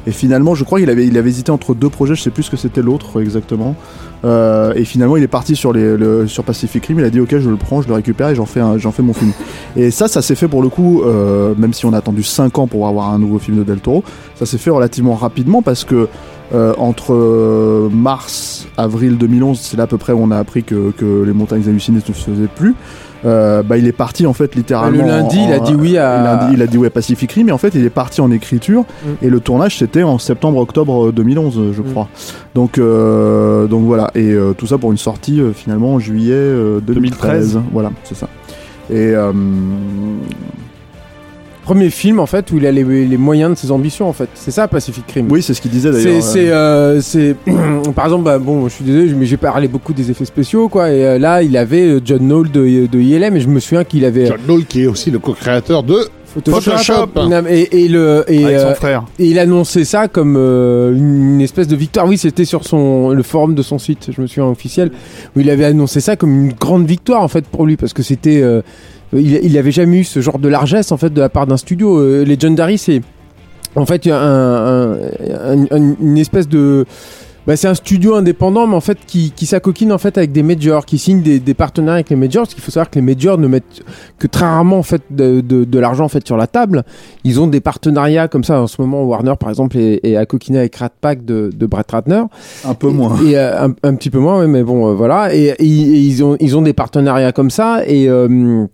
Et finalement, je crois qu'il avait, il avait hésité entre deux projets, je sais plus ce que c'était l'autre exactement. Euh, et finalement, il est parti sur, les, le, sur Pacific Rim. Il a dit ok, je le prends, je le récupère et j'en fais, j'en fais mon film. Et ça, ça s'est fait pour le coup, euh, même si on a attendu 5 ans pour avoir un nouveau film de Del Toro, ça s'est fait relativement rapidement parce que euh, entre mars, avril 2011, c'est là à peu près où on a appris que, que les montagnes hallucinées ne se faisaient plus. Euh, bah, il est parti en fait littéralement.
Le lundi, il a dit oui à-
lundi, il a dit oui à Pacific Rim, mais en fait, il est parti en écriture
Mm.
et le tournage c'était en septembre-octobre 2011, je
Mm.
crois. Donc, euh, donc voilà, et euh, tout ça pour une sortie euh, finalement en juillet euh, 2013.
2013.
Voilà, c'est ça. Et euh,
Premier film en fait où il a les, les moyens de ses ambitions en fait. C'est ça Pacific Rim.
oui, c'est ce qu'il disait d'ailleurs.
c'est, euh, c'est, par exemple, bah, bon, je suis désolé, mais j'ai parlé beaucoup des effets spéciaux, quoi. Et euh, là, il avait euh, John Knoll de, de ILM, et je me souviens qu'il avait euh,
John Knoll, qui est aussi le co-créateur de
Photoshop. Et, et le, et,
Avec son
euh,
frère.
et il annonçait ça comme euh, une espèce de victoire. Oui, c'était sur son le forum de son site, je me souviens officiel, où il avait annoncé ça comme une grande victoire en fait pour lui parce que c'était euh, il, il avait jamais eu ce genre de largesse en fait de la part d'un studio. Euh, Legendary, c'est en fait un, un- un- un- une espèce de Bah, c'est un studio indépendant, mais en fait qui, qui s'acoquine en fait avec des majors, qui signe des, des partenariats avec les majors. Parce qu'il faut savoir que les majors ne mettent que très rarement en fait de, de, de l'argent en fait sur la table. Ils ont des partenariats comme ça. En ce moment, Warner par exemple est, est accoquiné avec Rat Pack de, de Brett Ratner.
Un peu moins.
Et, euh, un, un petit peu moins, mais bon, euh, voilà. Et, et- et ils ont ils ont des partenariats comme ça et euh,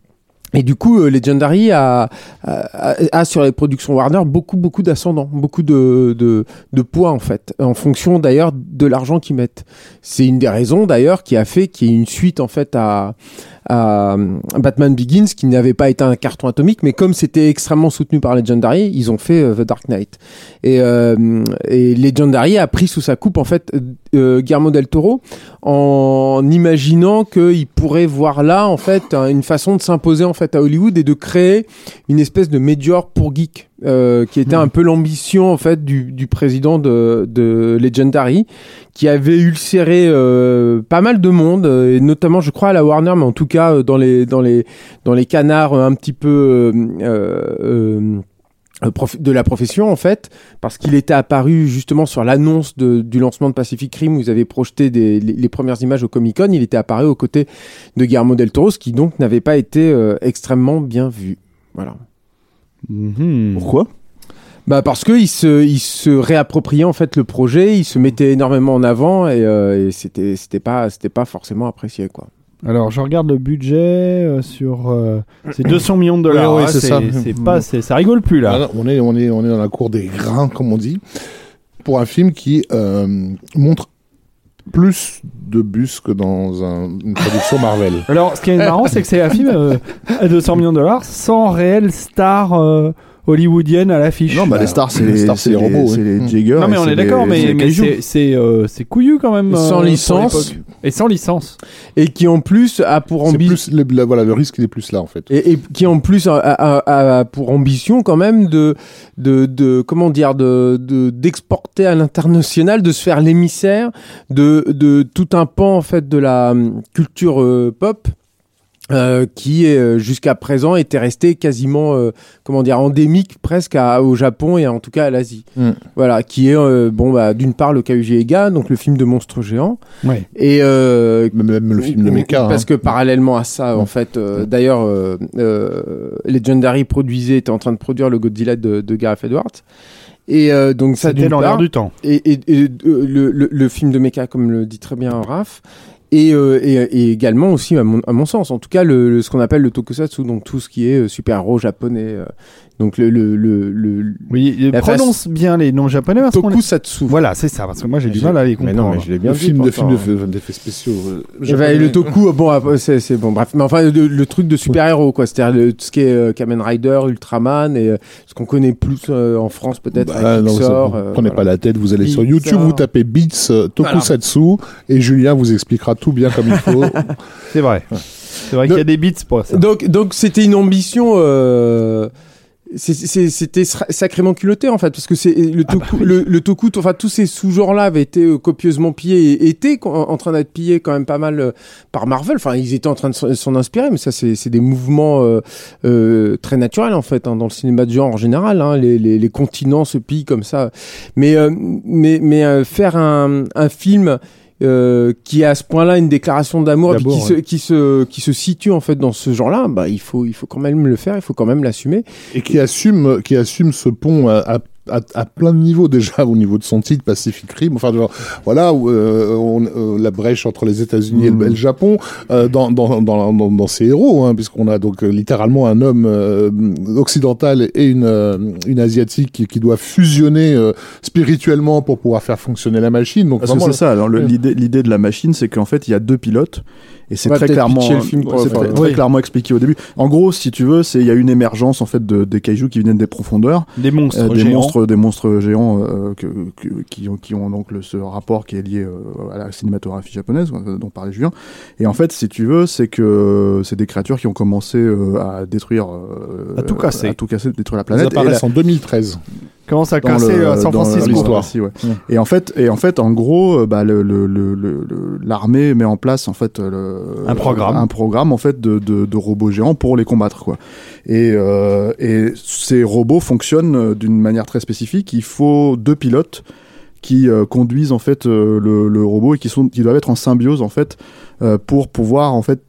et du coup, euh, Legendary a, a, a sur les productions Warner beaucoup beaucoup d'ascendants, beaucoup de, de de poids en fait, en fonction d'ailleurs de l'argent qu'ils mettent. C'est une des raisons d'ailleurs qui a fait qu'il y ait une suite en fait à à Batman Begins qui n'avait pas été un carton atomique, mais comme c'était extrêmement soutenu par Legendary, ils ont fait euh, The Dark Knight. Et, euh, et Legendary a pris sous sa coupe en fait euh, Guillermo del Toro en imaginant qu'il pourrait voir là en fait un- une façon de s'imposer en fait à Hollywood et de créer une espèce de major pour geek. euh, qui était un peu l'ambition en fait du, du président de, de Legendary qui avait ulcéré euh, pas mal de monde euh, et notamment je crois à la Warner mais en tout cas euh, dans les dans les dans les canards euh, un petit peu euh, de la profession en fait parce qu'il était apparu justement sur l'annonce du lancement de Pacific Rim. Où ils avaient projeté des, les, les premières images au Comic Con. Il était apparu aux côtés de Guillermo del Toro ce qui donc n'avait pas été euh, extrêmement bien vu. Voilà.
Mhm.
Pourquoi?
Bah parce que il se, il se réappropriait en fait le projet, il se mettait énormément en avant et, euh, et c'était, c'était pas, c'était pas forcément apprécié quoi.
Alors, je regarde le budget euh, sur. euh, c'est 200 millions de dollars.
Ouais, ouais,
hein,
c'est ça.
C'est pas, c'est- ça rigole plus là.
Voilà, on est, on est, on est dans la cour des grains, comme on dit, pour un film qui euh, montre plus de bus que dans un- une production Marvel.
Alors, ce qui est marrant, c'est que c'est un film euh, à 200 millions de dollars sans réelle star euh, hollywoodienne à l'affiche.
Non, bah les stars, c'est
les
les,
stars, c'est les robots,
C'est les
Mm.
Jagger.
Non, mais
et
on
c'est
est
les-
d'accord,
c'est
mais,
les
mais
kaiju.
c'est c'est euh, c'est couillu quand même.
Sans
euh, pour
licence.
l'époque. Et sans licence.
Et qui en plus a pour
C'est
ambition,
voilà, le risque il est plus là en fait.
et, et qui en plus a, a- a- a pour ambition quand même de, de, de comment dire, de, de d'exporter à l'international, de se faire l'émissaire de, de tout un pan en fait de la hum, culture euh, pop. Euh, qui euh, jusqu'à présent était resté quasiment euh, comment dire endémique presque à- au Japon et en tout cas à l'Asie.
Mm.
Voilà, qui est euh, bon bah d'une part le KUG Ega, donc le film de monstres géants
Ouais.
et euh,
Même, même le film de Mecha.
parce
hein.
que parallèlement à ça, en
Mm.
fait, euh, d'ailleurs, euh, euh, Legendary produisait, était en train de produire le Godzilla de, de Gareth Edwards. Et euh, donc ça
dans l'air
part,
du temps.
et, et- et, euh, le, le, le film de Mecha, comme le dit très bien Raph. Et, euh, et, également aussi, à mon, à mon sens, en tout cas, le, ce qu'on appelle le tokusatsu, donc tout ce qui est euh, super-héros japonais. euh, donc le, le, le, le
Oui,
La
prononce bien les noms japonais parce
tokusatsu.
Voilà, c'est ça, parce que moi j'ai du mal à les
Mais
comprendre.
non, mais je l'ai bien
le film, de film de- d'effets spéciaux. euh,
Eh ben, le toku, bon, après, c'est bon, bref, mais enfin le, le truc de super-héros, quoi, c'est-à-dire le- tout ce qui est euh, Kamen Rider, Ultraman et euh, ce qu'on connaît plus euh, en France peut-être
Bah, non,
Pixar,
vous
euh,
prenez
voilà.
pas la tête, vous allez sur YouTube, vous tapez Beats euh, Tokusatsu et Julien vous expliquera tout bien comme il faut.
C'est vrai. C'est vrai qu'il y a des beats pour ça.
Donc donc c'était une ambition. Euh, c'était sacrément culotté en fait parce que c'est le
Ah bah
toku, le, le toku, enfin tous ces sous-genres-là avaient été euh, copieusement pillés et étaient en train d'être pillés quand même pas mal euh, par Marvel. Enfin ils étaient en train de s'en- inspirer, mais ça c'est c'est des mouvements euh, euh, très naturels en fait hein, dans le cinéma de genre en général. Hein, les, les, les continents se pillent comme ça. Mais euh, mais mais euh, faire un, un film euh, qui a à ce point-là une déclaration D'amour, qui, se, qui se qui se situe en fait dans ce genre-là, bah il faut il faut quand même le faire, il faut quand même l'assumer.
et qui assume, qui assume ce pont à, à, à, à plein de niveaux déjà au niveau de son titre Pacific Rim. Enfin, genre, voilà euh, on- euh, la brèche entre les États-Unis et, le- et le Japon euh, dans, dans, dans, dans, dans ces héros, hein, puisqu'on a donc euh, littéralement un homme euh, occidental et une, euh, une asiatique qui, qui doit fusionner euh, spirituellement pour pouvoir faire fonctionner la machine. Donc
c'est ça. Alors, l'idée, l'idée de la machine, c'est qu'en fait, il y a deux pilotes. Et c'est très clairement, c'est très,
faire.
très
Oui.
clairement expliqué au début. En gros, si tu veux, c'est il y a une émergence en fait de des kaiju qui viennent des profondeurs,
Des monstres
euh, des
géants.
monstres, des monstres géants euh, que, que- qui ont qui ont donc le, ce rapport qui est lié euh, à la cinématographie japonaise dont parlait Julien. Et en fait, si tu veux, c'est que c'est des créatures qui ont commencé euh, à détruire, euh,
À tout casser.
à tout casser, détruire la
ils
planète. Et la-
apparaissent en 2013.
Comment ça
dans
cassé
le-
à San
dans
Francisco
aussi, ouais. Et en fait, et en fait, en gros, euh, bah, le, le, le, le- l'armée met en place en fait le,
Un programme.
un programme en fait de, de, de robots géants pour les combattre, quoi. Et, euh, et ces robots fonctionnent euh, d'une manière très spécifique. Il faut deux pilotes qui euh, conduisent en fait euh, le, le robot et qui sont qui doivent être en symbiose en fait euh, pour pouvoir en fait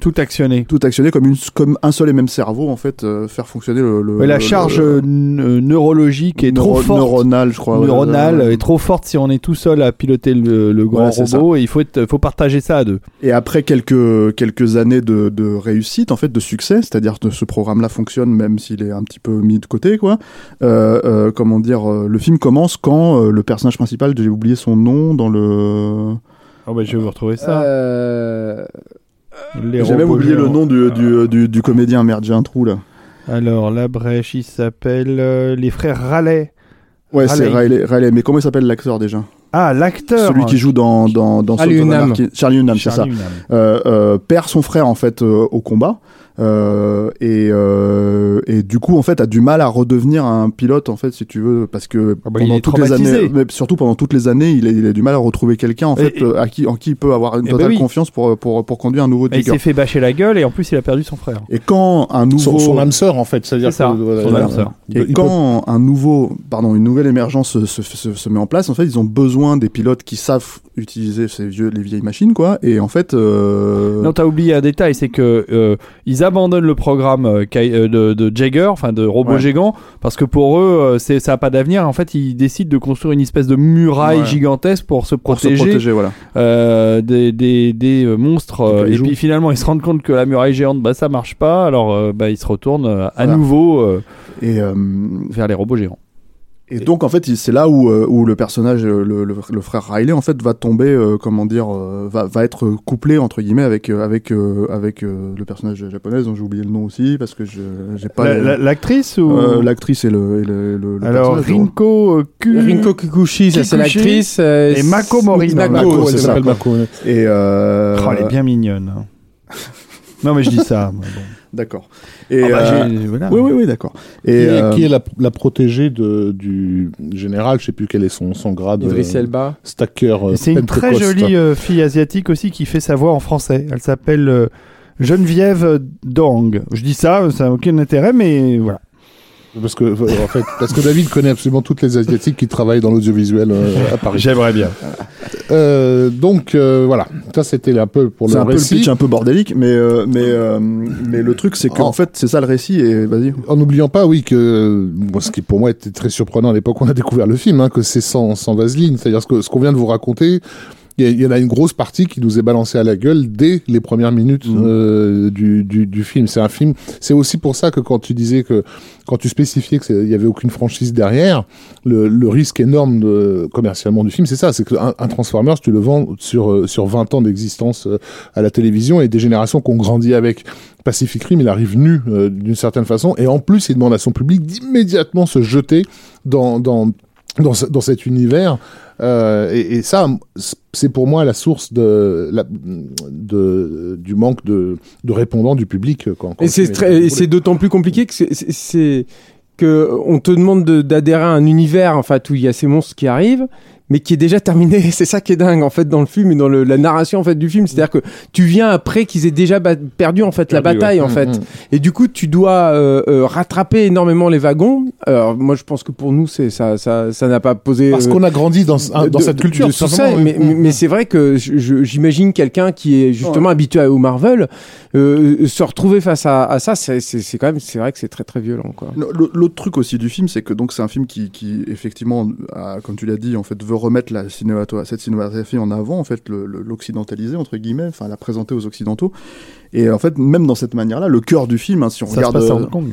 Tout actionné.
tout actionner comme une comme un seul et même cerveau en fait euh, faire fonctionner le, le-
la
le-
charge
le-
euh, euh, neurologique est trop forte.
neuronale je crois
neuronale
ouais.
est trop forte si on est tout seul à piloter le, le grand robot et il faut être, faut partager ça à deux.
Et après quelques quelques années de, de réussite, en fait, de succès, c'est-à-dire que ce programme-là fonctionne même s'il est un petit peu mis de côté, quoi. Euh, euh, comment dire, le film commence quand euh, le personnage principal, j'ai oublié son nom dans le.
Oh bah, je vais vous retrouver ça.
Euh,
J'ai même oublié le nom du, du, du, du comédien. Merde, j'ai un trou là.
Alors la brèche, il s'appelle euh, les frères Raleigh.
Ouais, c'est
Raleigh.
Riley. Mais comment il s'appelle l'acteur déjà?
Ah l'acteur.
Celui qui joue dans dans dans
Charlie.
Anarchy. Charlie Hunnam, c'est ça. Euh, euh, perd son frère en fait euh, au combat euh, et, euh, et du coup en fait a du mal à redevenir un pilote en fait si tu veux parce que
Ah bah,
pendant toutes les années mais surtout pendant toutes les années il a, il a du mal à retrouver quelqu'un en
Et-
fait euh, à qui en qui il peut avoir une
Eh
totale
oui.
confiance pour pour pour conduire un nouveau
Et il s'est fait bâcher la gueule et en plus il a perdu son frère.
et quand un nouveau
Son, son âme sœur, en fait. C'est-à-dire
C'est ça,
que, voilà,
son âme sœur.
Et
peut- il
quand un nouveau, pardon, une nouvelle émergence se, se, se, se met en place, en fait, ils ont besoin des pilotes qui savent utiliser ces vieux, les vieilles machines, quoi. Et en fait, euh,
Non, t'as oublié un détail, c'est que euh, ils abandonnent le programme euh, euh, de, de Jagger, enfin de robot
Ouais.
gigant, parce que pour eux, euh, c'est ça a pas d'avenir. En fait, ils décident de construire une espèce de muraille
Ouais.
gigantesque pour se
pour se
protéger,
voilà.
des, des, des monstres. et puis finalement, ils se rendent compte que la muraille géante, bah ça marche pas. Alors, bah ils se retournent à
Voilà.
nouveau
Et,
vers les robots géants.
Et donc, en fait, c'est là où, euh, où le personnage, euh, le, le, le frère Riley, en fait, va tomber, euh, comment dire, euh, va, va être couplé, entre guillemets, avec, avec, euh, avec euh, le personnage japonais, dont j'ai oublié le nom aussi, parce que je j'ai pas.
La-
les-
la- L'actrice ou
euh, L'actrice et le, et le, le, le
Alors Rinko Ku-
Rinko Kikuchi, ça c'est l'actrice. euh,
et Mako Mori.
Mako,
Mako,
c'est
ça Mako, ouais.
Et euh,
Oh, elle est bien mignonne. non, mais je dis ça. moi, bon.
D'accord. Et
Ah bah,
euh,
voilà.
oui, oui, oui, d'accord.
Qui
Et
est,
euh,
qui est la, la protégée de, du général, je sais plus quel est son, son grade.
Idriss
euh,
Elba.
Stacker. euh,
C'est une très jolie euh, fille asiatique aussi qui fait sa voix en français. Elle s'appelle euh, Geneviève Dong. Je dis ça, ça n'a aucun intérêt, mais voilà.
Parce que, euh, en fait, parce que David connaît absolument toutes les Asiatiques qui travaillent dans l'audiovisuel euh, à Paris.
J'aimerais bien.
Euh, donc, euh, voilà. Ça, c'était un peu pour
C'est
le
un peu le
récit.
pitch un peu bordélique, mais euh, mais euh, mais le truc c'est que
Oh.
en fait c'est ça le récit et vas-y.
En n'oubliant pas, oui, que moi, ce qui pour moi était très surprenant à l'époque où on a découvert le film, hein, que c'est sans, sans vaseline. C'est-à-dire ce que ce qu'on vient de vous raconter, il y, en a une grosse partie qui nous est balancée à la gueule dès les premières minutes
Mhm.
euh, du, du, du film. C'est un film. C'est aussi pour ça que quand tu disais que quand tu spécifiais qu'il y avait aucune franchise derrière, le, le risque énorme de, commercialement du film, c'est ça, c'est qu'un un Transformers, tu le vends sur euh, sur 20 ans d'existence euh, à la télévision et des générations qui ont grandi avec. Pacific Rim, il arrive nu euh, d'une certaine façon, et en plus, il demande à son public d'immédiatement se jeter dans dans dans, ce- dans cet univers. Euh, et, et ça, c'est pour moi la source de, la, de du manque de, de répondants du public. Quand, quand
Et c'est
tu-
très- et c'est d'autant plus compliqué que c'est- que on te demande de- d'adhérer à un univers en fait où il y a ces monstres qui arrivent mais qui est déjà terminé. C'est ça qui est dingue en fait dans le film et dans le- la narration en fait du film. C'est-à-dire que tu viens après qu'ils aient déjà perdu en fait la bataille en
Mm,
fait.
mm.
et du coup tu dois euh, euh, rattraper énormément les wagons. Alors moi je pense que pour nous c'est ça ça ça n'a pas posé
Parce
euh,
qu'on a grandi dans, ce- dans
de-
cette culture.
de
tout
tout ça, mais, mais, mais c'est vrai que j'imagine quelqu'un qui est justement habitué au Marvel euh, se retrouver face à, à ça, c'est c'est- c'est quand même, c'est vrai que c'est très très violent quoi.
L'autre truc aussi du film, c'est que donc c'est un film qui, qui effectivement, a, comme tu l'as dit, en fait, veut remettre la cinémato cette cinématographie en avant, en fait, l'occidentaliser entre guillemets, enfin la présenter aux occidentaux. Et en fait, même dans cette manière-là, le cœur du film, hein, si on
Ça se
regarde,
passe à
euh,
Hong Kong.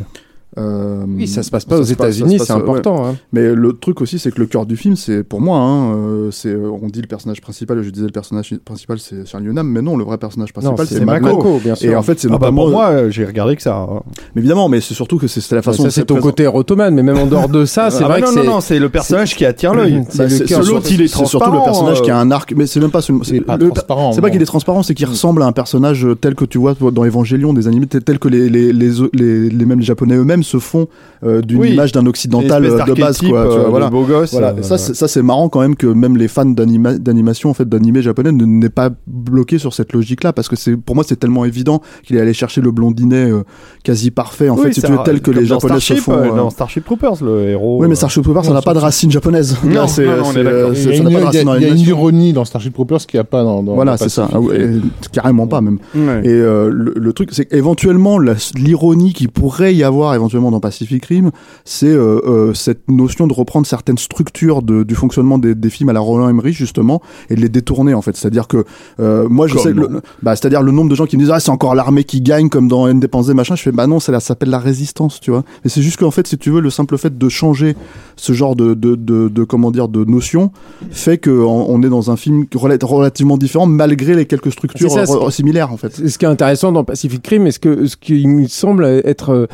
Euh,
Oui, ça se passe pas aux États-Unis, c'est
ouais.
important. hein.
Mais le truc aussi, c'est que le cœur du film, c'est pour moi, hein, euh, c'est euh, on dit le personnage principal, je disais le personnage principal, c'est Charlie Hunnam, mais non, le vrai personnage principal,
c'est
Mako.
Mako.
bien sûr.
Et en fait, c'est
Ah bah pour moi, euh, j'ai regardé que ça. hein.
mais évidemment, mais c'est surtout que c'est la façon.
ça
dont
c'est ton
présent-
côté rotoman, mais même en dehors de ça, c'est
Ah
vrai
bah
que
non,
c'est.
non, non, c'est le personnage qui attire l'œil.
C'est
L'autre, il est
c'est surtout le
transparent,
personnage
euh.
qui a un arc, mais c'est même pas
transparent,
C'est pas qu'il est transparent, c'est qu'il ressemble à un personnage tel que tu vois dans Evangelion, des animés tel- tels que les les les les, les mêmes les japonais eux-mêmes se font euh, d'une
Oui.
image d'un occidental euh, de base, quoi. tu vois,
de
voilà.
beau gosse,
Voilà,
euh,
ça, c'est- marrant quand même que même les fans d'anima- d'animation, en fait, d'animé japonais ne n'est pas bloqué sur cette logique-là, parce que c'est, pour moi, c'est tellement évident qu'il est allé chercher le blondinet euh, quasi parfait, en
Oui,
fait, si
c'est
tu veux,
un-
tel que les japonais se font.
euh,
euh,
Dans Starship Troopers, le héros.
Oui, mais Starship Troopers, ça n'a pas de racine japonaise.
Non,
c'est,
Il y a
ça
une,
n'a pas de
il y a-
racine dans
il y a une
l'animation.
ironie dans Starship Troopers qu'il n'y a pas dans, dans
Voilà, c'est ça. Ah ouais, carrément pas même.
ouais.
Et euh, le, le truc, c'est qu'éventuellement, la- l'ironie qui pourrait y avoir éventuellement dans Pacific Rim, c'est euh, euh, cette notion de reprendre certaines structures de, du fonctionnement des, des films à la Roland Emmerich justement et de les détourner en fait. C'est-à-dire que euh, moi, je
Comme
sais, que le, bah, c'est-à-dire le nombre de gens qui me disent ah c'est encore l'armée qui gagne comme dans Independence Day machin. Je fais bah non, ça, ça s'appelle la résistance, tu vois. Et c'est juste qu'en fait, si tu veux, le simple fait de changer ce genre de, de, de, de comment dire de notion fait que on, on est dans un film rela- relativement différent malgré les quelques structures
ça,
similaires en fait.
C'est ce qui est intéressant dans Pacific Rim, et ce que ce qui me semble être euh,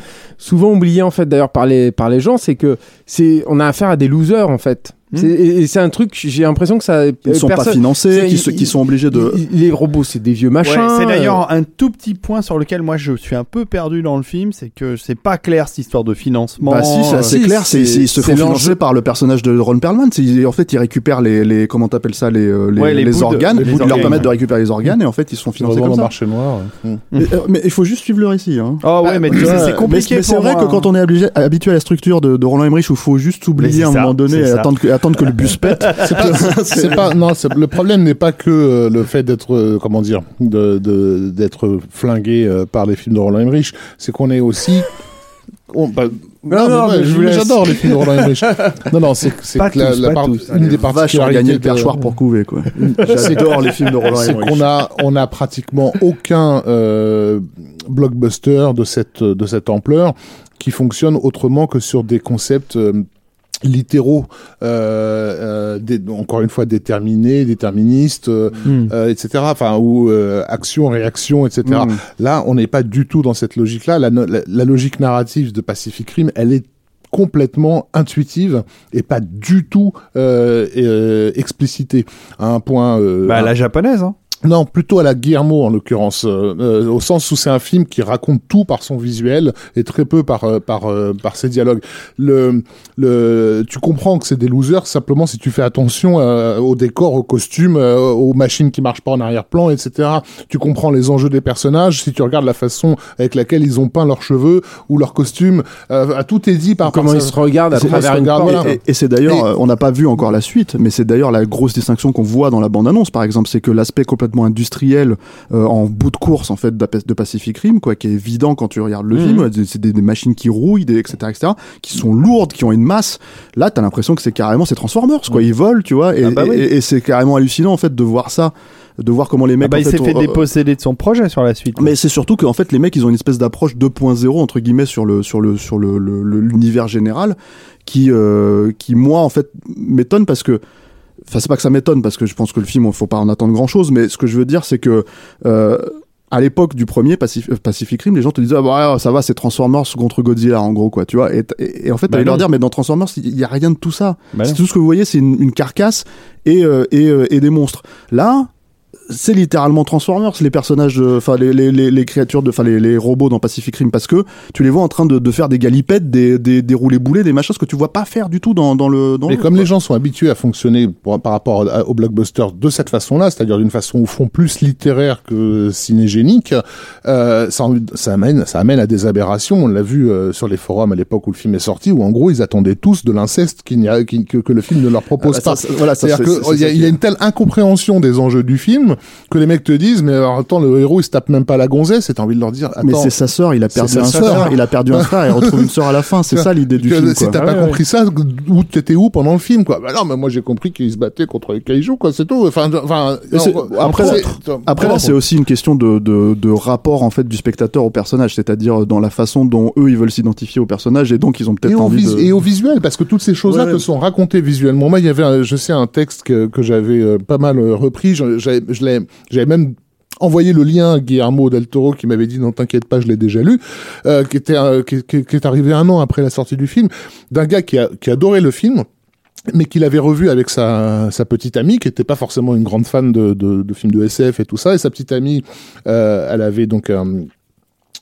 oublié en fait d'ailleurs par les par les gens, c'est que c'est on a affaire à des losers en fait.
Hmm.
C'est- Et, c'est un truc, j'ai l'impression que ça.
Ils ne sont pas financés, qui, sont obligés de.
Les robots, c'est des vieux
Ouais,
machins.
c'est
euh,
d'ailleurs un tout petit point sur lequel moi je suis un peu perdu dans le film, c'est que c'est pas clair cette histoire de financement.
Bah si, c'est assez
si,
clair. C'est, ils se font financer par le personnage de Ron Perlman. En fait, ils récupèrent les, les comment t'appelles ça, les, euh, les,
Ouais, les
les
bouts de-
organes. ils leur permettent de récupérer les organes et en fait, ils se font financer comme ça.
marché noir.
Mais, euh, mais il faut juste suivre le récit. Hein.
Ah ouais, mais sais,
Ouais,
c'est compliqué
Mais, mais c'est vrai que
hein.
quand on est habitué, à la structure de, Roland Emmerich, où il faut juste
Mais
oublier à un moment donné et attendre que, attendre que le bus pète.
C'est pas, c'est pas, non, c'est- le problème n'est pas que euh, le fait d'être, euh, comment dire, de, de- d'être flingué euh, par les films de Roland Emmerich, c'est qu'on est aussi. on- bah,
Non, non,
mais
mais je vous laisse.
j'adore les films de Roland Emmerich. Non, non, c'est, c'est
Pas
que la, la part-
tous.
une des
Vache, on
particularités
gagner le perchoir pour couver, quoi.
C'est
J'adore les films de Roland
c'est
Emmerich.
qu'on a on a pratiquement aucun euh, blockbuster de cette de cette ampleur qui fonctionne autrement que sur des concepts euh, littéraux euh, euh, encore une fois déterminés déterministes euh,
Hmm.
euh, etc enfin ou euh, action réaction etc
Hmm.
là on n'est pas du tout dans cette logique là la, la, la logique narrative de Pacific Rim elle est complètement intuitive et pas du tout euh, euh, explicitée à un point euh,
Bah, la japonaise, hein.
Non, plutôt à la Guillermo en l'occurrence, euh, euh, au sens où c'est un film qui raconte tout par son visuel et très peu par euh, par euh, par ses dialogues. Le le tu comprends que c'est des losers simplement si tu fais attention euh, au décor, aux costumes, euh, aux machines qui marchent pas en arrière-plan, etc. Tu comprends les enjeux des personnages si tu regardes la façon avec laquelle ils ont peint leurs cheveux ou leurs costumes. Euh, à tout est dit par
Comment
par
ils se regardent à travers
se
une
regardent,
porte.
voilà.
Et, et c'est d'ailleurs,
Et-
on n'a pas vu encore la suite, mais c'est d'ailleurs la grosse distinction qu'on voit dans la bande-annonce, par exemple, c'est que l'aspect complètement industriel euh, en bout de course en fait de Pacific Rim, quoi, qui est évident quand tu regardes le
Mhm.
film, c'est- c'est des, des machines qui rouillent, des, etc., etc., qui sont lourdes, qui ont une masse. Là, t'as l'impression que c'est carrément ces Transformers, quoi, ils volent, tu vois, et,
Ah bah oui.
et- et c'est carrément hallucinant en fait de voir ça, de voir comment les
Ah
mecs.
bah,
en
il s'est
ont-
fait
euh,
déposséder de son projet sur la suite.
mais c'est surtout qu'en fait les mecs ils ont une espèce d'approche 2.0 entre guillemets sur le sur le sur le- l'univers général qui euh, qui moi en fait m'étonne parce que enfin c'est pas que ça m'étonne parce que je pense que le film il faut pas en attendre grand chose mais ce que je veux dire c'est que euh, à l'époque du premier Pacif- euh, Pacific Rim, les gens te disaient ah, bah, ça va, c'est Transformers contre Godzilla en gros quoi, tu vois. Et, et- et en fait,
Bah
t'allais leur dire mais dans Transformers, il y a rien de tout ça.
Bah
tout ce que vous voyez, c'est une, une carcasse et euh, et, euh, et des monstres. Là, c'est littéralement Transformers, les personnages, enfin les, les, les, les créatures, enfin les, les robots dans Pacific Rim, parce que tu les vois en train de, de faire des galipettes, des, des, des roulés boulets, des machins, ce que tu vois pas faire du tout dans, dans le. Dans
Mais
le-
comme les gens sont habitués à fonctionner pour- par rapport à- au blockbuster de cette façon-là, c'est-à-dire d'une façon au fond plus littéraire que cinégénique, euh, ça, amène, ça amène à des aberrations. On l'a vu euh, sur les forums à l'époque où le film est sorti, où en gros ils attendaient tous de l'inceste qu'il n'y a, qu'il- que, que le film ne leur propose
Ah bah
pas.
ça, voilà,
C'est-à-dire
c'est- c'est-
qu'il y, a- y une telle incompréhension des enjeux du film que les mecs te disent, mais alors, attends, le héros il se tape même pas la gonzesse, et t'as envie de leur dire, attends,
Mais c'est sa sœur, il a
C'est
perdu un frère, il a perdu un frère et retrouve une sœur à la fin, c'est ça l'idée du
que
film.
si t'as pas
Ouais, ouais.
compris ça, où t'étais où pendant le film, quoi? Bah non, mais moi j'ai compris qu'ils se battaient contre les kaijus, quoi, c'est tout. Enfin, enfin.
C'est-
non,
après,
c'est-
Après là, c'est aussi une question de, de, de rapport en fait du spectateur au personnage, c'est-à-dire dans la façon dont eux ils veulent s'identifier au personnage et donc ils ont peut-être envie de.
et au visuel, parce que toutes ces choses-là
Ouais,
te sont racontées visuellement. Moi, il y avait, un- je sais, un texte que, que j'avais euh, pas mal euh, repris. Je- j'avais même envoyé le lien à Guillermo del Toro qui m'avait dit non t'inquiète pas je l'ai déjà lu euh, qui était euh, est arrivé un an après la sortie du film d'un gars qui a qui adorait le film mais qu'il avait revu avec sa, petite amie, qui était pas forcément une grande fan de, films de SF et tout ça, et sa petite amie, euh, elle avait donc un,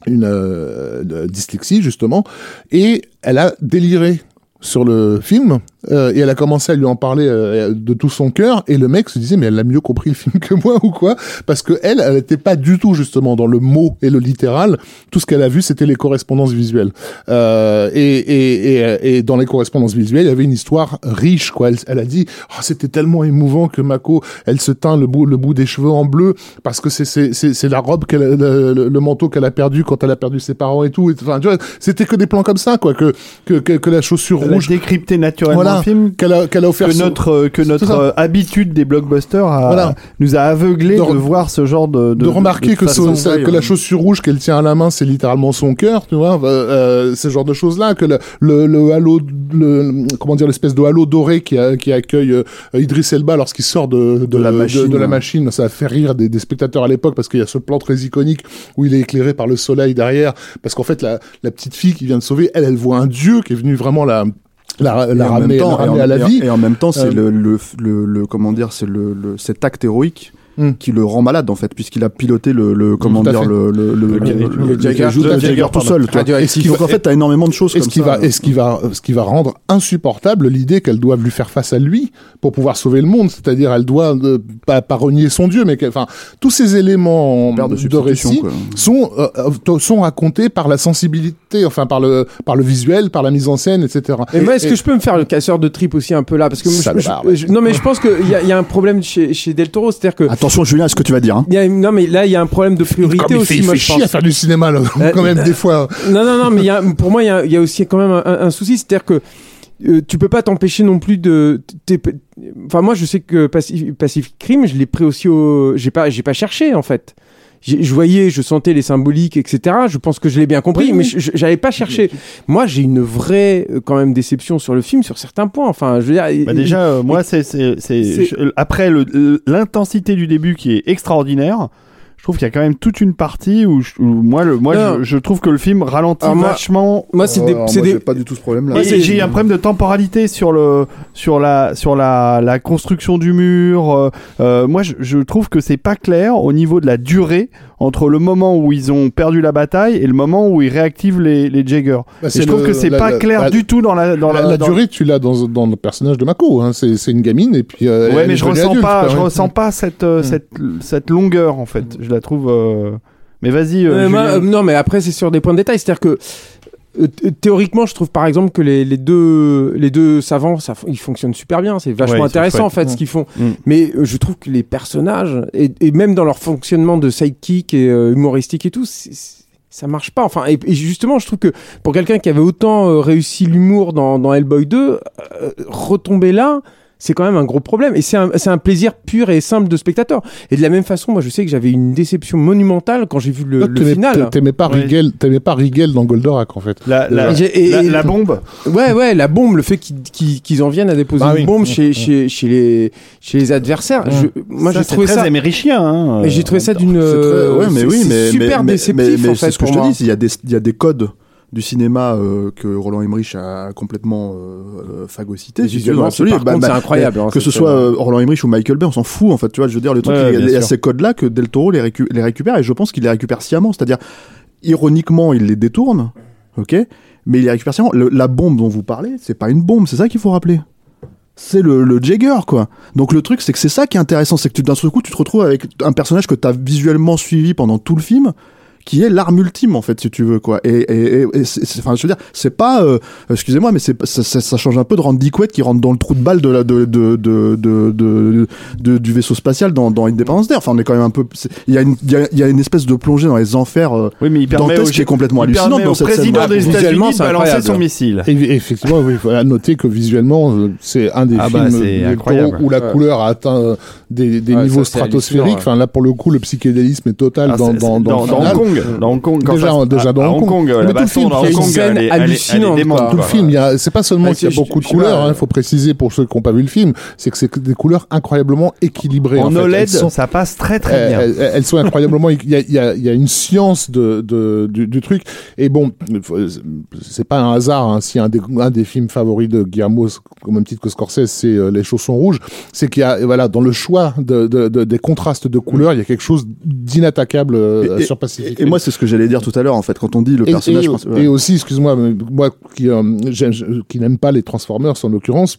une dyslexie justement, et elle a déliré sur le film euh, et elle a commencé à lui en parler euh, de tout son cœur et le mec se disait mais elle a mieux compris le film que moi ou quoi? Parce que elle elle était pas du tout justement dans le mot et le littéral. Tout ce qu'elle a vu c'était les correspondances visuelles. Euh, et, et, et, et dans les correspondances visuelles il y avait une histoire riche quoi. Elle, elle a dit oh, c'était tellement émouvant que Mako elle se teint le bout le bout des cheveux en bleu parce que c'est c'est c'est la robe qu'elle le, le- manteau qu'elle a perdu quand elle a perdu ses parents et tout. Enfin tu vois c'était que des plans comme ça quoi que que que, que la chaussure
Elle
rouge
décrypté naturellement
Voilà.
Film.
qu'elle a qu'elle a offert
Que notre, euh, que notre euh, habitude des blockbusters a-
Voilà.
nous a aveuglés
De
de, voir ce genre de.
de, remarquer que,
façon.
ça- que la chaussure rouge qu'elle tient à la main, c'est littéralement son cœur, tu vois, euh, euh, ce genre de choses-là, que le, le, le halo, le, comment dire, l'espèce de halo doré qui, a- qui accueille euh, Idris Elba lorsqu'il sort de, de,
la machine,
de, la
ouais.
machine, ça a fait rire des, des spectateurs à l'époque parce qu'il y a ce plan très iconique où il est éclairé par le soleil derrière, parce qu'en fait la, la petite fille qui vient de sauver, elle, elle voit un dieu qui est venu vraiment la la, la
en
ramener,
temps-
la
et en-
ramener à la
et en-
vie.
Et en même temps, c'est
Euh,
le, le, le, le- comment dire, c'est le, le, cet acte héroïque
Hmm.
qui le rend malade en fait, puisqu'il a piloté le, le comment dire le le le,
Le-
le-
le
le-
Jagger,
tout
seul.
Et ce qui
Donc
va-
en fait, t'as énormément de choses
Et
comme
ce qui va, et ce qui va, ce qui va rendre insupportable l'idée qu'elle doive lui faire face à lui pour pouvoir sauver le monde? C'est-à-dire, elle doit euh, pas, pas renier son dieu, mais qu'elle- enfin, tous ces éléments
de
récit
quoi.
sont euh, euh, sont racontés par la sensibilité, enfin par le par le visuel, par la mise en scène, etc.
Et moi, est-ce que je peux me faire le casseur de trip aussi un peu là? Parce que moi,
Ça
je-
va,
je-
ouais.
je- non, mais je pense qu'il y, a- il y a un problème chez, chez Del Toro, c'est-à-dire que
Attention, Julien, à ce que tu vas dire. Hein.
il y a, non, mais là, il y a un problème de priorité
Comme il
aussi.
fait, il
moi,
fait
je
chier
pense.
à faire du cinéma, là,
Euh,
quand même des fois.
Non, non, non, mais il y a, pour moi, il y a, il y a aussi quand même un, un souci, c'est-à-dire que euh, tu peux pas t'empêcher non plus de. Enfin, moi, je sais que Pacific, Pacific Crime, je l'ai pris aussi au. J'ai pas, j'ai pas cherché en fait. Je voyais, je sentais les symboliques, etc. Je pense que je l'ai bien compris,
Oui,
mais
oui.
j'avais pas cherché. Moi, j'ai une vraie, euh, quand même, déception sur le film sur certains points. Enfin, je veux dire.
Bah déjà, euh, moi, c'est après l'intensité du début qui est extraordinaire. Je trouve qu'il y a quand même toute une partie où, je- où moi, le, moi,
Non.
je, je trouve que le film ralentit
moi-
vachement.
moi, c'est des, c'est
moi,
des-
j'ai pas du tout ce problème-là.
J'ai un problème de temporalité sur le sur la sur la, la construction du mur. euh, euh, moi, je, je trouve que c'est pas clair au niveau de la durée entre le moment où ils ont perdu la bataille et le moment où ils réactivent les les Jaggers.
Bah,
Et je trouve
le-
que c'est pas
la-
clair
la-
du tout dans la dans
la,
la,
la
dans-
durée, tu l'as dans, dans le personnage de Mako. Hein. C'est c'est une gamine et puis. euh,
Ouais, mais je ressens
adulte,
pas,
quoi,
je
ouais.
ressens pas cette euh,
Mm.
cette cette longueur en fait. Je la trouve. euh, Mais vas-y. euh,
Euh, euh, non, mais après, c'est sur des points de détail. C'est-à-dire que théoriquement, je trouve par exemple que les, les deux les deux savants, ça, ils fonctionnent super bien. C'est vachement
Ouais,
intéressant en fait ce qu'ils font.
Mm.
Mais euh, je trouve que les personnages et, et même dans leur fonctionnement de sidekick et euh, humoristique et tout, ça marche pas. Enfin, et, et justement, je trouve que pour quelqu'un qui avait autant euh, réussi l'humour dans, dans Hellboy 2, euh, retomber là. C'est quand même un gros problème et c'est un, c'est un plaisir pur et simple de spectateur. Et de la même façon, moi je sais que j'avais une déception monumentale quand j'ai vu le,
Toi,
le final.
T'aimais pas
Ouais.
Rigel, t'aimais pas Rigel dans Goldorak en fait.
La, la,
Et j'ai- et-
la-
et-
la bombe.
Ouais, ouais, la bombe, le fait qu'ils en viennent à déposer
Ah
une
oui.
bombe
Mmh,
chez,
mmh.
chez, chez, les, chez les adversaires.
Mmh.
Je- moi,
Ça,
j'ai
c'est
trouvé
très
ça.
américain. Hein,
j'ai trouvé ça d'une. Euh,
ouais, mais
c'est-
oui,
c'est
mais
super
mais,
déceptif
mais, mais
en fait
c'est ce que je te dis. Il y a des codes du cinéma euh, que Roland Emmerich a complètement euh, phagocyté.
Visuellement, par
Bah, bah,
c'est incroyable. hein,
que ce soit
euh,
euh, Roland Emmerich ou Michael Bay, on s'en fout en fait. Tu vois, je veux dire, le truc,
Ouais,
il y a- ces codes-là que Del Toro les, récu- les récupère et je pense qu'il les récupère sciemment. C'est-à-dire, ironiquement, il les détourne, ok, mais il les récupère sciemment. Le- la bombe dont vous parlez, c'est pas une bombe, c'est ça qu'il faut rappeler. C'est le, le Jagger, quoi. Donc le truc, c'est que c'est ça qui est intéressant, c'est que d'un seul coup, tu te retrouves avec un personnage que tu as visuellement suivi pendant tout le film, qui est l'arme ultime, en fait, si tu veux, quoi. Et, et, et- et enfin, je veux dire, c'est pas, euh, excusez-moi, mais c'est, ça, ça, ça change un peu de Randy Quaid qui rentre dans le trou de balle de la, de, de, de, de, de- de- du vaisseau spatial dans, dans Independence Day. Enfin, on est quand même un peu, c'est- il y a une, il y y a une espèce de plongée dans les enfers, euh,
Oui, mais il permet au,
qui est complètement hallucinante dans cette
président
scène.
des
Visuellement,
États-Unis de balancer son missile.
Et effectivement, oui, il faut à noter que visuellement, euh, c'est un des
Ah bah,
films
incroyable.
où la
Ouais.
couleur a atteint euh, des, des
Ouais,
niveaux stratosphériques. Enfin, là, pour le coup, le psychédélisme est total
Ah,
dans,
c'est-
dans, dans, final.
Hong Kong. Dans Hong Kong. quand
Déjà,
ça-
déjà
à-
dans
à
Hong Kong.
la
Mais tout le film,
dans
il y a
Hong
une
Kong,
scène
elle elle elle
hallucinante, quoi.
Tout le film, c'est pas seulement
Ouais,
qu'il y a beaucoup de couleurs, il
euh,
faut préciser pour ceux qui n'ont pas vu le film, c'est que c'est des couleurs incroyablement équilibrées.
En. OLED,
sont-
ça passe très très bien.
elles, sont incroyablement. Il y a, il y a- il y a une science de, de- du, du truc. Et bon, c'est pas un hasard. Hein, si un des, un des films favoris de Guillermo, au même titre que Scorsese, c'est euh, Les Chaussons Rouges, c'est qu'il y a, voilà, dans le choix de, de- de- des contrastes de couleurs, il y a quelque chose d'inattaquable euh,
Et-
sur Pacific
et moi, c'est ce que j'allais dire tout à l'heure, en fait, quand on dit le
Et,
personnage
et-
principal.
et aussi, excuse-moi, moi qui, euh, qui n'aime pas les Transformers en l'occurrence,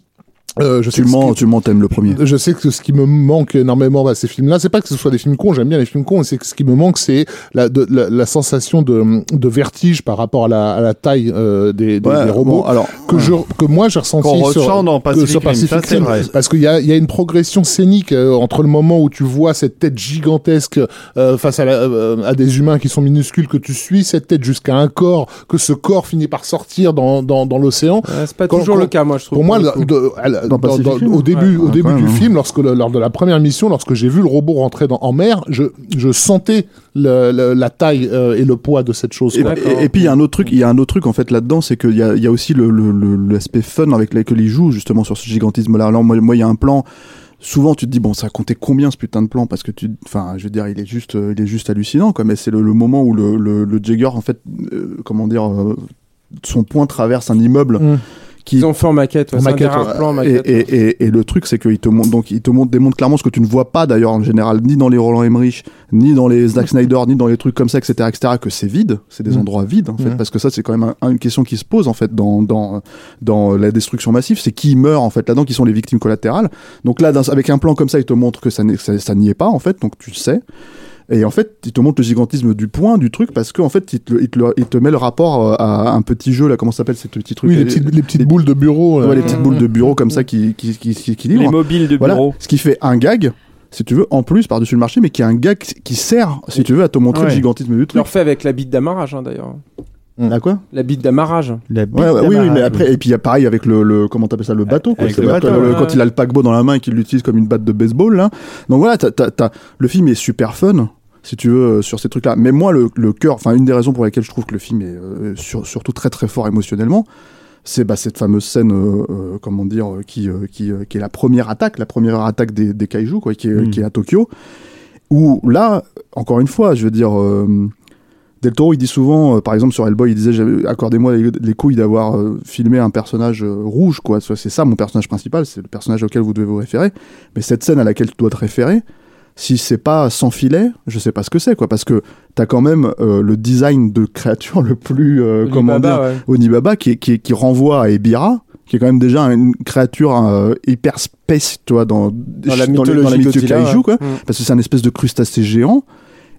euh, je sais
Tu
que ce
mens,
qui-
tu mens, t'aimes le premier.
Je sais que ce qui me manque énormément à ces films-là, c'est pas que ce soit des films cons, j'aime bien les films cons, c'est que ce qui me manque, c'est la, de- la, la sensation de, de vertige par rapport à la, à la taille euh, des, des,
Ouais,
des robots
bon, alors,
que, je, que moi j'ai ressenti
Qu'on
sur,
dans Pacific
sur Pacific
ça, c'est
Rim.
vrai.
parce qu'il y a, il y a une progression scénique euh, entre le moment où tu vois cette tête gigantesque euh, face à, la- euh, à des humains qui sont minuscules, que tu suis cette tête jusqu'à un corps, que ce corps finit par sortir dans, dans, dans l'océan.
Ouais, c'est pas
Quand-
toujours
quand-
le cas, moi, je trouve.
Pour moi,
le
le-
coup.
de- à la-
Dans
dans-
Pacific
dans-
Rim,
au début,
ouais.
au début du
hein.
film, lorsque le- lors de la première mission, lorsque j'ai vu le robot rentrer dans, en mer, je, je sentais le- le- la taille euh, et le poids de cette chose.
Et, puis il y a un autre truc, il y a un autre truc en fait là-dedans, c'est qu'il y a, y a aussi l'aspect fun avec lequel il joue justement sur ce gigantisme-là. Alors moi, moi, il y a un plan. Souvent, tu te dis bon, ça a compté combien ce putain de plan? Parce que tu, enfin, je veux dire, il est juste, euh, il est juste hallucinant. Quoi, mais c'est le, le moment où le, le, le Jagger en fait, euh, comment dire, euh, son poing traverse un immeuble
Mm.
Qui
Ils ont fait en maquette. ouais,
maquette, ouais.
plans en
et,
maquette.
et, et, et le truc, c'est qu'il te montre, donc, il te montre, démontre clairement ce que tu ne vois pas d'ailleurs en général, ni dans les Roland Emmerich, ni dans les Zack Snyder, ni dans les trucs comme ça, etc., etc., que c'est vide, c'est des
Mm.
endroits vides en fait,
Mm.
parce que ça, c'est quand même un- une question qui se pose en fait dans dans dans la destruction massive, c'est qui meurt en fait là-dedans, qui sont les victimes collatérales. Donc là, dans- avec un plan comme ça, il te montre que ça ça, ça n'y est pas en fait, donc tu le sais. Et en fait, il te montre le gigantisme du point, du truc, parce qu'en fait, il te, il, te, le- il te met le rapport euh, à un petit jeu, là, comment ça s'appelle ces petits trucs
Oui, les petites, les petites boules de bureau.
Ouais,
euh,
les petites boules de bureau comme ça qui, qui, qui, qui, qui
Les mobiles de
Voilà.
bureau.
Ce qui fait un gag, si tu veux, en plus par-dessus le marché, mais qui est un gag qui sert, si tu veux, à te montrer
Ouais.
le gigantisme du truc.
refais avec la bite d'amarrage, hein, d'ailleurs.
À quoi?
La bite d'amarrage.
La
Ouais, ouais, oui, oui, mais après, et puis il y a pareil avec le, le comment t'appelles ça, le bateau, quoi.
Le
quand-
bateau,
le-
ouais.
quand il a le paquebot dans la main et qu'il l'utilise comme une batte de baseball, là. Donc voilà, le film est super fun, si tu veux, euh, sur ces trucs-là. Mais moi, le, le cœur, enfin, une des raisons pour lesquelles je trouve que le film est euh, sur- surtout très très fort émotionnellement, c'est bah, cette fameuse scène, euh, euh, comment dire, qui, qui, qui est la première attaque, la première attaque des, des kaiju, quoi, qui est,
Mm.
qui est à Tokyo. Où là, encore une fois, je veux dire. Del Toro, il dit souvent, par exemple sur Hellboy, il disait accordez-moi les, les couilles d'avoir filmé un personnage rouge, quoi. C'est ça mon personnage principal, c'est le personnage auquel vous devez vous référer. Mais cette scène à laquelle tu dois te référer, si c'est pas sans filet, je sais pas ce que c'est, quoi. Parce que t'as quand même euh, le design de créature le plus, euh, comment dire,
ouais.
Onibaba qui, qui, renvoie à Ebira, qui est quand même déjà une créature euh, hyper space, tu vois, dans,
Dans la mythologie
dans la mythologie
Godzilla,
kaiju,
ouais.
quoi
Mm.
parce que c'est un espèce de crustacé géant.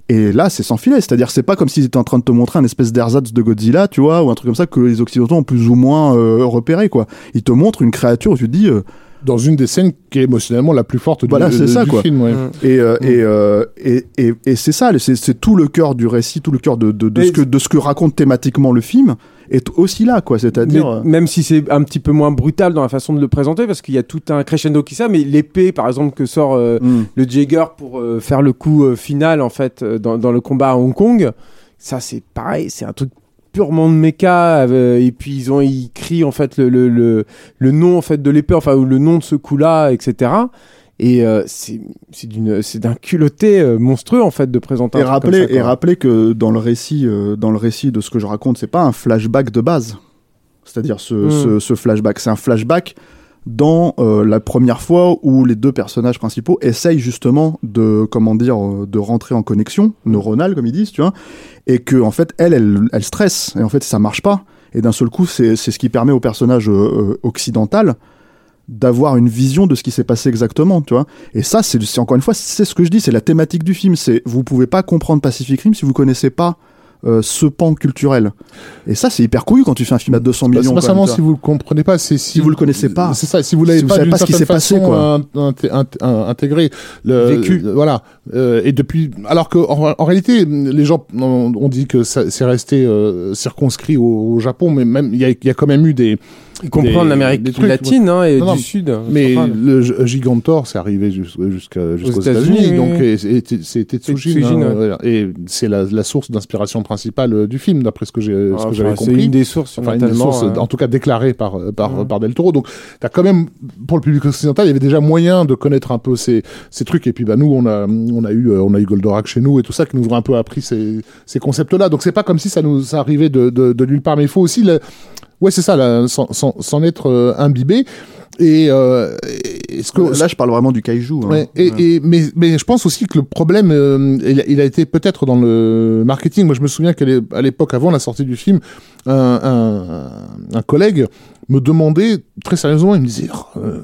Et là, c'est sans filet. C'est-à-dire, c'est pas comme s'ils étaient en train de te montrer un espèce d'ersatz de Godzilla, tu vois, ou un truc comme ça que les Occidentaux ont plus ou moins euh, repéré, quoi. Ils te montrent une créature où tu te dis, euh,
Dans une des scènes qui est émotionnellement la plus forte du,
Voilà, c'est
de-
ça,
du
quoi.
film. ouais.
Mm.
et, euh,
Mm.
et, euh, et, et, et c'est ça, c'est, c'est tout le cœur du récit, tout le cœur de, de, ce que, de ce que raconte thématiquement le film est aussi là, quoi. C'est-à-dire,
Mais
euh,
même si c'est un petit peu moins brutal dans la façon de le présenter, parce qu'il y a tout un crescendo qui ça, mais l'épée, par exemple, que sort euh,
mm.
le Jagger pour euh, faire le coup euh, final, en fait, euh, dans, dans le combat à Hong Kong, ça, c'est pareil, c'est un truc purement de méca, euh, et puis ils ont ils crient, en fait, le, le, le, le nom, en fait, de l'épée, enfin, ou le nom de ce coup-là, etc. Et euh, c'est c'est d'une- c'est d'un culotté euh, monstrueux, en fait, de présenter
Et
un truc comme
rappeler,
ça, quoi.
et rappeler que dans le récit, euh, dans le récit de ce que je raconte, c'est pas un flashback de base. C'est-à-dire ce,
Mm.
ce, ce flashback, c'est un flashback dans euh, la première fois où les deux personnages principaux essayent justement de comment dire euh, de rentrer en connexion neuronale comme ils disent, tu vois, et que en fait elle elle, elle stresse et en fait ça marche pas et d'un seul coup c'est ce qui permet au personnage euh, occidental d'avoir une vision de ce qui s'est passé exactement, tu vois. Et ça, c'est c'est- encore une fois, c'est ce que je dis, c'est la thématique du film. C'est vous pouvez pas comprendre Pacific Rim si vous connaissez pas euh, ce pan culturel. Et ça, c'est hyper couillu quand tu fais un film à 200
Bah,
millions.
c'est pas seulement si vous le comprenez pas, c'est si,
Si vous le connaissez pas.
C'est ça. Si vous l'avez
Si vous
pas d'une
pas ce qui
certaine
s'est passé, quoi.
int- int- int- int- intégré, le,
Vécu.
le- voilà. Euh, et depuis, alors que en, en réalité, les gens ont, ont dit que c'est resté euh, circonscrit au, au Japon, mais même il y a, il y a quand même eu des.
Y compris en Amérique
des trucs,
latine hein, et
Non, non,
du Sud.
Mais le Gigantor, c'est arrivé jusqu'aux
États-Unis, oui,
donc
oui.
et- et- et c'était Tsujin,
Tsujin,
hein,
ouais.
et c'est la, la source d'inspiration principale euh, du film, d'après ce que j'ai ce
Ah,
que j'avais
enfin,
compris.
C'est une des sources,
enfin une des sources,
euh,
en tout cas déclarées par euh, par,
Ouais.
par Del Toro. Donc, t'as quand même pour le public occidental, il y avait déjà moyen de connaître un peu ces ces trucs. Et puis bah nous, on a on a eu euh, on a eu Goldorak chez nous et tout ça qui nous ont un peu appris ces ces concepts-là. Donc c'est pas comme si ça nous ça arrivait de de, de nulle part, mais il faut aussi le Ouais, c'est ça, là, sans, sans, sans être euh, imbibé. Et, euh, et ce que
Là, je parle vraiment du kaiju. hein.
Ouais, et, et mais mais je pense aussi que le problème euh, il, a, il a été peut-être dans le marketing. Moi, je me souviens qu'à l'époque, avant la sortie du film, un, un, un collègue me demandait très sérieusement, il me disait, Oh, euh,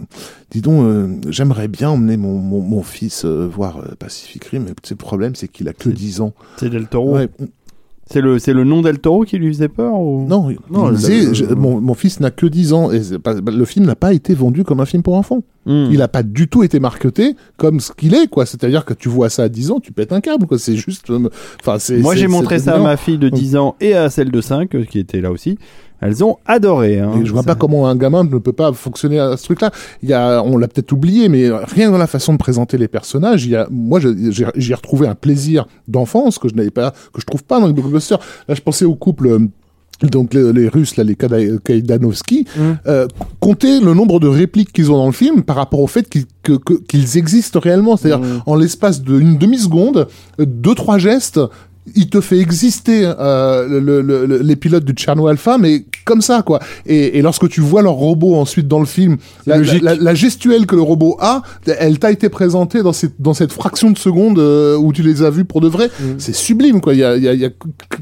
dis donc, euh, j'aimerais bien emmener mon, mon, mon fils euh, voir Pacific Rim, mais le problème, c'est qu'il a que 10 ans.
C'est Del Toro.
Ouais,
C'est le, c'est le nom Del Toro qui lui faisait peur ou...
non,
Non,
disait, je- mon, mon fils n'a que 10 ans et pas- le film n'a pas été vendu comme un film pour enfants.
Hmm.
Il a pas du tout été marketé comme ce qu'il est, quoi. C'est-à-dire que tu vois ça à 10 ans, tu pètes un câble, quoi. C'est juste, euh, enfin, c'est.
Moi,
c'est-
j'ai
c'est
montré ça à ma fille de 10 ans et à celle de 5 euh, qui était là aussi. Elles ont adoré. Hein.
Je vois
Ça-
pas comment un gamin ne peut pas fonctionner à ce truc-là. Il y a, on l'a peut-être oublié, mais rien dans la façon de présenter les personnages. Il y a, moi, j'ai retrouvé un plaisir d'enfance que je n'avais pas, que je trouve pas dans les blockbusters. Là, je pensais au couple. euh, Donc les, les Russes, là, les Kaidanovski, euh, compter le nombre de répliques qu'ils ont dans le film par rapport au fait qu'ils que- que- qu'ils existent réellement. C'est-à-dire en l'espace d'une demi-seconde, euh, deux trois gestes, il te fait exister euh, le, le- le- les pilotes du Tcherno Alpha, mais comme ça, quoi. Et, et lorsque tu vois leur robot ensuite dans le film, la, gestuelle que le robot a, elle t'a été présentée dans cette, dans cette fraction de seconde euh, où tu les as vus pour de vrai. C'est sublime, quoi. Il y a, il y a- il y a-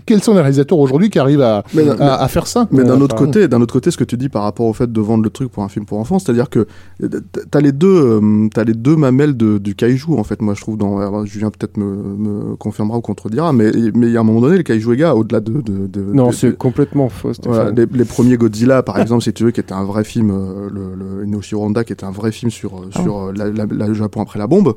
quels sont les réalisateurs aujourd'hui qui arrivent à,
Mais-
à, à faire ça
Mais d'un autre côté, d'un autre côté, ce que tu dis par rapport au fait de vendre le truc pour un film pour enfants, c'est-à-dire que euh, t'as les deux, t'as les deux mamelles de, du kaiju en fait. Moi, je trouve dans alors, Julien peut-être me, me confirmera ou contredira, mais mais il y a un moment donné, le kaiju au-delà de, de, de
Non, c'est complètement faux.
Voilà, les, les premiers Godzilla, par exemple, si tu veux, qui était un vrai film, euh, le, le Honda, qui était un vrai film sur euh, sur euh, la, la- la- le Japon après la bombe,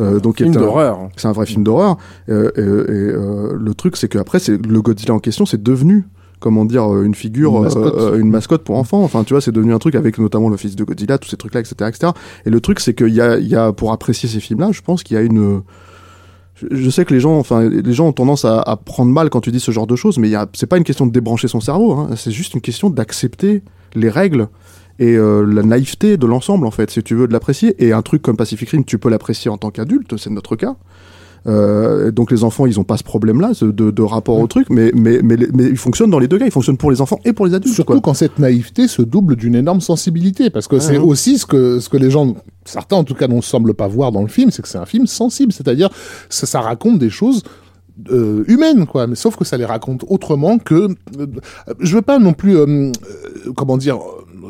euh, donc
Film d'horreur.
c'est un vrai film d'horreur. Euh, et et, euh, le truc, c'est qu'après, c'est le Godzilla en question, c'est devenu comment dire une figure
Une mascotte.
euh, une mascotte pour enfants enfin tu vois c'est devenu un truc avec notamment le fils de Godzilla tous ces trucs là etc etc et le truc c'est qu'il y a il y a pour apprécier ces films là je pense qu'il y a une je- sais que les gens, enfin, les gens ont tendance à, prendre mal quand tu dis ce genre de choses, mais c'est pas une question de débrancher son cerveau, hein, c'est juste une question d'accepter les règles et euh, la naïveté de l'ensemble, en fait, si tu veux de l'apprécier. Et un truc comme Pacific Rim, tu peux l'apprécier en tant qu'adulte, c'est notre cas. Euh, donc les enfants, ils ont pas ce problème-là de, de rapport au truc, mais, mais, mais, mais ils fonctionnent dans les deux cas, ils fonctionnent pour les enfants et pour les adultes.
Surtout
quoi.
quand cette naïveté se double d'une énorme sensibilité, parce que c'est aussi ce que ce que les gens, certains en tout cas, ne semblent pas voir dans le film, c'est que c'est un film sensible, c'est-à-dire ça, ça raconte des choses euh, humaines, quoi. Mais sauf que ça les raconte autrement que. euh, je veux pas non plus, euh, euh, comment dire.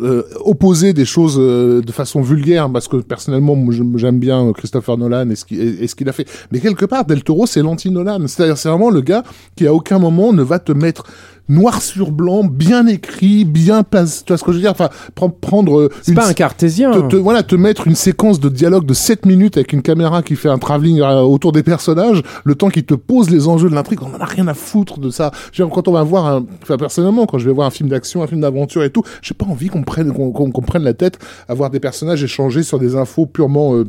Euh, opposer des choses euh, de façon vulgaire parce que personnellement j'aime bien Christopher Nolan et ce qu'il et- et ce qu'il a fait. Mais quelque part Del Toro c'est l'anti-Nolan. C'est-à-dire c'est vraiment le gars qui à aucun moment ne va te mettre noir sur blanc bien écrit bien place tu vois ce que je veux dire? Enfin pre- prendre euh,
C'est pas un cartésien.
te, te- voilà, te mettre une séquence de dialogue de 7 minutes avec une caméra qui fait un travelling euh, autour des personnages, le temps qui te pose les enjeux de l'intrigue, on en a rien à foutre de ça. Dire, quand on va voir un, enfin, personnellement, quand je vais voir un film d'action, un film d'aventure et tout, j'ai pas envie qu'on prenne, qu'on, qu'on prenne la tête à voir des personnages échanger sur des infos purement, euh,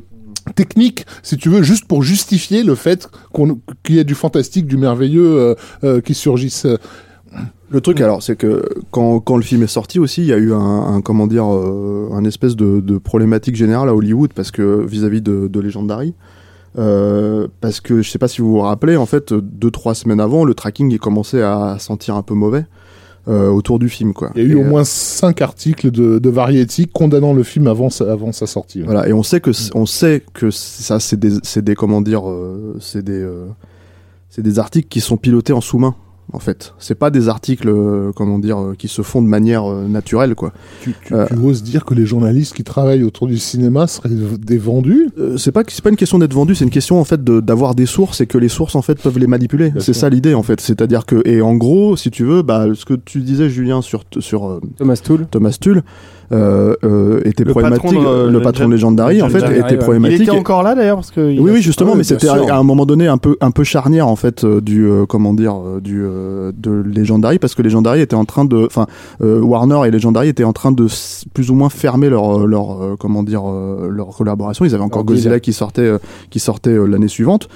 techniques, si tu veux, juste pour justifier le fait qu'il y ait du fantastique, du merveilleux euh, euh, qui surgisse.
Le truc, alors, c'est que quand, quand le film est sorti aussi, il y a eu un, un, comment dire, euh, un espèce de, de problématique générale à Hollywood parce que vis-à-vis de, de Legendary. Euh, parce que je sais pas si vous vous rappelez, en fait, deux trois semaines avant, le tracking il commençait à sentir un peu mauvais euh, autour du film, quoi.
Il y a eu
Et,
au moins cinq articles de, de Variety condamnant le film avant sa, avant sa sortie.
Voilà, et on sait que c- on sait que ça c'est des c'est des comment dire c'est des c'est des articles qui sont pilotés en sous-main en fait. C'est pas des articles euh, comment dire euh, qui se font de manière euh, naturelle quoi.
Tu, tu,
Euh,
tu oses dire que les journalistes qui travaillent autour du cinéma seraient des vendus?
Euh, c'est pas c'est pas une question d'être vendu, c'est une question en fait de- d'avoir des sources et que les sources en fait peuvent les manipuler. C'est ça l'idée en fait, c'est-à-dire que et en gros, si tu veux, bah ce que tu disais Julien sur sur euh,
Thomas Toole.
Thomas Tull était
Le
problématique.
patron de, euh,
le patron Legendary en fait était
ouais.
Il
problématique.
était encore là d'ailleurs parce que.
Oui,
a-
oui, justement, mais c'était à, un moment donné un peu, un peu charnière en fait euh, du, euh, comment dire, euh, du euh, de Legendary parce que Legendary était en train de, enfin, euh, Warner et Legendary étaient en train de plus ou moins fermer leur, euh, leur, euh, comment dire, euh, leur collaboration. Ils avaient encore
deal.
Godzilla qui sortait, euh, qui sortait euh, l'année suivante.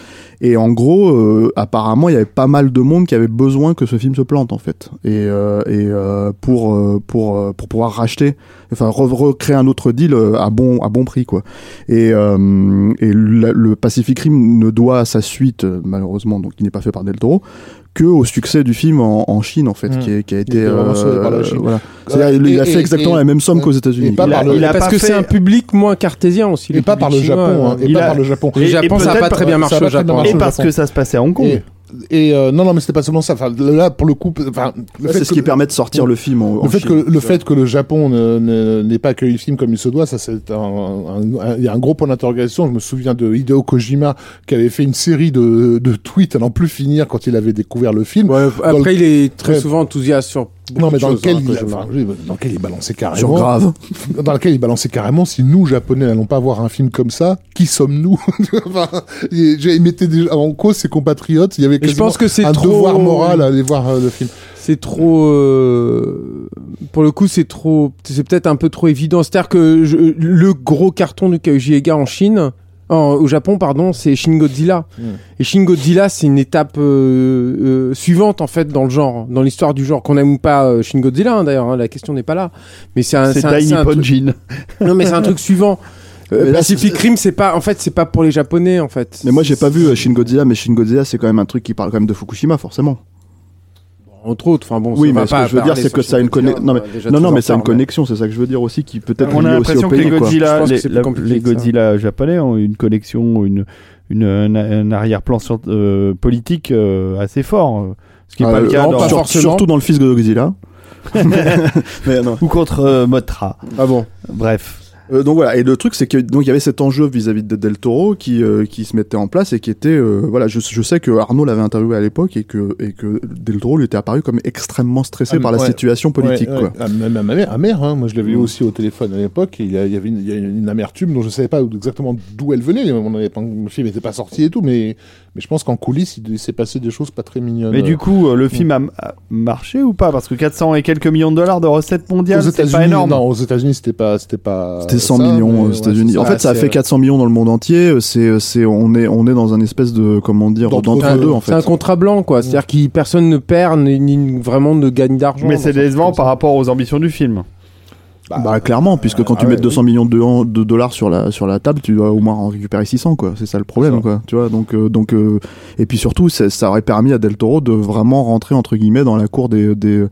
Et en gros, euh, apparemment, il y avait pas mal de monde qui avait besoin que ce film se plante en fait, et, euh, et euh, pour euh, pour euh, pour pouvoir racheter, enfin re- recréer un autre deal euh, à bon à bon prix quoi. Et euh, et la- le Pacific Rim ne doit à sa suite, euh, malheureusement, donc qui n'est pas fait par Del Toro, que au succès du film en, en Chine en fait,
Mm.
qui, est- qui a
Il
été
par la
euh,
Chine.
voilà. Il, il a fait
et-
exactement
et-
la même somme qu'aux États-Unis.
Il a- il a
Parce que c'est un public moins cartésien aussi.
et pas par le Japon, hein, et
Il
pas
a-
par le Japon.
Le
Et-
Japon, ça n'a pas très bien
a
marché au Japon.
Et parce que ça se passait à Hong Kong.
Et, euh, non, non, mais c'était pas seulement ça. Enfin, là, pour le coup, enfin,
c'est ce qui permet de sortir le film en, en
le fait,
Chine.
que, le fait que le Japon n'ait pas accueilli le film comme il se doit, ça c'est un, un- un- il y a un gros point d'interrogation. Je me souviens de Hideo Kojima qui avait fait une série de, de tweets à n'en plus finir quand il avait découvert le film.
Ouais, après,
le-
il est très
Ouais.
souvent enthousiaste sur.
Non, mais
de
dans lequel,
hein,
il, enfin, dans lequel il balançait carrément.
grave.
Dans lequel il balançait carrément. Si nous, Japonais, n'allons pas voir un film comme ça, qui sommes-nous enfin, il, mettait déjà en cause ses compatriotes. Il y avait
je pense que c'est
un
trop-
devoir moral à aller voir euh, le film.
c'est trop euh, pour le coup c'est trop c'est peut-être un peu trop évident c'est à dire que je- le gros carton du Kaiji Ega en Chine au Japon pardon c'est Shin Godzilla
Mm.
et Shin Godzilla c'est une étape euh, euh, suivante en fait dans le genre dans l'histoire du genre qu'on aime ou pas euh, Shin Godzilla hein, d'ailleurs hein, la question n'est pas là mais c'est un
C'est Jin.
non mais c'est un truc suivant Euh,
là,
Pacific Rim c'est pas en fait c'est pas pour les japonais en fait
Mais moi j'ai pas vu Shin Godzilla, mais Shin Godzilla c'est quand même un truc qui parle quand même de Fukushima forcément.
Entre autres enfin bon
Oui, mais ce que je veux dire c'est que ça a une
Godzilla,
connexion. Non mais
on a déjà
non non mais ça a une connexion, c'est ça que je veux dire aussi qui peut-être
On a l'impression que les Godzilla, les. Godzilla japonais ont une connexion, une, une, un, arrière-plan euh, politique euh, assez fort. euh, Ce qui n'est pas le cas
surtout dans le fils de Godzilla. mais non.
ou contre euh, Motra.
ah bon
Bref.
Euh, donc voilà, et le truc c'est que donc il y avait cet enjeu vis-à-vis de Del Toro qui euh, qui se mettait en place et qui était euh, voilà, je, je sais que Arnaud l'avait interviewé à l'époque et que et que Del Toro lui était apparu comme extrêmement stressé
Ah,
par la situation politique
Ouais,
quoi.
ouais. Ah, même amer, amer, hein. moi je l'avais eu
Mm.
aussi au téléphone à l'époque, et il y, avait une, il y a une amertume dont je savais pas exactement d'où elle venait, on avait pas, le film n'était pas sorti et tout, mais, mais je pense qu'en coulisses il, s'est passé des choses pas très mignonnes.
Mais du coup, le film a, a marché ou pas? Parce que 400 et quelques millions de dollars de recettes mondiales, c'est pas énorme.
non, aux États-unis c'était pas, c'était pas.
C'était 100
ça,
millions aux États-Unis. en fait, ça a fait 400 millions dans le monde entier. C'est, c'est, on est, on est dans un espèce de, comment dire, d'entre deux en
C'est un contrat blanc, quoi. C'est-à-dire que personne ne perd ni, ni vraiment ne gagne d'argent.
Mais c'est décevant par rapport aux ambitions du film.
Bah clairement, puisque quand tu
ah
mets
ouais,
200 millions de, de dollars sur la sur la table, tu dois au moins en récupérer 600 quoi. C'est ça le problème
ça.
quoi. Tu vois donc euh, donc euh, et puis surtout ça, ça aurait permis à Del Toro de vraiment rentrer entre guillemets dans la cour des des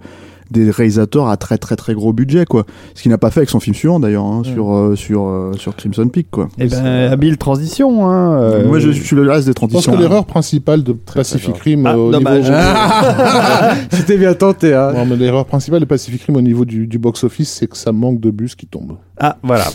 des réalisateurs à très très très gros budget quoi. Ce qu'il n'a pas fait avec son film suivant d'ailleurs hein, sur euh, sur euh, sur Crimson Peak quoi.
Eh ben, habile transition. Hein, euh,
Moi je, je suis le reste des
Je pense
transitions.
que l'erreur principale de Pacific Rim
Ah,
euh, au
dommage.
niveau.
C'était bien tenté, hein.
Non, mais l'erreur principale de Pacific Rim au niveau du, du box-office, c'est que ça manque de bus qui tombent.
Ah, voilà.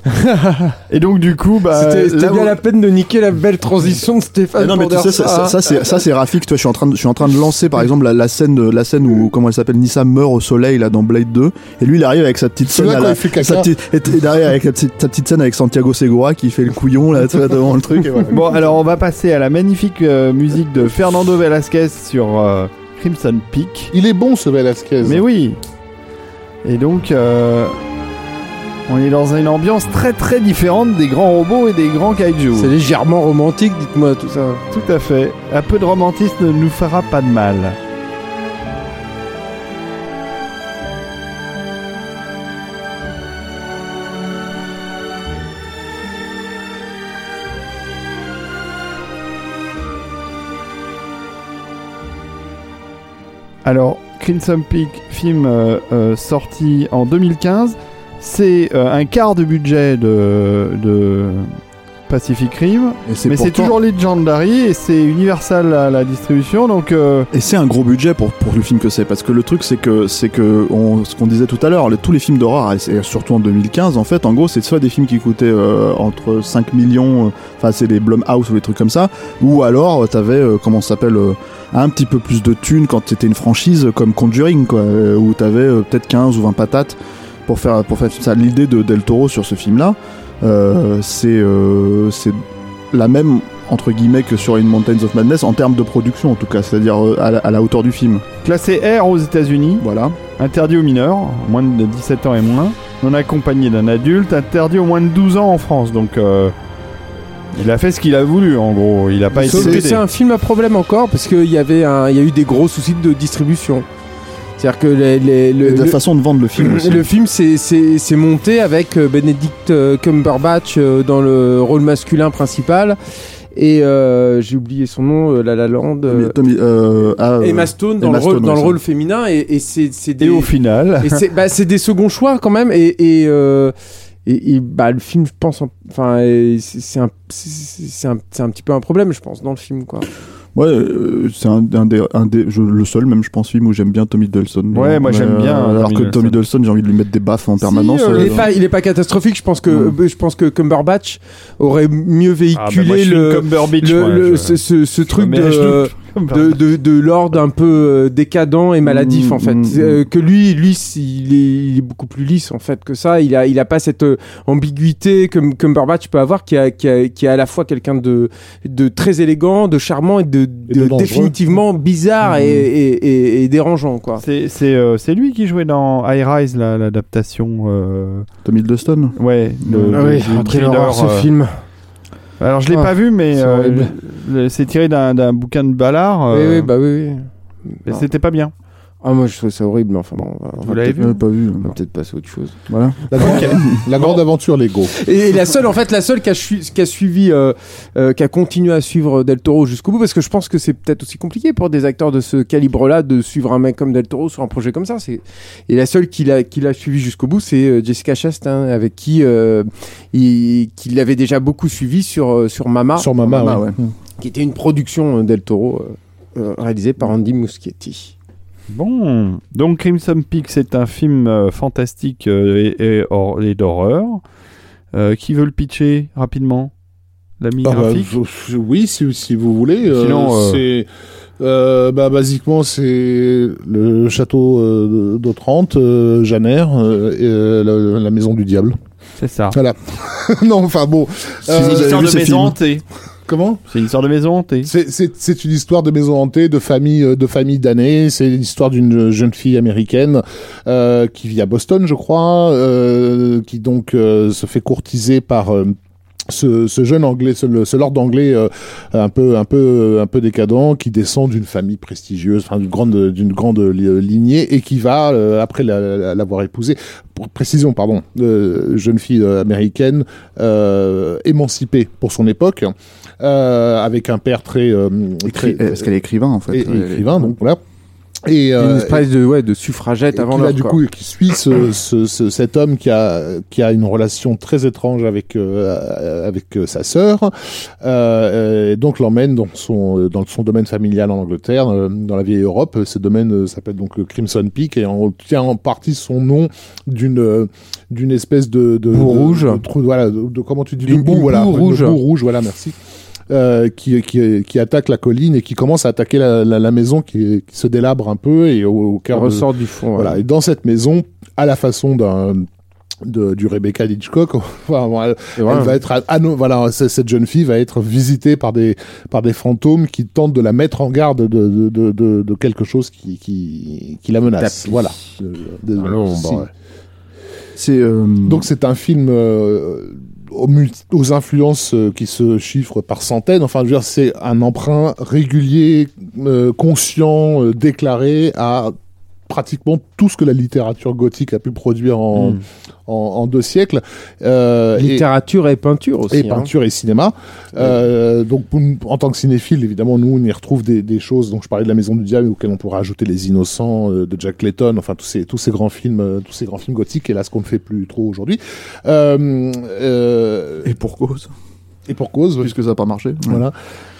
et donc, du coup, bah,
C'était bien
où-
la peine de niquer la belle transition de Stéphane.
Non mais tu sais ça, ça, ça, c'est ça c'est Rafik toi je suis en train de je suis en train de lancer par exemple la, la scène la scène où comment elle s'appelle Nissa meurt au soleil là dans Blade 2 et lui il arrive avec sa petite scène
Celui-là,
à
quand
la-
il fait caca.
sa petite, et, et derrière avec sa petite, sa petite scène avec Santiago Segura qui fait le couillon là devant le truc et voilà.
Bon, alors on va passer à la magnifique euh, musique de Fernando Velasquez sur euh, Crimson Peak.
Il est bon ce Velasquez.
Mais oui. Et donc, euh, on est dans une ambiance très très différente des grands robots et des grands kaiju.
C'est légèrement romantique, dites-moi tout ça.
Tout à fait. Un peu de romantisme ne nous fera pas de mal. Alors, Crimson Peak, film euh, euh, sorti en 2015, c'est euh, un quart du budget de, de Pacific Rim, mais c'est toujours Legendary et c'est Universal à la distribution, donc euh,
Et c'est un gros budget pour, pour le film que c'est, parce que le truc c'est que c'est que on- ce qu'on disait tout à l'heure, le- tous les films d'horreur, et surtout en 2015, en fait, en gros, c'est soit des films qui coûtaient euh, entre 5 millions, euh, enfin c'est des Blumhouse ou des trucs comme ça, ou alors t'avais euh, comment ça s'appelle un petit peu plus de thunes quand c'était une franchise comme Conjuring, quoi, où t'avais peut-être 15 ou 20 patates pour faire pour faire ça. L'idée de Del Toro sur ce film-là, euh, c'est euh, c'est la même entre guillemets que sur In Mountains of Madness en termes de production en tout cas, c'est-à-dire euh, à, la- à la hauteur du film.
classé R aux États-Unis,
Voilà.
interdit aux mineurs, moins de 17 ans et moins, non accompagné d'un adulte, interdit aux moins de 12 ans en France. Donc, euh, il a fait ce qu'il a voulu, en gros. Il a pas été
Sauf que
pédé.
c'est un film à problème encore, parce qu'il y avait un, il y a eu des gros soucis de distribution. C'est-à-dire que les, les- le,
la
le-
façon de vendre le film aussi.
le film s'est monté avec euh, Benedict euh, Cumberbatch euh, dans le rôle masculin principal et euh, j'ai oublié son nom, euh, La La Land. euh,
Tommy- ah,
Emma Stone dans
Emma
le rôle,
Stone,
dans
ouais,
le rôle féminin et, et c'est c'est des
Et au final,
c'est bah, c'est des seconds choix quand même et et, euh, et, et, bah le film je pense en- enfin c'est c'est un c'est c'est un c'est un petit peu un problème je pense dans le film quoi.
Ouais, euh, c'est un, un des, un des je- le seul même je pense film où j'aime bien Tommy Dolson.
Ouais, moi, j'aime bien,
alors
Tommy
que. Tommy Dolson, j'ai envie de lui mettre des baffes en permanence.
euh,
il, est
euh,
pas, il est pas catastrophique je pense que
Ouais.
je pense que Cumberbatch aurait mieux
Ah, bah,
véhiculé
moi,
le le,
moi,
le-
je-
ce, ce, ce
je
truc de, de, de, de Lord un peu euh, décadent et maladif
Mm,
en fait
mm,
Euh, que lui lui s- il est, il est beaucoup plus lisse en fait que ça il a il a pas cette euh, ambiguïté que Cumberbatch peut avoir qui a qui a qui est à la fois quelqu'un de de très élégant de charmant et de,
Et de
définitivement bizarre
Mm.
et, et, et, et dérangeant quoi
C'est c'est euh, c'est lui qui jouait dans High Rise, la- l'adaptation. euh,
Tommy Dolson.
Ouais, le,
Ah
le-
oui,
du
quelle
thriller,
ce
euh,
film
Alors je l'ai
Ah,
pas vu, mais
c'est
euh, c'est tiré d'un bouquin de Ballard.
oui
euh,
oui bah oui, oui.
C'était pas bien.
Ah moi je trouve ça horrible mais enfin bon on va, on
Vous
va
l'avez
peut-être-
vu
Euh, pas vu.
on va peut-être passer à autre chose
Voilà.
La grande, la grande aventure Lego.
Et la seule, en fait, la seule qui a, su- qui a suivi, euh, euh, qui a continué à suivre Del Toro jusqu'au bout, parce que je pense que c'est peut-être aussi compliqué pour des acteurs de ce calibre-là de suivre un mec comme Del Toro sur un projet comme ça. C'est et la seule qui l'a qui l'a suivi jusqu'au bout, c'est euh, Jessica Chastain, avec qui euh, il, qui l'avait déjà beaucoup suivi sur euh, sur Mama,
Sur Mama,
Mama,
ouais.
ouais.
Mm.
qui était une production euh, Del Toro euh, euh, réalisée par Andy Muschietti.
Bon, donc Crimson Peak, c'est un film euh, fantastique euh, et, et, hor- et d'horreur. Euh, qui veut le pitcher rapidement? L'ami
Ah bah, oui, si, si vous voulez.
Sinon, euh,
c'est euh, bah, basiquement c'est le château euh, d'Otrante, euh, Janer, euh, et, euh, la, la maison du diable.
C'est ça.
Voilà. non, enfin bon.
C'est
Euh,
une histoire de maison hantée.
Comment
C'est une histoire de maison hantée.
C'est- une histoire de maison hantée, de famille, euh, de famille damnée. C'est l'histoire d'une jeune fille américaine euh, qui vit à Boston, je crois, euh, qui donc euh, se fait courtiser par euh, ce, ce jeune anglais, ce, lord anglais euh, un peu, un peu, un peu décadent, qui descend d'une famille prestigieuse, enfin d'une grande, d'une grande li- lignée, et qui va euh, après la- la- l'avoir épousée, pour précision, pardon, euh, jeune fille euh, américaine euh, émancipée pour son époque, euh, avec un père très, euh, très
Écri- Est-ce qu'elle est écrivain en fait
et- écrivain, donc voilà. Et,
une
euh,
espèce de ouais de suffragette
et
avant l'heure.
du
quoi.
coup, qui suit ce, ce- ce- cet homme qui a, qui a une relation très étrange avec, euh, avec euh, sa sœur, euh, euh, et donc l'emmène dans son, euh, dans son domaine familial en Angleterre, euh, dans la vieille Europe. Ce domaine euh, s'appelle donc euh, Crimson Peak et on tient en partie son nom d'une, euh, d'une espèce de, de de-
rouge.
de voilà, de, comment tu dis, de
Une-
boue,
une
voilà,
boue
Une
rouge.
boue rouge, voilà, merci. Euh, qui, qui, qui attaque la colline et qui commence à attaquer la, la, la maison qui, qui se délabre un peu et au, au cœur de,
ressort du fond.
voilà.
ouais.
Et dans cette maison, à la façon d'un de, du Rebecca Hitchcock, enfin, elle, va être, ah non, voilà, cette jeune fille va être visitée par des par des fantômes qui tentent de la mettre en garde de de, de, de, de quelque chose qui qui, qui la menace.
Tapis.
Voilà. Désolé.
Non,
Si.
ouais.
C'est euh,
Donc c'est un film euh, aux, influences euh, qui se chiffrent par centaines. Enfin, je veux dire, c'est un emprunt régulier, euh, conscient, euh, déclaré à pratiquement tout ce que la littérature gothique a pu produire en,
Mm.
en, en deux siècles. Euh,
Littérature et peinture aussi.
et
hein.
peinture et cinéma. Euh, donc, en tant que cinéphile, évidemment, nous, on y retrouve des, des choses. Donc, je parlais de La Maison du Diable, auxquelles on pourrait ajouter Les Innocents euh, de Jack Clayton. Enfin, tous ces tous ces grands films, tous ces grands films gothiques. Et là, ce qu'on ne fait plus trop aujourd'hui. Euh, euh,
et pour cause,
et pour cause.
puisque ça n'a pas marché.
Voilà.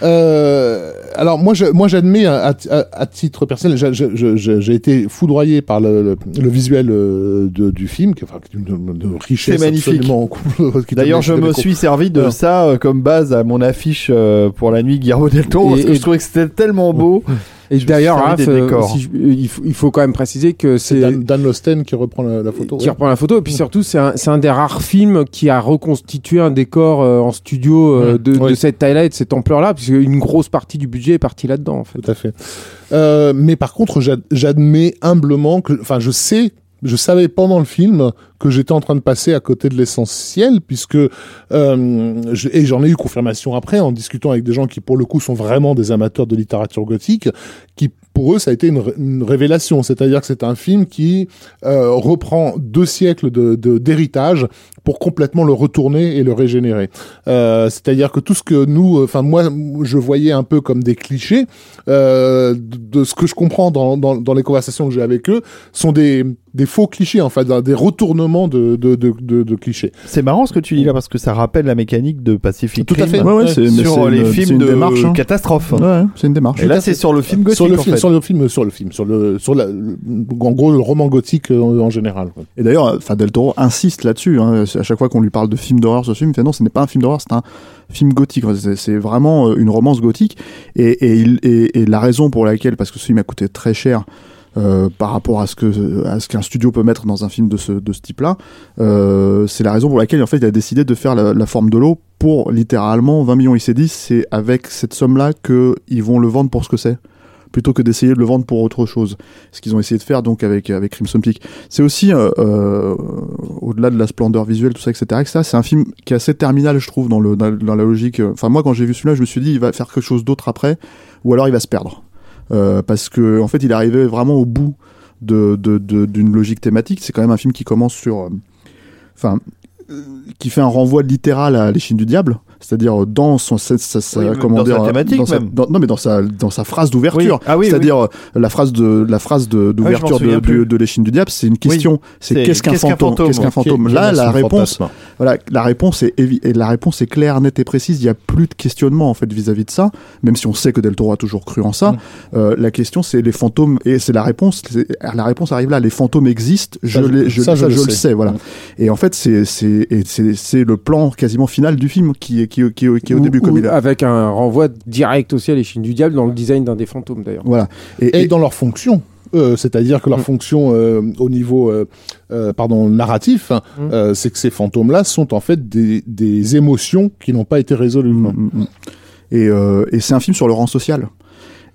Euh, alors moi, je, moi, j'admets à, à- à titre personnel, j'ai- été foudroyé par le, le, le visuel euh, de, du film, qui, enfin, d'une richesse
C'est magnifique. D'ailleurs, je me suis servi de
Alors.
ça euh, comme base à mon affiche euh, pour la nuit Guillermo del Toro, parce que
et-
je trouvais que c'était tellement beau.
Et d'ailleurs, Raph, euh, si je- il, faut, il faut quand même préciser que
C'est
c'est
Dan, Dan Losten qui reprend la, la photo.
qui
ouais.
reprend la photo et puis surtout c'est un, c'est un des rares films qui a reconstitué un décor euh, en studio euh, de,
Ouais.
de cette taille-là et de cette ampleur-là puisque une grosse partie du budget est partie là-dedans en fait.
Tout à fait. Euh, mais par contre, j'ad- j'admets humblement que, enfin, je sais, je savais pendant le film que j'étais en train de passer à côté de l'essentiel, puisque euh, je- et j'en ai eu confirmation après en discutant avec des gens qui pour le coup sont vraiment des amateurs de littérature gothique, qui pour eux ça a été une, ré- une révélation, c'est-à-dire que c'est un film qui euh, reprend deux siècles de- d'héritage pour complètement le retourner et le régénérer. Euh, c'est-à-dire que tout ce que nous, enfin moi, je voyais un peu comme des clichés euh, de, ce que je comprends dans, dans, dans les conversations que j'ai avec eux, sont des, des faux clichés, en fait, des retournements de, de, de, de, de clichés.
C'est marrant ce que tu dis là parce que ça rappelle la mécanique de Pacific
Tout à fait.
Ouais, ouais,
sur
c'est
les
une- c'est
films
une
de
démarche. hein.
catastrophe.
Ouais, c'est une démarche.
Et là, c'est sur le film gothique
sur le
en
film,
fait.
sur le film, sur le film, sur le, sur la, le- en gros, le roman gothique euh, en général. quoi.
Et d'ailleurs, enfin, Del Toro insiste là-dessus. Hein. À chaque fois qu'on lui parle de film d'horreur, ce film, il fait non, ce n'est pas un film d'horreur, c'est un film gothique. C'est- vraiment euh, une romance gothique. Et, la raison pour laquelle, parce que ce film a coûté très cher. euh, par rapport à ce qu'un studio peut mettre dans un film de ce type-là, euh, c'est la raison pour laquelle en fait il a décidé de faire la, la forme de l'eau pour littéralement 20 millions. Il s'est dit c'est avec cette somme-là que ils vont le vendre pour ce que c'est, plutôt que d'essayer de le vendre pour autre chose. Ce qu'ils ont essayé de faire donc avec avec Crimson Peak. C'est aussi, euh, euh, au-delà de la splendeur visuelle, tout ça, etc., etc., c'est un film qui est assez terminal, je trouve, dans, le, dans, la logique. euh, Enfin, moi, quand j'ai vu celui-là, je me suis dit, il va faire quelque chose d'autre après, ou alors il va se perdre. Euh, parce que, en fait, il arrivé vraiment au bout de, de, de- d'une logique thématique. C'est quand même un film qui commence sur. euh, Enfin. qui fait un renvoi littéral à l'échine du diable, c'est-à-dire dans son sa, sa- sa-
Oui,
comment
dans
dire
sa thématique
dans sa-
même.
dans- non mais dans sa dans sa phrase d'ouverture
Oui. Ah oui,
c'est-à-dire euh, la phrase de la phrase de d'ouverture
souviens
de, de, de l'échine du diable c'est une question c'est qu'est-ce qu'un
qu'un
fantôme qu'est-ce qu'un fantôme
quel
là la réponse
fantasme
voilà la réponse est et la réponse est claire nette et précise il y a plus de questionnement en fait vis-à-vis de ça même si on sait que Del Toro a toujours cru en ça
Mm.
euh, la question c'est les fantômes et c'est la réponse c'est- la réponse arrive là les fantômes existent je
je- le sais.
voilà
Mm.
et en fait c'est c'est c'est le plan quasiment final du film qui est qui est, qui est, qui est au
Ou-
début comme il a
Avec un renvoi direct aussi à l'échine du diable dans le design d'un des fantômes d'ailleurs.
voilà
Et, dans leur fonction. Euh, c'est-à-dire que leur
Mm.
fonction euh, au niveau euh, euh, pardon narratif, hein,
Mm.
euh, c'est que ces fantômes-là sont en fait des, des émotions qui n'ont pas été résolues.
Mm. Et, euh, et c'est un film sur le rang social.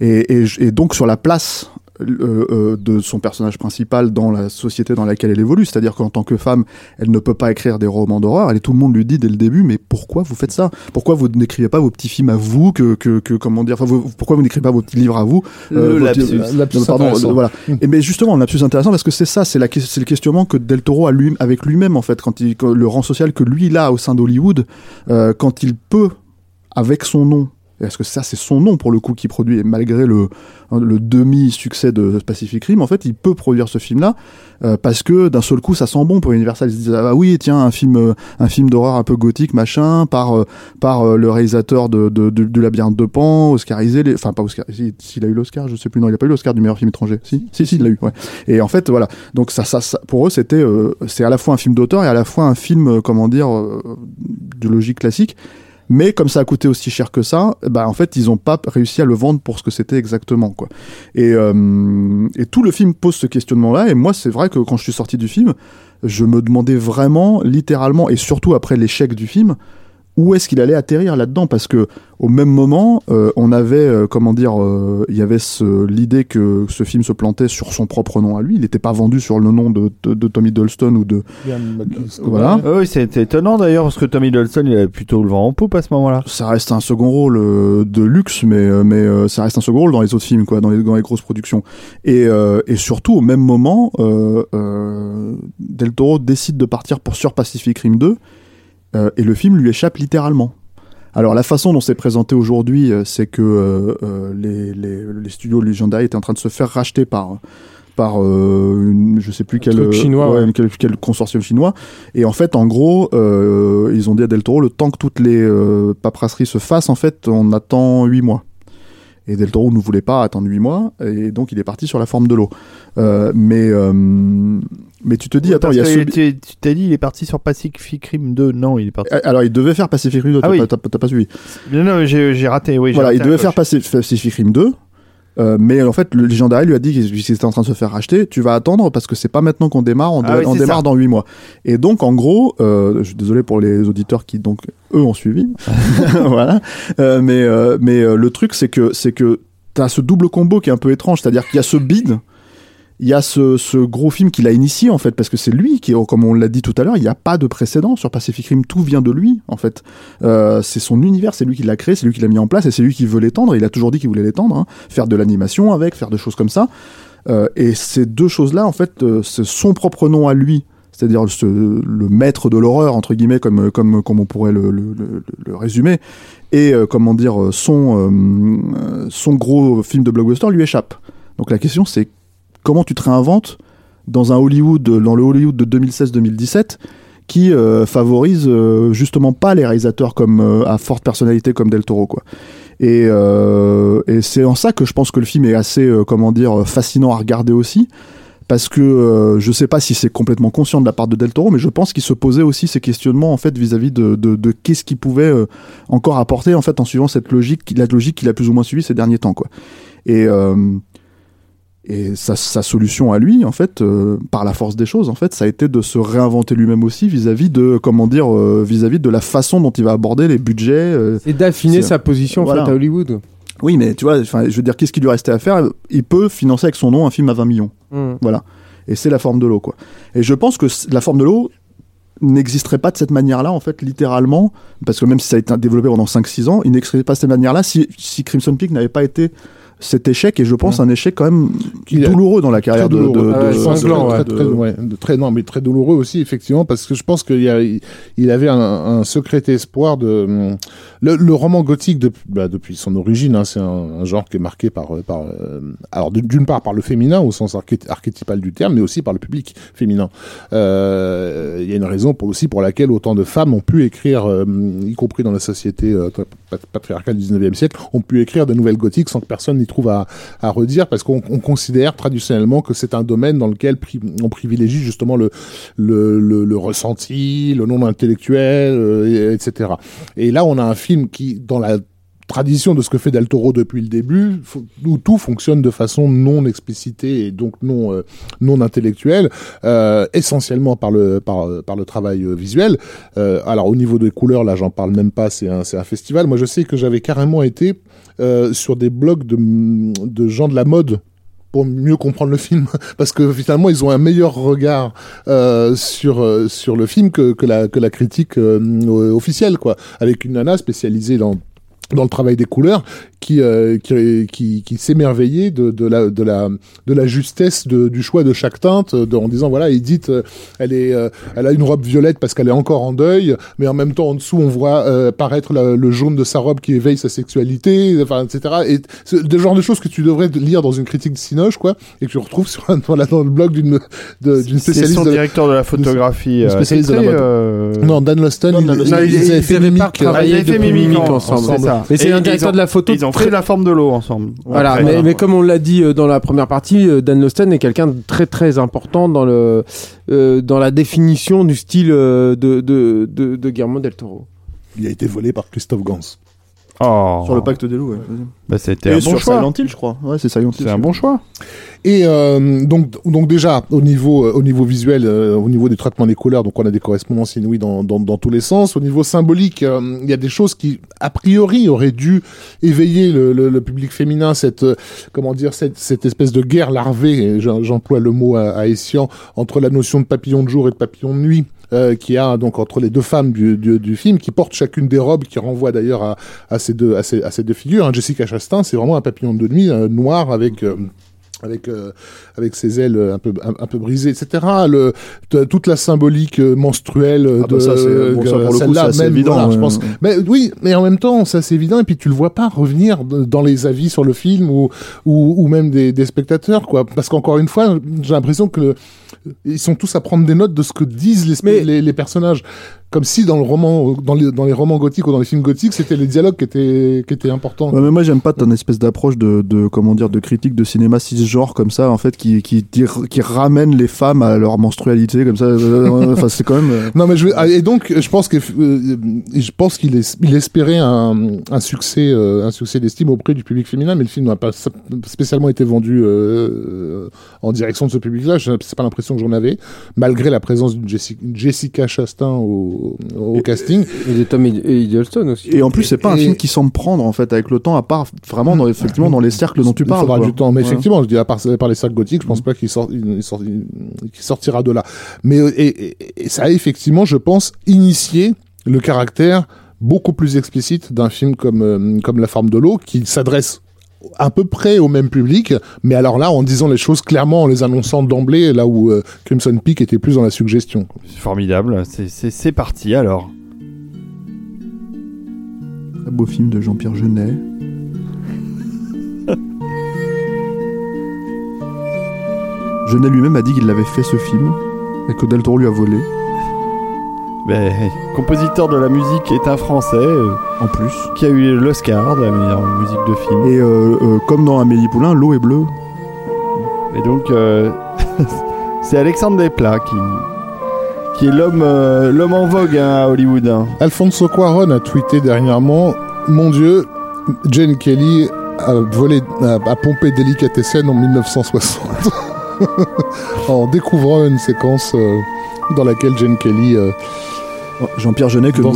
Et, et, j- et donc sur la place euh, euh, de son personnage principal dans la société dans laquelle elle évolue. C'est-à-dire qu'en tant que femme, elle ne peut pas écrire des romans d'horreur. Et tout le monde lui dit dès le début, mais pourquoi vous faites ça? Pourquoi vous n'écrivez pas vos petits films à vous que, que, que comment dire enfin, vous- Pourquoi vous n'écrivez pas vos petits livres à vous
Le
vos-
lapsus.
euh,
Lapsus
pardon, euh, voilà.
Mm.
Et mais justement, le lapsus intéressant parce que c'est ça, c'est la que- c'est le questionnement que Del Toro a lui avec lui-même en fait, quand il quand le rang social que lui il a au sein d'Hollywood, euh, quand il peut avec son nom. Parce que ça, c'est son nom pour le coup qui produit, et malgré le, le demi-succès de Pacific Rim, en fait, il peut produire ce film-là euh, parce que d'un seul coup, ça sent bon pour Universal. Ils se disent ah oui, tiens, un film, euh, un film d'horreur un peu gothique, machin, par euh, par le réalisateur de, de, de- du Labyrinthe de Pan, Oscarisé, enfin pas Oscar, si- s'il a eu l'Oscar, je sais plus, non, il a pas eu l'Oscar du meilleur film étranger. Si, si, il l'a eu. Ouais. Et en fait, voilà. Donc ça, pour eux, c'était, c'est à la fois un film d'auteur et à la fois un film, comment dire, de logique classique. Mais comme ça a coûté aussi cher que ça, bah en fait ils ont pas réussi à le vendre pour ce que c'était exactement quoi. Et, euh, et tout le film pose ce questionnement-là. Et moi c'est vrai que quand je suis sorti du film, je me demandais vraiment, littéralement, et surtout après l'échec du film, où est-ce qu'il allait atterrir là-dedans? Parce que au même moment, euh, on avait, euh, comment dire, euh, il y avait l'idée que ce film se plantait sur son propre nom à lui. Il n'était pas vendu sur le nom de, de, de Tommy Dolston ou de. Voilà.
Ah oui, c'est étonnant d'ailleurs parce que Tommy Dolson il avait plutôt le vent en poupe à ce moment-là.
Ça reste un second rôle euh, de luxe, mais euh, mais euh, ça reste un second rôle dans les autres films, quoi, dans les, dans les grosses productions. Et euh, et surtout au même moment, euh, euh, Del Toro décide de partir pour sur Pacific Rim 2, euh, et le film lui échappe littéralement. Alors la façon dont c'est présenté aujourd'hui, euh, c'est que euh, les, les, les studios Legendary étaient en train de se faire racheter par par euh, une, je sais plus quel
truc chinois, ouais.
quel, quel consortium chinois et en fait en gros euh, ils ont dit à Del Toro le temps que toutes les paperasseries se fassent en fait on attend 8 mois et Del Toro ne voulait pas attendre 8 mois et donc il est parti sur la forme de l'eau mais mais tu te dis attends il y a ce
Tu tu t'es dit il est parti sur Pacific Rim 2 Non, il est parti.
alors il devait faire Pacific Rim 2
Ah
t'as
oui.
pas- pas suivi
Non, non, j'ai raté. Oui,
Voilà,
raté
il devait faire Pacific Rim 2. euh, mais en fait, le Legendary lui a dit qu'il était en train de se faire racheter. Tu vas attendre parce que c'est pas maintenant qu'on démarre, on,
Ah oui,
on démarre
ça.
dans 8 mois. Et donc, en gros, euh, je suis désolé pour les auditeurs qui donc eux ont suivi. voilà. Euh, mais mais le truc c'est que c'est que t'as ce double combo qui est un peu étrange, c'est-à-dire qu'il y a ce bid il y a ce, ce gros film qu'il a initié en fait parce que c'est lui qui comme on l'a dit tout à l'heure il n'y a pas de précédent sur Pacific Rim. Tout vient de lui en fait. Euh, c'est son univers c'est lui qui l'a créé c'est lui qui l'a mis en place et c'est lui qui veut l'étendre. Il a toujours dit qu'il voulait l'étendre hein. faire de l'animation avec faire des choses comme ça. Euh, et ces deux choses là en fait euh, c'est son propre nom à lui. C'est-à-dire ce- le maître de l'horreur entre guillemets comme comme comme on pourrait le, le, le- résumer. Et comment dire son son gros film de blockbuster lui échappe. Donc la question c'est comment tu te réinventes dans un Hollywood, dans le Hollywood de 2016-2017, qui euh, favorise euh, justement pas les réalisateurs comme euh, à forte personnalité comme Del Toro, quoi. Et, c'est en ça que je pense que le film est assez, comment dire, fascinant à regarder aussi. Parce que je sais pas si c'est complètement conscient de la part de Del Toro, mais je pense qu'il se posait aussi ces questionnements en fait vis-à-vis de, de, qu'est-ce qu'il pouvait encore apporter en fait en suivant cette logique, la logique qu'il a plus ou moins suivi ces derniers temps, quoi. Et et sa, sa solution à lui, en fait, euh, par la force des choses, en fait, ça a été de se réinventer lui-même aussi vis-à-vis de, comment dire, euh, vis-à-vis de la façon dont il va aborder les budgets. euh.
Et d'affiner
C'est-
sa position en
Voilà.
fait à Hollywood.
Oui, mais tu vois, je veux dire, qu'est-ce qui lui restait à faire? Il peut financer avec son nom un film à 20 millions.
Hmm.
Voilà. Et c'est la forme de l'eau, quoi. Et je pense que la forme de l'eau n'existerait pas de cette manière-là, en fait, littéralement, parce que même si ça a été développé pendant 5-6 ans, il n'existerait pas de cette manière-là si, si Crimson Peak n'avait pas été cet échec, et je pense un échec quand même douloureux dans la carrière de, de-
très, non, mais très douloureux aussi, effectivement, parce que je pense qu'il y a, il avait un, un secret espoir de, le, le roman gothique de- bah, depuis son origine, hein, c'est un, un genre qui est marqué par, par, euh, alors d'une part par le féminin au sens arché- archétypal du terme, mais aussi par le public féminin. Euh, Il y a une raison pour, aussi pour laquelle autant de femmes ont pu écrire, euh, y compris dans la société euh, pat- patriarcale du 19e siècle, ont pu écrire de nouvelles gothiques sans que personne n'y trouve à, à redire, parce qu'on on considère traditionnellement que c'est un domaine dans lequel pri- on privilégie justement le, le, le, le ressenti, le non intellectuel, euh, et- etc. Et là, on a un film qui, dans la tradition de ce que fait Del Toro depuis le début, où tout fonctionne de façon non explicitée et donc non euh, non intellectuelle, euh, essentiellement par le par par le travail euh, visuel. Euh, alors au niveau des couleurs, là, j'en parle même pas. C'est un c'est un festival. Moi, je sais que j'avais carrément été euh, sur des blogs de de gens de la mode pour mieux comprendre le film. Parce que finalement ils ont un meilleur regard euh, sur euh, sur le film que, que la que la critique euh, officielle quoi. Avec une nana spécialisée dans dans le travail des couleurs, qui euh, qui qui, qui s'émerveillait de, de la de la de la justesse de, du choix de chaque teinte, de, en disant voilà Edith, euh, elle est euh, elle a une robe violette parce qu'elle est encore en deuil, mais en même temps en dessous on voit euh, paraître la- le jaune de sa robe qui éveille sa sexualité, enfin etc. Et c'est le genre de choses que tu devrais lire dans une critique de Cinoche quoi, et que tu retrouves sur un, dans le blog d'une d'une
C'est
spécialiste
son
de,
directeur de la photographie.
une
euh,
spécialiste de la mode.
euh,
non Dan Loston, ils-
Loston,
ils
ils-
avaient
ils
fait euh,
Mimic
Mimic
ensemble,
ensemble. Mais c'est un directeur
ont-
de la photo
Ils ont
très-
fait la forme de l'eau ensemble.
Voilà,
Après,
mais, mais comme on l'a dit euh, dans la première partie, euh, Dan Loston est quelqu'un de très très important dans le euh, dans la définition du style de, de, de, de Guillermo del Toro.
il a été volé par Christophe Gans.
Oh.
Sur le pacte des loups, ouais.
Bah, c'était un bon
sur
choix.
Silent Hill, je crois. Ouais, c'est Silent Hill.
C'est un bon choix.
Et euh, donc, donc déjà au niveau euh, au niveau visuel, euh, au niveau du traitement des couleurs, donc on a des correspondances inouïes dans, dans, dans tous les sens. Au niveau symbolique, euh, il y a des choses qui a priori auraient dû éveiller le, le, le public féminin, cette euh, comment dire cette, cette espèce de guerre larvée, j'emploie le mot à, à entre la notion de papillon de jour et de papillon de nuit. Euh, qui a donc entre les deux femmes du, du, du film qui portent chacune des robes qui renvoient d'ailleurs à, à ces deux à ces, à ces deux figures. hein. Jessica Chastain, c'est vraiment un papillon de nuit euh, noir avec euh, avec euh, avec ses ailes un peu un, un peu brisées, etc. Le, toute la symbolique euh, menstruelle euh,
Ah bah
de
ça, c'est- bon, ça, pour le coup,
celle-là même,
évident,
voilà, je
ouais.
pense. Mais oui, mais en même temps, ça c'est évident et puis tu le vois pas revenir de- dans les avis sur le film ou ou, ou même des, des spectateurs quoi. Parce qu'encore une fois, j'ai l'impression que le, ils sont tous à prendre des notes de ce que disent les,
Mais-
les, les personnages. Comme si dans le roman, dans les, dans les romans gothiques ou dans les films gothiques, c'était les dialogues qui étaient, qui étaient importants.
Ouais, mais moi j'aime pas ton espèce d'approche de, de comment dire de critique de cinéma cisgenre comme ça en fait qui qui qui ramène les femmes à leur menstrualité comme ça Euh, enfin c'est quand même euh,
Non mais je veux- ah, et donc je pense que euh, je pense qu'il es- il espérait un, un succès un succès d'estime auprès du public féminin mais le film n'a pas spécialement été vendu euh, en direction de ce public-là c'est pas l'impression que j'en avais malgré la présence d'une Jessica, Jessica Chastain au, au casting
Et de Tom Hid- et Hiddleston aussi.
et en plus c'est pas un
Et-
film qui semble prendre en fait avec le temps à part vraiment dans, effectivement dans les cercles dont tu
il
parles
faudra
quoi.
du temps mais
Ouais.
effectivement je à part, par les sacs gothiques, je pense pas qu'il sort, il, il sort- il- qu'il sortira de là. Mais euh, et, et- et ça a effectivement, je pense, initié le caractère beaucoup plus explicite d'un film comme euh, comme La forme de l'eau, qui s'adresse à peu près au même public, mais alors là, en disant les choses clairement, en les annonçant d'emblée, là où euh, Crimson Peak était plus dans la suggestion.
C'est formidable. C'est parti alors.
Un beau film de Jean-Pierre Jeunet. Jeunet lui-même a dit qu'il l'avait fait ce film et que Del Toro lui a volé
Ben, compositeur de la musique est un Français euh,
en plus.
qui a eu l'Oscar de la meilleure musique de film.
Et euh, euh, comme dans Amélie Poulain, l'eau est bleue.
Et donc, euh, c'est Alexandre Desplat qui, qui est l'homme euh, l'homme en vogue hein, à Hollywood. hein.
Alfonso Cuaron a tweeté dernièrement Mon Dieu, Jane Kelly a volé, a, a pompé Delicatessen en 1960 en découvrant une séquence euh, dans laquelle Jane Kelly. euh,
Jean-Pierre Jeunet que nous,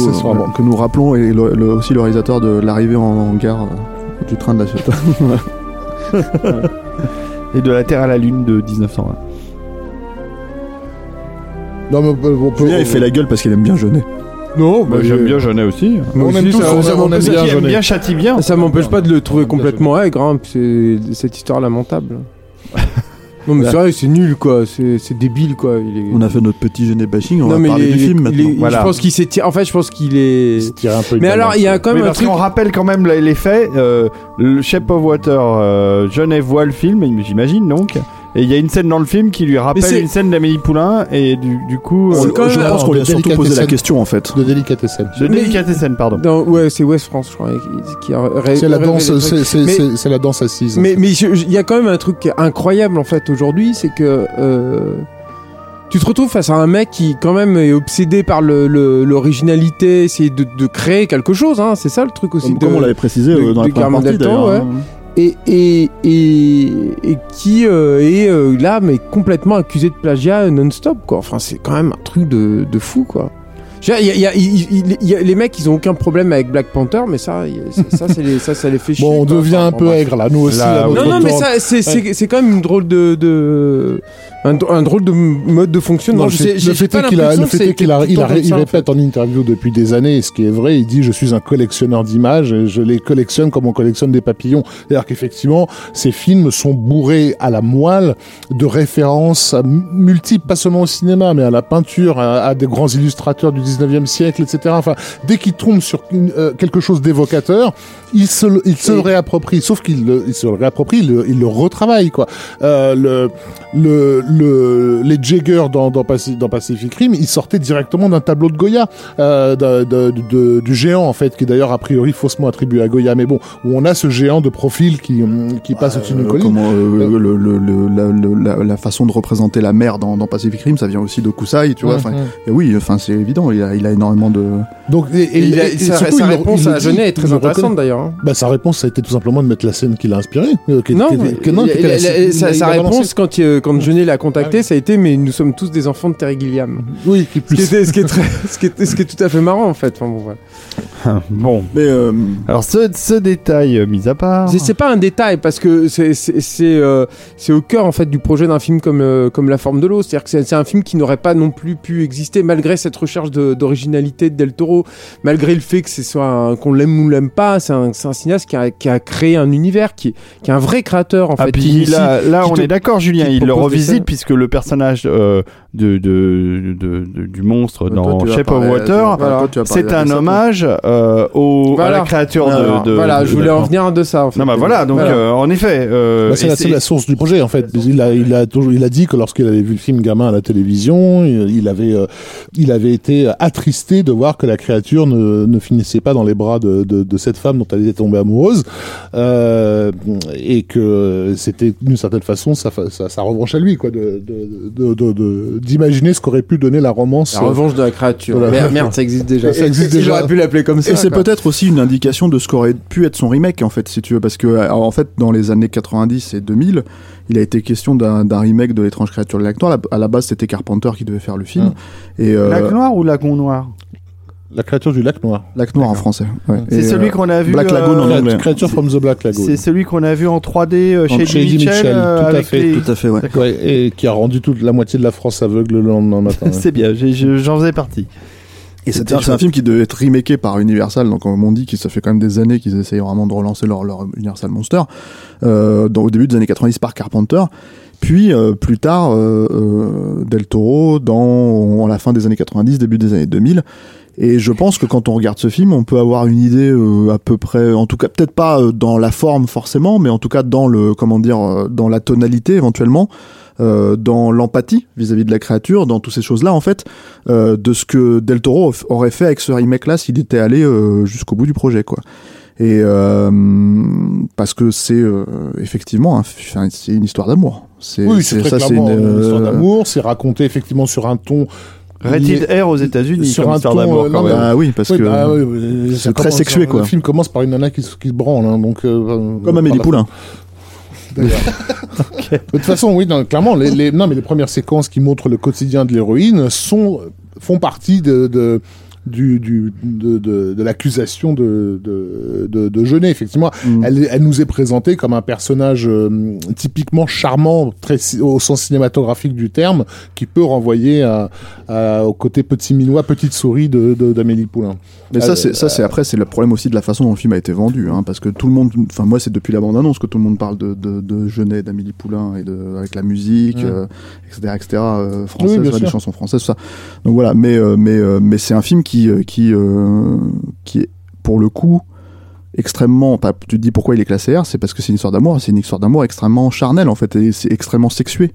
que rappelons le- le- aussi le réalisateur de l'arrivée en, en gare euh, du train de la Ciotat.
Et de la Terre à la Lune de 1920.
Non, mais on peut-
Julien il fait la gueule parce qu'il aime bien Jeunet.
Non,
Bah, J'aime bien Jeunet aussi.
On aime tous,
ça,
on
ça
on
m'empêche-
aime bien
aime
Jeunet.
bien châtie bien.
ça m'empêche pas de le trouver complètement aigre, hein, c'est cette histoire lamentable. Non mais c'est vrai, c'est nul quoi, c'est débile quoi. Il est...
On a fait notre petit Jeunet bashing, on
non
va
mais
parler
il est-
du film
il est-
maintenant.
Voilà.
Je pense qu'il s'est tiré. En fait, je pense qu'il est.
Tiré un peu
Mais alors, il y a quand
Oui,
même un
parce
truc.
qu'on rappelle quand même les faits. euh, le Shape of Water, euh, Jeunet voit le film, j'imagine donc. Et il y a une scène dans le film qui lui
c'est-
rappelle une scène d'Amélie Poulain. Et du, du coup, euh,
quand
je
même-
pense qu'on lui a surtout posé la
délicatessen.
question en fait.
de Delicatessen.
de Delicatessen, pardon.
Dans- ouais, c'est West France, je crois, qui, a ré-
C'est la danse,
le
c'est- c'est
Mais-
c'est- c'est la danse assise.
Mais il y a quand même un truc incroyable en fait aujourd'hui, c'est que euh, tu te retrouves face à un mec qui quand même est obsédé par le- le- l'originalité, essayer de, de créer quelque chose. Hein, c'est ça le truc aussi.
Comme,
de-
comme on l'avait précisé
de-
euh, dans
de
la première partie
ouais.
hein.
Et, et, et, et qui euh, est euh, là mais complètement accusé de plagiat non-stop quoi. Enfin c'est quand même un truc de, de fou quoi. Y a- y a- y a- les mecs ils ont aucun problème avec Black Panther mais ça ça, ça, les- ça, ça les fait chier.
Bon, on devient
Enfin,
un peu aigre là, nous aussi.
Là,
Non, non, mais ça, c'est, c'est, c'est quand même une drôle de, de un, un drôle de mode de fonctionnement.
Non,
Je
le
sais-
le fait qu'il a, le fait est qu'il a, il, a-
en
répète en interview depuis des années, et ce qui est vrai, il dit je suis un collectionneur d'images, je les collectionne comme on collectionne des papillons. C'est-à-dire qu'effectivement, ces films sont bourrés à la moelle de références multiples, pas seulement au cinéma, mais à la peinture, à, à des grands illustrateurs du 19e siècle, etc. Enfin, dès qu'il tombe sur une- euh, quelque chose d'évocateur, il se, il se le réapproprie. Sauf qu'il le- il se le réapproprie, il le, il le retravaille, quoi. Euh, le, le, le, les Jagger dans, dans, Paci- dans Pacific Rim, ils sortaient directement d'un tableau de Goya, euh, de, de- de- du géant en fait, qui est d'ailleurs a priori faussement attribué à Goya, mais bon, où on a ce géant de profil qui, qui passe au-dessus d'une
Euh,
colline.
comment, euh, le- le- le- la, la- la façon de représenter la mer dans, dans Pacific Rim, ça vient aussi de Kusai, tu vois.
Hum,
enfin,
hum.
et oui, enfin c'est évident, il a, il a énormément de.
Donc, et, et-
Et il a-
et- et
sa,
surtout,
sa réponse
il
à Jeunet est très intéressante d'ailleurs. Hein.
Bah, sa réponse, ça a été tout simplement de mettre la scène qui l'a inspiré. euh, qui-
Non,
qui- que- non, qui était la-
la- la-
il
sa, réponse quand, il- quand Jeunet l'a contacté,
Ah oui.
ça a été mais nous sommes tous des enfants de Terry Gilliam.
Oui, qui
Ce qui,
plus.
était- ce qui est très, ce qui est, ce qui est tout à fait marrant en fait. Enfin, bon, voilà.
Bon.
Mais euh,
Alors ce, ce détail euh, mis à part.
C'est- pas un détail parce que c'est c'est c'est, euh, c'est au cœur en fait du projet d'un film comme euh, comme La Forme de l'eau. C'est-à-dire que c'est un film qui n'aurait pas non plus pu exister malgré cette recherche d'originalité de, Del Toro, malgré le fait que c'est soit qu'on l'aime ou l'aime pas. C'est un, c'est un cinéaste qui a, qui a créé un univers qui est, qui est un vrai créateur en
Ah,
fait.
puis là, on
te-
est d'accord, Julien. Il le revisite puisque le personnage euh, de, de, de- de- du monstre
toi,
dans
vas
Shape of Water,
Voilà.
toi,
c'est un
ça,
hommage euh, au, à
Voilà.
la créature
Alors,
de, de-
voilà, je
de-
voulais en venir de ça. En fait.
Non, bah voilà, donc
Voilà.
euh, en effet. euh,
Bah, c'est la, source du projet en fait. Il a, il a toujours, il a dit que lorsqu'il avait vu le film gamin à la télévision, il, il avait, euh, il avait été attristé de voir que la créature ne, ne finissait pas dans les bras de, de, de cette femme dont elle était tombée amoureuse, euh, et que c'était d'une certaine façon sa, fa- sa, sa revanche à lui, quoi, de, de, de, de- de- d'imaginer ce qu'aurait pu donner la romance.
La revanche de la créature. Merde, merde, ça existe déjà.
Ça existe déjà.
J'aurais pu l'appeler comme ça.
Et c'est peut-être aussi une indication de ce qu'aurait pu être son remake en fait, si tu veux, parce que en fait dans les années 90 et 2000, il a été question d'un remake de l'étrange créature de l'acteur. À la base, c'était Carpenter qui devait faire le film.
Hum.
Et euh,
Lac noir ou lagon noir?
La créature du lac noir.
Lac Noir en français. ouais.
C'est celui
euh,
qu'on a vu.
Black Lagoon en
euh,
anglais.
Creature from the Black Lagoon.
C'est celui qu'on a vu en 3D euh, chez, Eddie Mitchell.
Mitchell,
euh,
tout à fait,
les-
Tout à fait, ouais.
Et qui a rendu toute la moitié de la France aveugle le lendemain matin. ouais.
C'est bien, j'en faisais partie.
Et c'est un, film qui devait être remaké par Universal, donc comme on dit, que ça fait quand même des années qu'ils essayent vraiment de relancer leur, leur Universal Monster, euh, dans, au début des années 90 par Carpenter, puis euh, plus tard euh, Del Toro dans à la fin des années 90, début des années 2000. Et je pense que quand on regarde ce film, on peut avoir une idée euh, à peu près, en tout cas peut-être pas euh, dans la forme forcément, mais en tout cas dans le comment dire, euh, dans la tonalité éventuellement, euh, dans l'empathie vis-à-vis de la créature, dans toutes ces choses-là en fait, euh, de ce que Del Toro aurait fait avec ce remake-là s'il était allé euh, jusqu'au bout du projet, quoi. Et euh, parce que c'est euh, effectivement, un- c'est une histoire d'amour. C'est
Oui, c'est très
ça, c'est
clairement
une,
une, histoire d'amour. C'est raconté effectivement sur un ton.
Rated R aux États-Unis,
Sur
comme
un ton,
d'amour.
euh,
quand
non,
même.
Ah oui, parce
Oui,
que
bah, oui,
c'est très sexué, quoi.
Le film commence par une nana qui, se- qui se branle, hein, donc. euh,
comme Amélie
la-
Poulain.
d'ailleurs. De toute façon, oui, non, clairement, les, les- non, mais les premières séquences qui montrent le quotidien de l'héroïne sont font partie de, de du, du, de, de, de l'accusation de, de, de, de Jeunet, effectivement.
Mm.
Elle, elle nous est présentée comme un personnage euh, typiquement charmant, très, au sens cinématographique du terme, qui peut renvoyer à, à- au côté petit minois, petite souris de, d'Amélie Poulain.
Mais ça,
Euh,
c'est ça, c'est après, c'est le problème aussi de la façon dont le film a été vendu, hein, parce que tout le monde, enfin moi, c'est depuis la bande-annonce que tout le monde parle de, de, de Genet, d'Amélie Poulain et de avec la musique,
Mm.
euh, etc., etc., euh, française,
Oui,
ouais, des chansons françaises, tout ça. Donc voilà, mais euh, mais euh, mais c'est un film qui euh, qui euh, qui est pour le coup extrêmement. tu te dis pourquoi il est classé R, c'est parce que c'est une histoire d'amour, c'est une histoire d'amour extrêmement charnelle en fait, et c'est extrêmement sexué.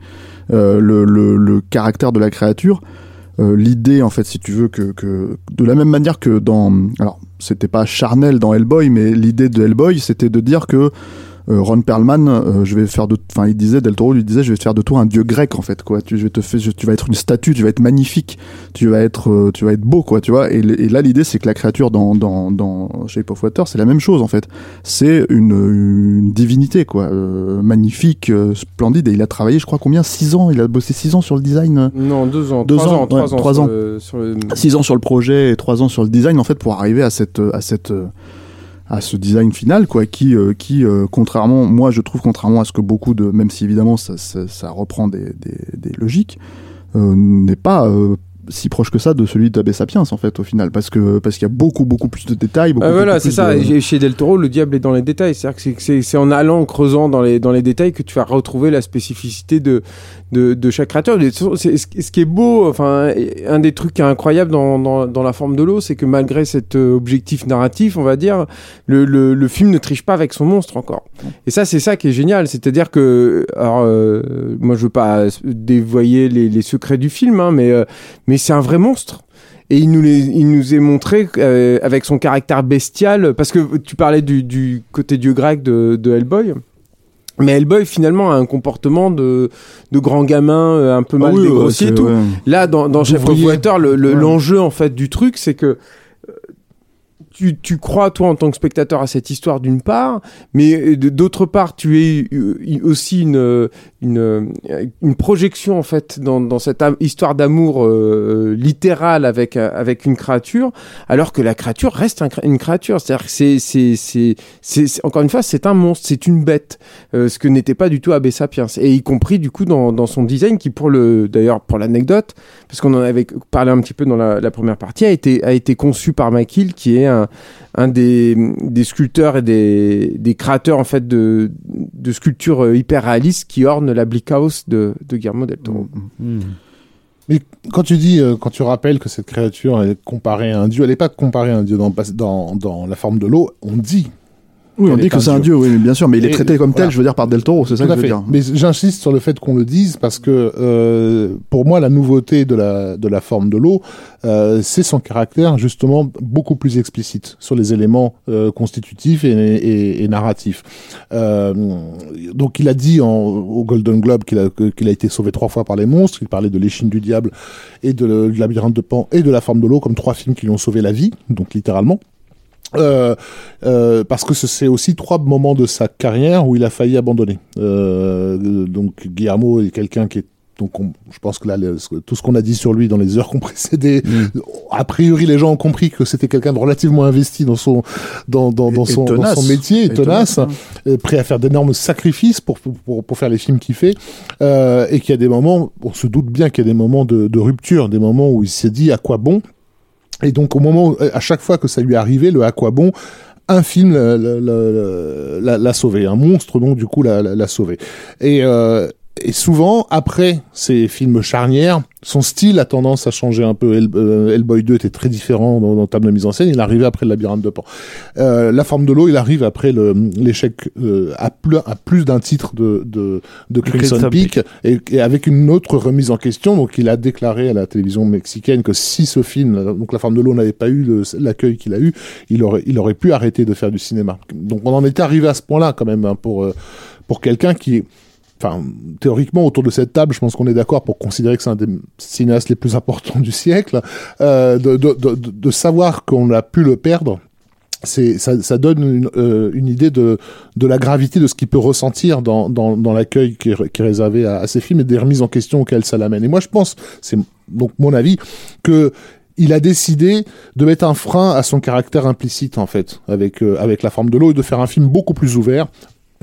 Euh, le, le, caractère de la créature, l'idée en fait, si tu veux, que, que de la même manière que dans, alors c'était pas charnel dans Hellboy, mais l'idée de Hellboy, c'était de dire que Ron Perlman, euh, je vais faire de, enfin il disait, Del Toro lui disait, je vais faire de toi un dieu grec en fait, quoi. Tu, je vais te faire, je- tu vas être une statue, tu vas être magnifique, tu vas être, euh, tu vas être beau, quoi, tu vois. Et, là l'idée c'est que la créature dans dans dans Shape of Water, c'est la même chose en fait. C'est une, une divinité, quoi, euh, magnifique, euh, splendide. Et il a travaillé, je crois combien, six ans? Il a bossé six ans sur le design? euh,
Non, deux ans,
Deux
trois
ans,
ans, trois
ouais,
ans,
trois
sur
ans.
le- sur le-
six ans sur le projet et trois ans sur le design en fait pour arriver à cette à cette euh, à ce design final quoi qui euh, qui euh, contrairement moi je trouve contrairement à ce que beaucoup de même si évidemment ça, ça, ça reprend des, des, des logiques euh, n'est pas si proche que ça de celui d'Abbé Sapiens en fait au final parce que parce qu'il y a beaucoup beaucoup plus de détails beaucoup,
Ah, voilà, c'est ça.
de-
Chez Del Toro, le diable est dans les détails. C'est-à-dire que c'est- c'est c'est en allant, en creusant dans les, dans les détails que tu vas retrouver la spécificité de, de, chaque c'est- Ce qui est beau, enfin, un des trucs qui est incroyable dans, La forme de l'eau, c'est que malgré cet euh, objectif narratif, on va dire, le, film ne triche pas avec son monstre encore. Et ça, c'est ça qui est génial. C'est-à-dire que, alors, euh, moi, je veux pas dévoyer les, secrets du film, hein, mais, euh, mais c'est un vrai monstre. Et il nous, est montré avec son caractère bestial, parce que tu parlais du, du côté dieu grec de, de Hellboy. Mais Hellboy, finalement, a un comportement de, de grand gamin euh, un peu
Ah
mal
oui, ouais,
dégrossi et tout.
ouais.
Là, dans, dans Chef. Water, le- le-
Ouais.
l'enjeu en fait du truc, c'est que tu, crois toi en tant que spectateur à cette histoire d'une part, mais euh, d'autre part, tu es euh, aussi une, euh, une, projection en fait dans, cette histoire d'amour euh, littérale avec avec une créature, alors que la créature reste une créature. C'est-à-dire que c'est c'est c'est encore une fois, c'est un monstre, c'est une bête, ce que n'était pas du tout Abbé Sapiens, et y compris du coup dans, son design qui pour le d'ailleurs pour l'anecdote, parce qu'on en avait parlé un petit peu dans la, la première partie, a été a été conçu par Makil, qui est un un des, des sculpteurs et des, des créateurs en fait de, de sculptures euh, hyper réalistes qui ornent la Bleak House de, de Guillermo del Toro.
Mais quand tu dis, euh, quand tu rappelles que cette créature est comparée à un dieu, elle n'est pas comparée à un dieu dans, dans, dans la forme de l'eau, on dit.
Oui on dit que c'est
un
dieu oui mais bien sûr mais il est traité comme
voilà.
tel je veux dire par Del Toro c'est ça que je veux
fait.
dire
Mais j'insiste sur le fait qu'on le dise parce que euh, pour moi, la nouveauté de la, de la forme de l'eau, euh, c'est son caractère justement beaucoup plus explicite sur les éléments euh, constitutifs et, et, et narratifs. Euh, donc il a dit en, au Golden Globe qu'il a, qu'il a été sauvé trois fois par les monstres, il parlait de l'échine du diable et de, du labyrinthe de Pan et de la forme de l'eau comme trois films qui lui ont sauvé la vie, donc littéralement. Euh, euh, parce que ce- c'est aussi trois moments de sa carrière où il a failli abandonner. Euh, donc Guillermo est quelqu'un qui est Donc, on- je pense que là, le- tout ce qu'on a dit sur lui dans les heures qu'on précédait, a priori, les gens ont compris que c'était quelqu'un de relativement investi dans son, dans, dans, dans
Et- et
son, dans son métier, et tenace,
tenace, hein.
euh, prêt à faire d'énormes sacrifices pour, pour, pour, pour faire les films qu'il fait, euh, et qu'il y a des moments, on se doute bien qu'il y a des moments de, de rupture, des moments où il s'est dit à quoi bon. Et donc, au moment, où- à chaque fois que ça lui arrivé, le à quoi bon, un film l'a- sauvé, un monstre donc du coup l'a sauvé. Et, euh, et souvent après ces films charnières, son style a tendance à changer un peu. Hell- euh, Hellboy 2 était très différent dans, dans termes de mise en scène. Il arrivait après le labyrinthe de Pan. Euh, La forme de l'eau, il arrive après l'échec euh, à plus, à plus d'un titre de, de, de Crimson,
Crimson
Peak, et, et avec une autre remise en question. Donc il a déclaré à la télévision mexicaine que si ce film, donc La forme de l'eau, n'avait pas eu l'accueil qu'il a eu, il aurait, il aurait pu arrêter de faire du cinéma. Donc on en était arrivé à ce point-là quand même hein, pour euh, pour quelqu'un qui Enfin, théoriquement, autour de cette table, je pense qu'on est d'accord pour considérer que c'est un des cinéastes les plus importants du siècle. Euh, de, savoir qu'on a pu le perdre, ça, donne une, euh, idée de, la gravité de ce qu'il peut ressentir dans, l'accueil qui, qui est réservé à, à ces films et des remises en question auxquelles ça l'amène. Et moi, je pense, c'est donc mon avis, que il a décidé de mettre un frein à son caractère implicite en fait avec euh, avec la forme de l'eau et de faire un film beaucoup plus ouvert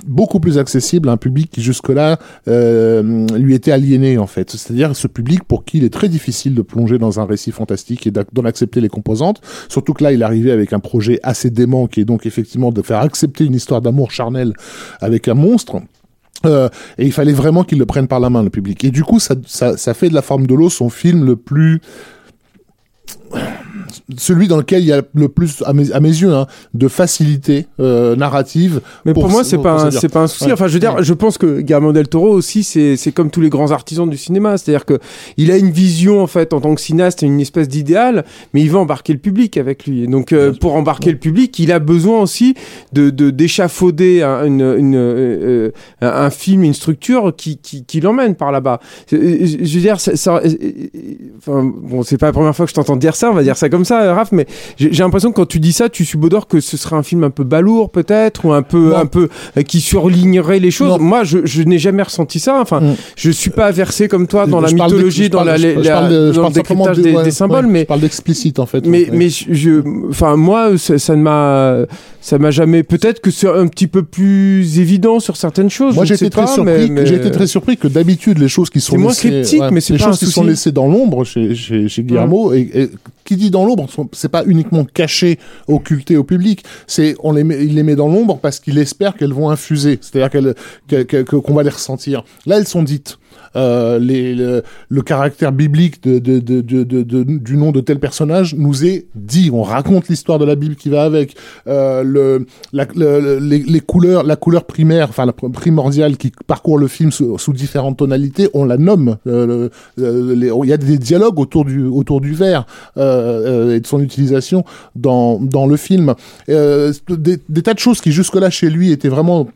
beaucoup plus accessible à un public qui jusque-là euh, lui était aliéné en fait. C'est-à-dire ce public pour qui il est très difficile de plonger dans un récit fantastique et d'en accepter les composantes. Surtout que là, il arrivait avec un projet assez dément qui est donc effectivement de faire accepter une histoire d'amour charnel avec un monstre. Euh, et il fallait vraiment qu'il le prenne par la main, le public. Et du coup, ça, ça fait de la forme de l'eau son film le plus celui dans lequel il y a le plus, à mes, à mes yeux, hein, de facilité euh, narrative.
Mais pour, moi, c'est pas, c'est pas un souci.
Ouais.
Enfin, je veux dire, je pense que Guillermo del Toro aussi, c'est, c'est comme tous les grands artisans du cinéma. C'est-à-dire que il a une vision, en fait, en tant que cinéaste, une espèce d'idéal, mais il veut embarquer le public avec lui. Et donc, euh, pour embarquer le public, il a besoin aussi de, de, d'échafauder un, une, une, euh, un film, une structure qui, qui, qui l'emmène par là-bas. Je, veux dire, ça, ça- enfin, bon, c'est pas la première fois que je t'entends dire ça, on va dire ça comme ça, Raph, mais j'ai, j'ai l'impression que quand tu dis ça, tu subodores que ce serait un film un peu balourd, peut-être, ou un peu,
Non.
un peu, euh, qui surlignerait les choses.
Non.
Moi, je, je n'ai jamais ressenti ça. Enfin,
Mm.
je suis pas versé comme toi dans la
Je
mythologie, dans la,
de-
dans le décryptage
de-
des,
ouais,
des symboles,
ouais,
mais
Je parle d'explicite en fait.
mais
Ouais.
mais je- enfin moi ça, ça ne m'a ça m'a jamais peut-être que c'est un petit peu plus évident sur certaines choses
Moi j'étais
sais
très
pas,
surpris.
mais-
J'ai été très surpris que d'habitude les choses qui sont
C'est moins
laissées,
cryptique, mais c'est
les
pas
choses qui sont laissées dans l'ombre chez chez, chez Guillermo et, et qui dit dans l'ombre, sont- c'est pas uniquement caché, occulté au public. C'est on les met, il les met dans l'ombre parce qu'il espère qu'elles vont infuser, c'est-à-dire qu'on va les ressentir. Là elles sont dites. Euh, les, le, le caractère biblique de, de, de, du nom de tel personnage nous est dit. On raconte l'histoire de la Bible qui va avec. Euh, le, la, le- les, couleurs, la couleur primaire, enfin la pr- primordiale qui parcourt le film sous, différentes tonalités, on la nomme. Euh, euh, Il y a des dialogues autour du autour du vert euh, et de son utilisation dans dans le film. Des, des tas de choses qui jusque-là chez lui étaient vraiment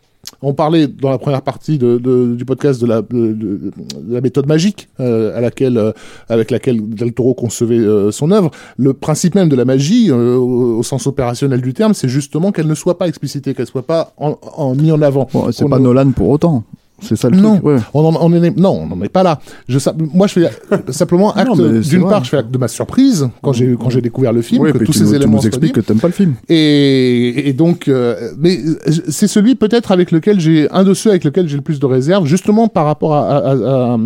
on parlait dans la première partie de, de- du podcast de la, de, de- de la méthode magique euh, à laquelle, euh, avec laquelle Del Toro concevait euh, son œuvre. Le principe même de la magie, au, au sens opérationnel du terme, c'est justement qu'elle ne soit pas explicitée, qu'elle soit pas en, en, mis en avant.
Bon, c'est pas
ne-
Nolan pour autant. C'est ça le
non,
truc. Ouais.
on en, on est, non, on n'en est pas là. Je, moi, je fais simplement acte. D'une part, je fais acte de ma surprise quand j'ai quand j'ai découvert le film,
Ouais,
que tous
tu
ces
nous, tu
éléments
nous
soient
expliques que t'aimes pas le film.
Et, et donc, euh, mais euh, c'est celui peut-être avec lequel j'ai un de ceux avec lequel j'ai le plus de réserve, justement par rapport à. à- à- à-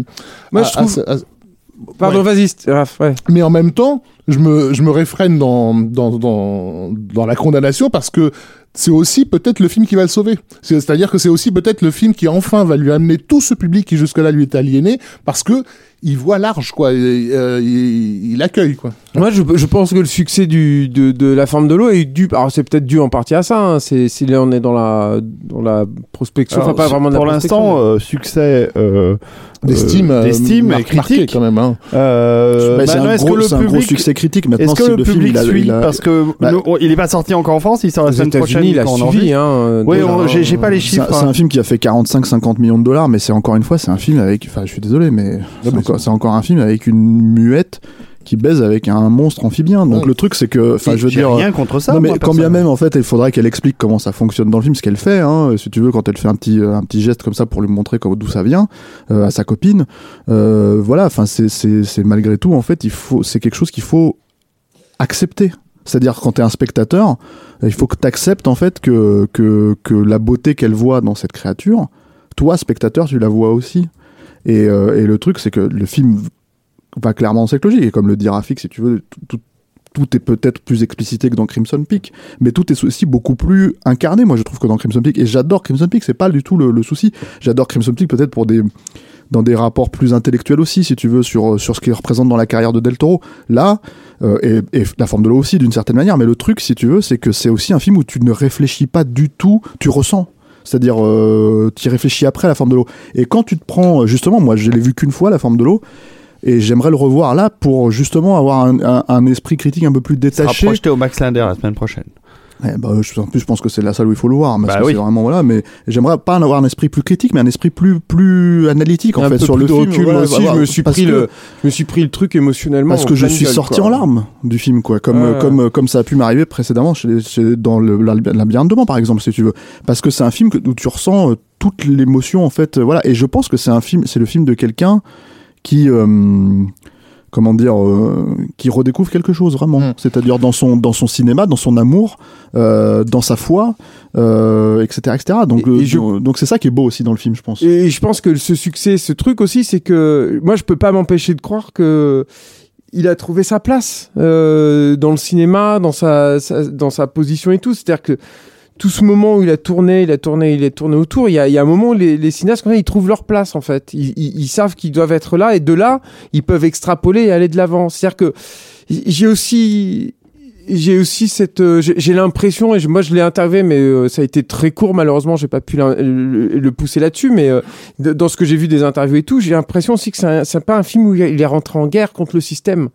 Moi,
à-
je trouve-
à- à-
pardon
Ouais.
vas-y Raph, ouais.
mais en même temps, je me je me réfrène dans dans dans dans la condamnation parce que c'est aussi peut-être le film qui va le sauver. C'est- C'est-à-dire que c'est aussi peut-être le film qui enfin va lui amener tout ce public qui jusque-là lui était aliéné parce que il voit large quoi, euh, il, il accueille quoi.
Moi, je, je pense que le succès du, de, de la forme de l'eau est dû. Alors, c'est peut-être dû en partie à ça. Hein, c'est si là on est dans la dans la prospection, enfin pas vraiment de
pour l'instant, euh, succès euh,
D'estime,
d'estime et critique.
quand même. Hein.
Euh,
Mais c'est un,
est-ce
gros,
que le
c'est un gros
public-
succès critique. Maintenant,
Est-ce que
si
le
film,
public
il a,
suit
il a-
Parce que
Bah,
nous, il est pas sorti encore en France, il sort la semaine prochaine.
Il a suivi. Hein,
Oui, j'ai j'ai pas les chiffres.
un, c'est
hein.
un film qui a fait 45-50 millions de dollars, mais c'est encore une fois, c'est un film avec. Enfin, je suis désolé, mais
mais
encore, c'est encore un film avec une muette qui baise avec un monstre amphibien. Donc
Ouais.
le truc c'est que, enfin je veux dire,
rien contre ça.
non mais
moi,
quand bien même en fait il faudrait qu'elle explique comment ça fonctionne dans le film ce qu'elle fait hein, si tu veux quand elle fait un petit euh, un petit geste comme ça pour lui montrer d'où ça vient euh, à sa copine euh, voilà enfin c'est c'est c'est malgré tout en fait il faut c'est quelque chose qu'il faut accepter c'est-à-dire quand tu es un spectateur il faut que tu acceptes en fait que que que la beauté qu'elle voit dans cette créature toi spectateur tu la vois aussi et, euh, et le truc c'est que le film va clairement dans cette logique et comme le dit Rafik si tu veux tout, est peut-être plus explicité que dans Crimson Peak, mais tout est aussi beaucoup plus incarné, moi je trouve que dans Crimson Peak, et j'adore Crimson Peak, c'est pas du tout le, souci. J'adore Crimson Peak peut-être pour des dans des rapports plus intellectuels aussi, si tu veux, sur sur ce qu'il représente dans la carrière de Del Toro. Là, euh, et la forme de l'eau aussi d'une certaine manière, mais le truc, si tu veux, c'est que c'est aussi un film où tu ne réfléchis pas du tout, tu ressens. C'est-à-dire, euh, tu y réfléchis après la forme de l'eau. Et quand tu te prends, justement, moi je l'ai vu qu'une fois la forme de l'eau, et j'aimerais le revoir là pour justement avoir un, un- un esprit critique un peu plus détaché.
projeté au Max Linder la semaine prochaine.
Eh ben, je, en plus, je pense que c'est la salle où il faut le voir, parce
Bah
que
oui.
c'est vraiment voilà. Mais j'aimerais pas en avoir un esprit plus critique, mais un esprit plus plus analytique en
un
fait sur le film.
recul,
voilà,
moi aussi,
voilà,
je me suis pris
que-
le, je me suis pris le truc émotionnellement.
parce que je suis
gueule,
sorti
quoi.
en larmes du film, quoi. Comme comme comme ça a pu m'arriver précédemment chez, chez- dans le la- la labyrinthe de Pan, par exemple, si tu veux. Parce que c'est un film que, où tu ressens euh, toute l'émotion en fait, euh, voilà. Et je pense que c'est un film, c'est le film de quelqu'un qui euh, comment dire, euh, qui redécouvre quelque chose vraiment.
Mm.
C'est-à-dire dans son dans son cinéma, dans son amour, euh, dans sa foi, euh, etc., etc. Donc
Et- et
euh,
je-
donc c'est ça qui est beau aussi dans le film, je pense.
Et je pense que ce succès, ce truc aussi, c'est que moi, je peux pas m'empêcher de croire que il a trouvé sa place euh, dans le cinéma, dans sa, sa- dans sa position et tout. C'est-à-dire que tout ce moment où il a tourné, il a tourné, il a tourné autour, il y a, il y a un moment où les, les cinéastes, comme ça, ils trouvent leur place en fait. Ils, ils- ils savent qu'ils doivent être là et de là, ils peuvent extrapoler et aller de l'avant. C'est-à-dire que j'ai aussi j'ai aussi cette euh, j'ai l'impression et moi je l'ai interviewé mais euh, ça a été très court malheureusement j'ai pas pu le, pousser là-dessus mais euh, dans ce que j'ai vu des interviews et tout j'ai l'impression aussi que c'est pas un film où il est rentré en guerre contre le système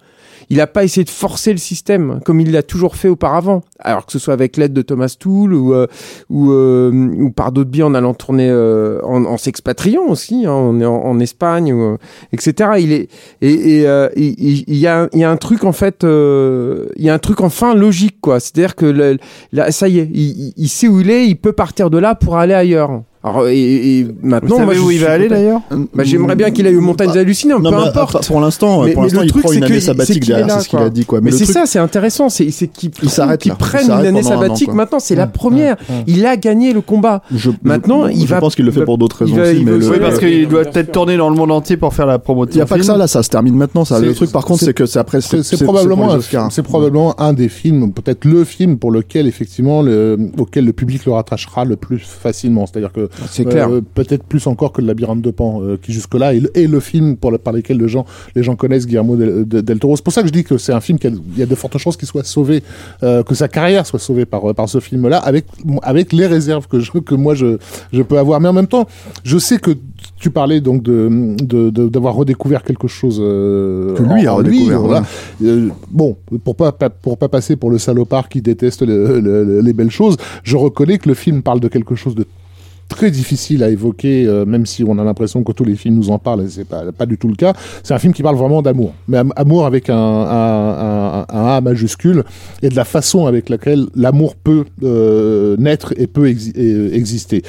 il a pas essayé de forcer le système comme il l'a toujours fait auparavant. Alors que ce soit avec l'aide de Thomas Toole ou euh, ou, euh, ou par d'autres biais en allant tourner euh, en, en s'expatriant aussi hein, on est en, en Espagne ou, euh, etc il est et, euh, il, y a y a un truc en fait euh, il y a un truc enfin logique quoi. C'est à dire que là ça y est il- il sait où il est il peut partir de là pour aller ailleurs alors et, et
Vous
maintenant
savez
moi, je
où il va aller d'ailleurs
bah, j'aimerais bien qu'il aille aux montagnes hallucinées
Non,
peu importe
Pour l'instant,
Mais-
pour l'instant,
le
il
truc,
prend
c'est
une
que-
année
c'est
sabbatique derrière, c'est ce qu'il a dit, quoi.
mais c'est
truc-
ça c'est intéressant c'est qu'il
Il s'arrête
qu'il prenne une année
pendant un an,
sabbatique maintenant c'est la première
mmh, mmh.
il a gagné le combat
Je,
Maintenant,
je,
il
je
va-
pense qu'il le fait pour d'autres
il
raisons
va-
aussi,
Oui, parce qu'il doit peut-être tourner dans le monde entier pour faire la promo de
il n'y a pas que
film.
ça là, ça se termine maintenant. Ça, le truc par contre,
c'est-
que c'est après,
C'est probablement, c'est probablement un des films, peut-être le film pour lequel effectivement le, auquel le public le rattachera le plus facilement. C'est-à-dire que
c'est clair
euh, peut-être plus encore que le Labyrinthe de Pan, euh, qui jusque-là est, le- est le film pour le- par lequel les gens, les gens connaissent Guillermo del, de- del Toro. C'est pour ça que je dis que c'est un film qui a, il y a de fortes chances qu'il soit sauvé, euh, que sa carrière soit sauvée par par ce film-là, avec avec les réserves que je, que moi je je peux avoir. Mais en même temps, je sais que tu parlais donc de d'avoir redécouvert quelque chose euh,
Que lui a
lui,
redécouvert.
Euh, bon, pour pas, pas- pour pas passer pour le salopard qui déteste le- le- les belles choses, je reconnais que le film parle de quelque chose de très difficile à évoquer, euh, même si on a l'impression que tous les films nous en parlent, et c'est pas, pas du tout le cas. C'est un film qui parle vraiment d'amour, mais am- amour avec un, un, un- un A majuscule, et de la façon avec laquelle l'amour peut euh, naître et peut exi- et, euh, exister.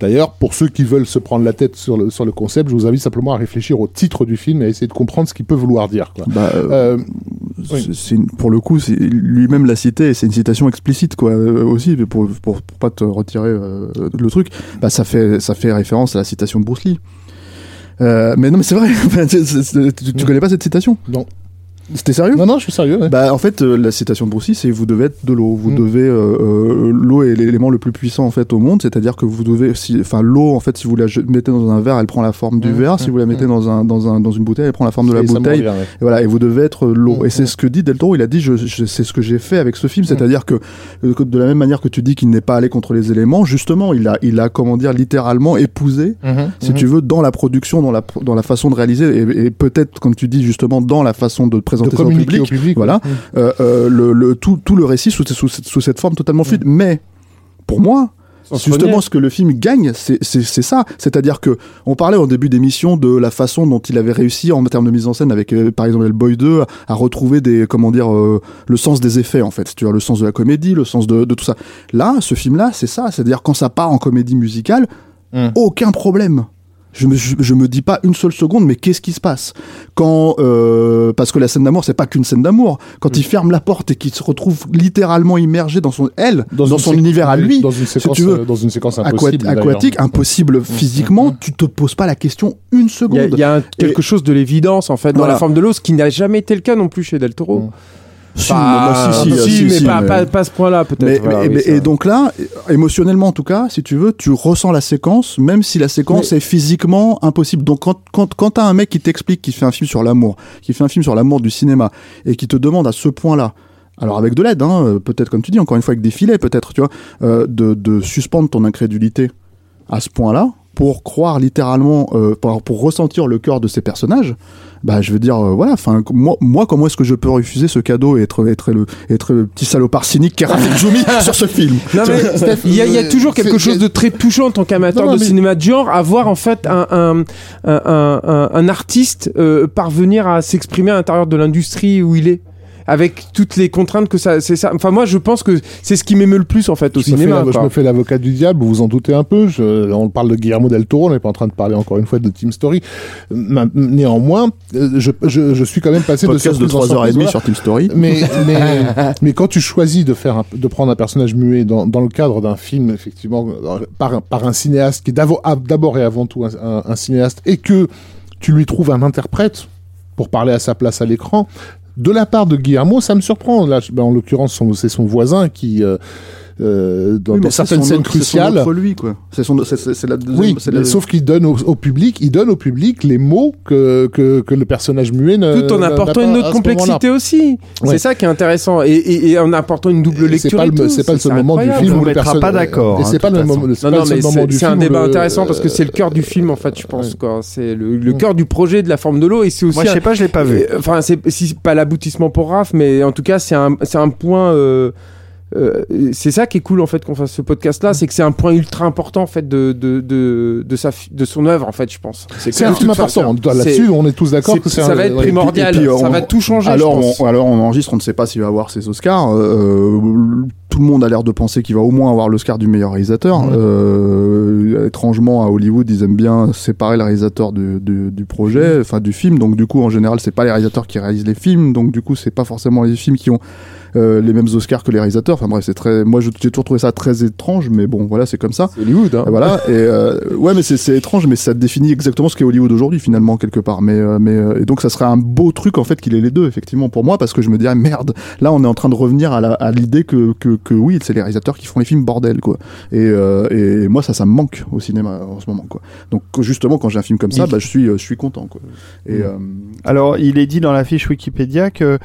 D'ailleurs, pour ceux qui veulent se prendre la tête sur le, sur le concept, je vous invite simplement à réfléchir au titre du film et à essayer de comprendre ce qu'il peut vouloir dire. Quoi.
Bah, euh, C'est une- pour le coup, lui-même l'a cité, et c'est une citation explicite, quoi, euh, aussi, pour, pour, pour pas te retirer euh, le truc. Bah, ça fait, ça fait référence à la citation de Bruce Lee. Euh, mais non, mais c'est vrai. C'est- tu, tu
Mm.
connais pas cette citation?
Non.
C'était sérieux?
Non, non, je suis sérieux. ouais.
Bah en fait euh, la citation de Bruce c'est vous devez être de l'eau, vous
Mm.
devez euh, euh, l'eau est l'élément le plus puissant en fait au monde, c'est-à-dire que vous devez si enfin l'eau en fait si vous la mettez dans un verre, elle prend la forme du
Mm,
verre,
mm,
si vous la mettez
mm.
dans un dans un dans une bouteille, elle prend la forme de la bouteille.
ouais.
Et voilà, et vous devez être l'eau.
Mm,
et c'est
mm.
ce que dit Del Toro, il a dit je, je- c'est ce que j'ai fait avec ce film,
Mm.
c'est-à-dire que, euh, de la même manière que tu dis qu'il n'est pas allé contre les éléments, justement, il a il a comment dire littéralement épousé si
Mhm.
tu veux, dans la production, dans la, dans la façon de réaliser, et, et peut-être, comme tu dis justement, dans la façon de présenter ça au public,
au public.
voilà,
ouais.
euh, euh, le, le, tout, tout le récit sous, sous, sous cette forme totalement fluide. Mais, pour moi, Justement, ce que le film gagne, c'est ça. C'est-à-dire que on parlait au début d'émission de la façon dont il avait réussi en termes de mise en scène avec, euh, par exemple, Hellboy 2, à retrouver des, comment dire, euh, le sens des effets en fait. Tu vois, le sens de la comédie, le sens de, de tout ça. Là, ce film-là, c'est ça. C'est-à-dire quand ça part en comédie musicale,
Hmm.
aucun problème. Je me, je, je me dis pas une seule seconde, mais qu'est-ce qui se passe quand euh, parce que la scène d'amour c'est pas qu'une scène d'amour. Quand il ferme la porte et qu'il se retrouve littéralement immergé dans son elle, dans, son univers à lui,
dans une
si
séquence,
tu veux,
euh, dans une séquence impossible.
aquatique, impossible physiquement,
mm.
tu te poses pas la question une
Il y a,
seconde.
il y a un- quelque chose de l'évidence en fait dans
Voilà.
la forme de l'eau, ce qui n'a jamais été le cas non plus chez Del Toro.
Si,
mais, pas, à ce point-là peut-être. Voilà, oui,
et donc là, émotionnellement en tout cas, si tu veux, tu ressens la séquence, même si la séquence est physiquement impossible. Donc quand, quand, quand t'as un mec qui t'explique qu'il fait un film sur l'amour, qui fait un film sur l'amour du cinéma, et qui te demande à ce point-là, alors avec de l'aide, hein, peut-être comme tu dis, encore une fois avec des filets peut-être, tu vois, euh, de, de suspendre ton incrédulité à ce point-là, pour croire littéralement, euh, pour, pour ressentir le cœur de ces personnages, bah je veux dire, euh, voilà, enfin moi, moi comment est-ce que je peux refuser ce cadeau et être, être, le, être le petit salopard cynique qui a Rafik Djoumi sur ce film?
Non, mais
Steph,
il y, a- il y a
euh,
toujours quelque chose de très touchant en tant qu'amateur de
mais-
cinéma de genre, à voir en fait un, un, un, un- un- un artiste euh, parvenir à s'exprimer à l'intérieur de l'industrie où il est. Avec toutes les contraintes que ça, c'est ça. Enfin, moi, je pense que c'est ce qui m'émeut le plus en fait au
Je me, fais
cinéma.
la- je me fais l'avocat du diable, vous vous en doutez un peu. Je- on parle de Guillermo del Toro, on n'est pas en train de parler encore une fois de Team Story. Néanmoins, euh, je, je, je suis quand même passé de
podcast de
surprise en
3h30
surprise,
sur Team Story.
mais, mais, mais quand tu choisis de faire un- de prendre un personnage muet dans, dans le cadre d'un film effectivement euh, par, un- par un cinéaste qui est d'abord et avant tout un, un- un cinéaste et que tu lui trouves un interprète pour parler à sa place à l'écran de la part de Guillermo ça me surprend. Là ben, en l'occurrence c'est son voisin qui euh, euh, dans,
Oui,
certaines scènes
autre- c'est son
cruciales
autre lui, quoi. C'est son, c'est- c'est c'est la deuxième.
oui,
c'est
mais
la-
sauf qu'il donne au, au public, il donne au public les mots que, que, que le personnage muet ne
Tout en apportant une autre complexité aussi.
Ouais.
C'est ça qui est intéressant. Et, et- et en apportant une double lecture.
C'est pas
et
le,
tout,
c'est pas le seul moment du film où le
mettra
personnage.
pas d'accord,
Et c'est pas le moment. c'est
un débat intéressant parce que c'est le cœur du film en fait, je pense. Quoi. C'est le,
Mm.
cœur du projet de la forme de l'eau et c'est aussi.
Moi, je sais pas, je l'ai pas vu.
Euh, Enfin, c'est pas l'aboutissement pour Raph, mais en tout cas, c'est un, c'est un point. Euh, euh, c'est ça qui est cool en fait qu'on fasse ce podcast là, c'est que c'est un point ultra important en fait de de de de sa fi- de son œuvre en fait, je pense.
C'est un film important. Là-dessus, on est tous d'accord
C'est-
que
ça
un-
va être
ouais.
primordial,
puis,
ça
on-
va tout changer.
alors,
je pense.
on, alors on enregistre, on ne sait pas s'il va avoir ses Oscars. Euh, tout le monde a l'air de penser qu'il va au moins avoir l'Oscar du meilleur réalisateur. Euh, étrangement, à Hollywood, ils aiment bien séparer le réalisateur du, du, du projet, enfin du film. Donc du coup, en général, c'est pas les réalisateurs qui réalisent les films. Donc du coup, c'est pas forcément les films qui ont euh, les mêmes Oscars que les réalisateurs. Enfin bref, c'est très. Moi, je- j'ai toujours trouvé ça très étrange, mais bon, voilà, c'est comme ça.
C'est Hollywood. Hein.
Et voilà. Et euh, ouais, mais c'est c'est étrange, mais ça définit exactement ce qu'est Hollywood aujourd'hui finalement quelque part. Mais euh, mais euh, et donc ça serait un beau truc en fait qu'il ait les deux effectivement pour moi parce que je me dirais merde. Là, on est en train de revenir à la- à l'idée que, que que oui, c'est les réalisateurs qui font les films bordel quoi. Et euh, et moi ça ça me manque au cinéma en ce moment quoi. Donc justement quand j'ai un film comme ça, bah je suis je suis content quoi. Et euh,
Alors, il est dit dans la fiche Wikipédia que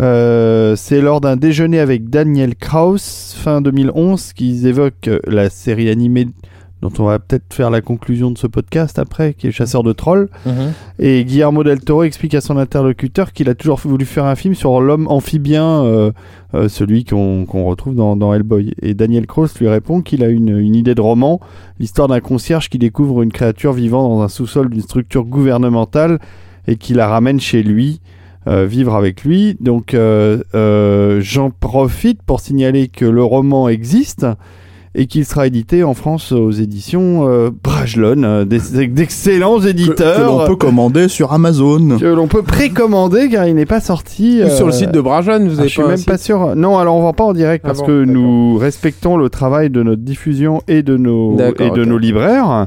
euh, c'est lors d'un déjeuner avec Daniel Kraus, fin 2011, qu'ils évoquent euh, la série animée dont on va peut-être faire la conclusion de ce podcast après, qui est Chasseur de trolls.
Mhm.
Et Guillermo del Toro explique à son interlocuteur qu'il a toujours voulu faire un film sur l'homme amphibien, euh, euh, celui qu'on retrouve dans, dans Hellboy. Et Daniel Kraus lui répond qu'il a une, une idée de roman, l'histoire d'un concierge qui découvre une créature vivant dans un sous-sol d'une structure gouvernementale et qui la ramène chez lui. Euh, vivre avec lui. Donc euh, euh, j'en profite pour signaler que le roman existe et qu'il sera édité en France aux éditions euh, Brajlon, euh, des- d'excellents
que, que
éditeurs
l'on peut commander sur Amazon.
que l'on peut précommander car il n'est pas sorti.
Ou sur le site de Brajon, vous
ah,
avez
je suis
pas
même
site
pas sûr. Non, alors on vend pas en direct
Ah
parce
bon,
que nous respectons le travail de notre diffusion et de nos
D'accord,
et de
ok.
nos libraires.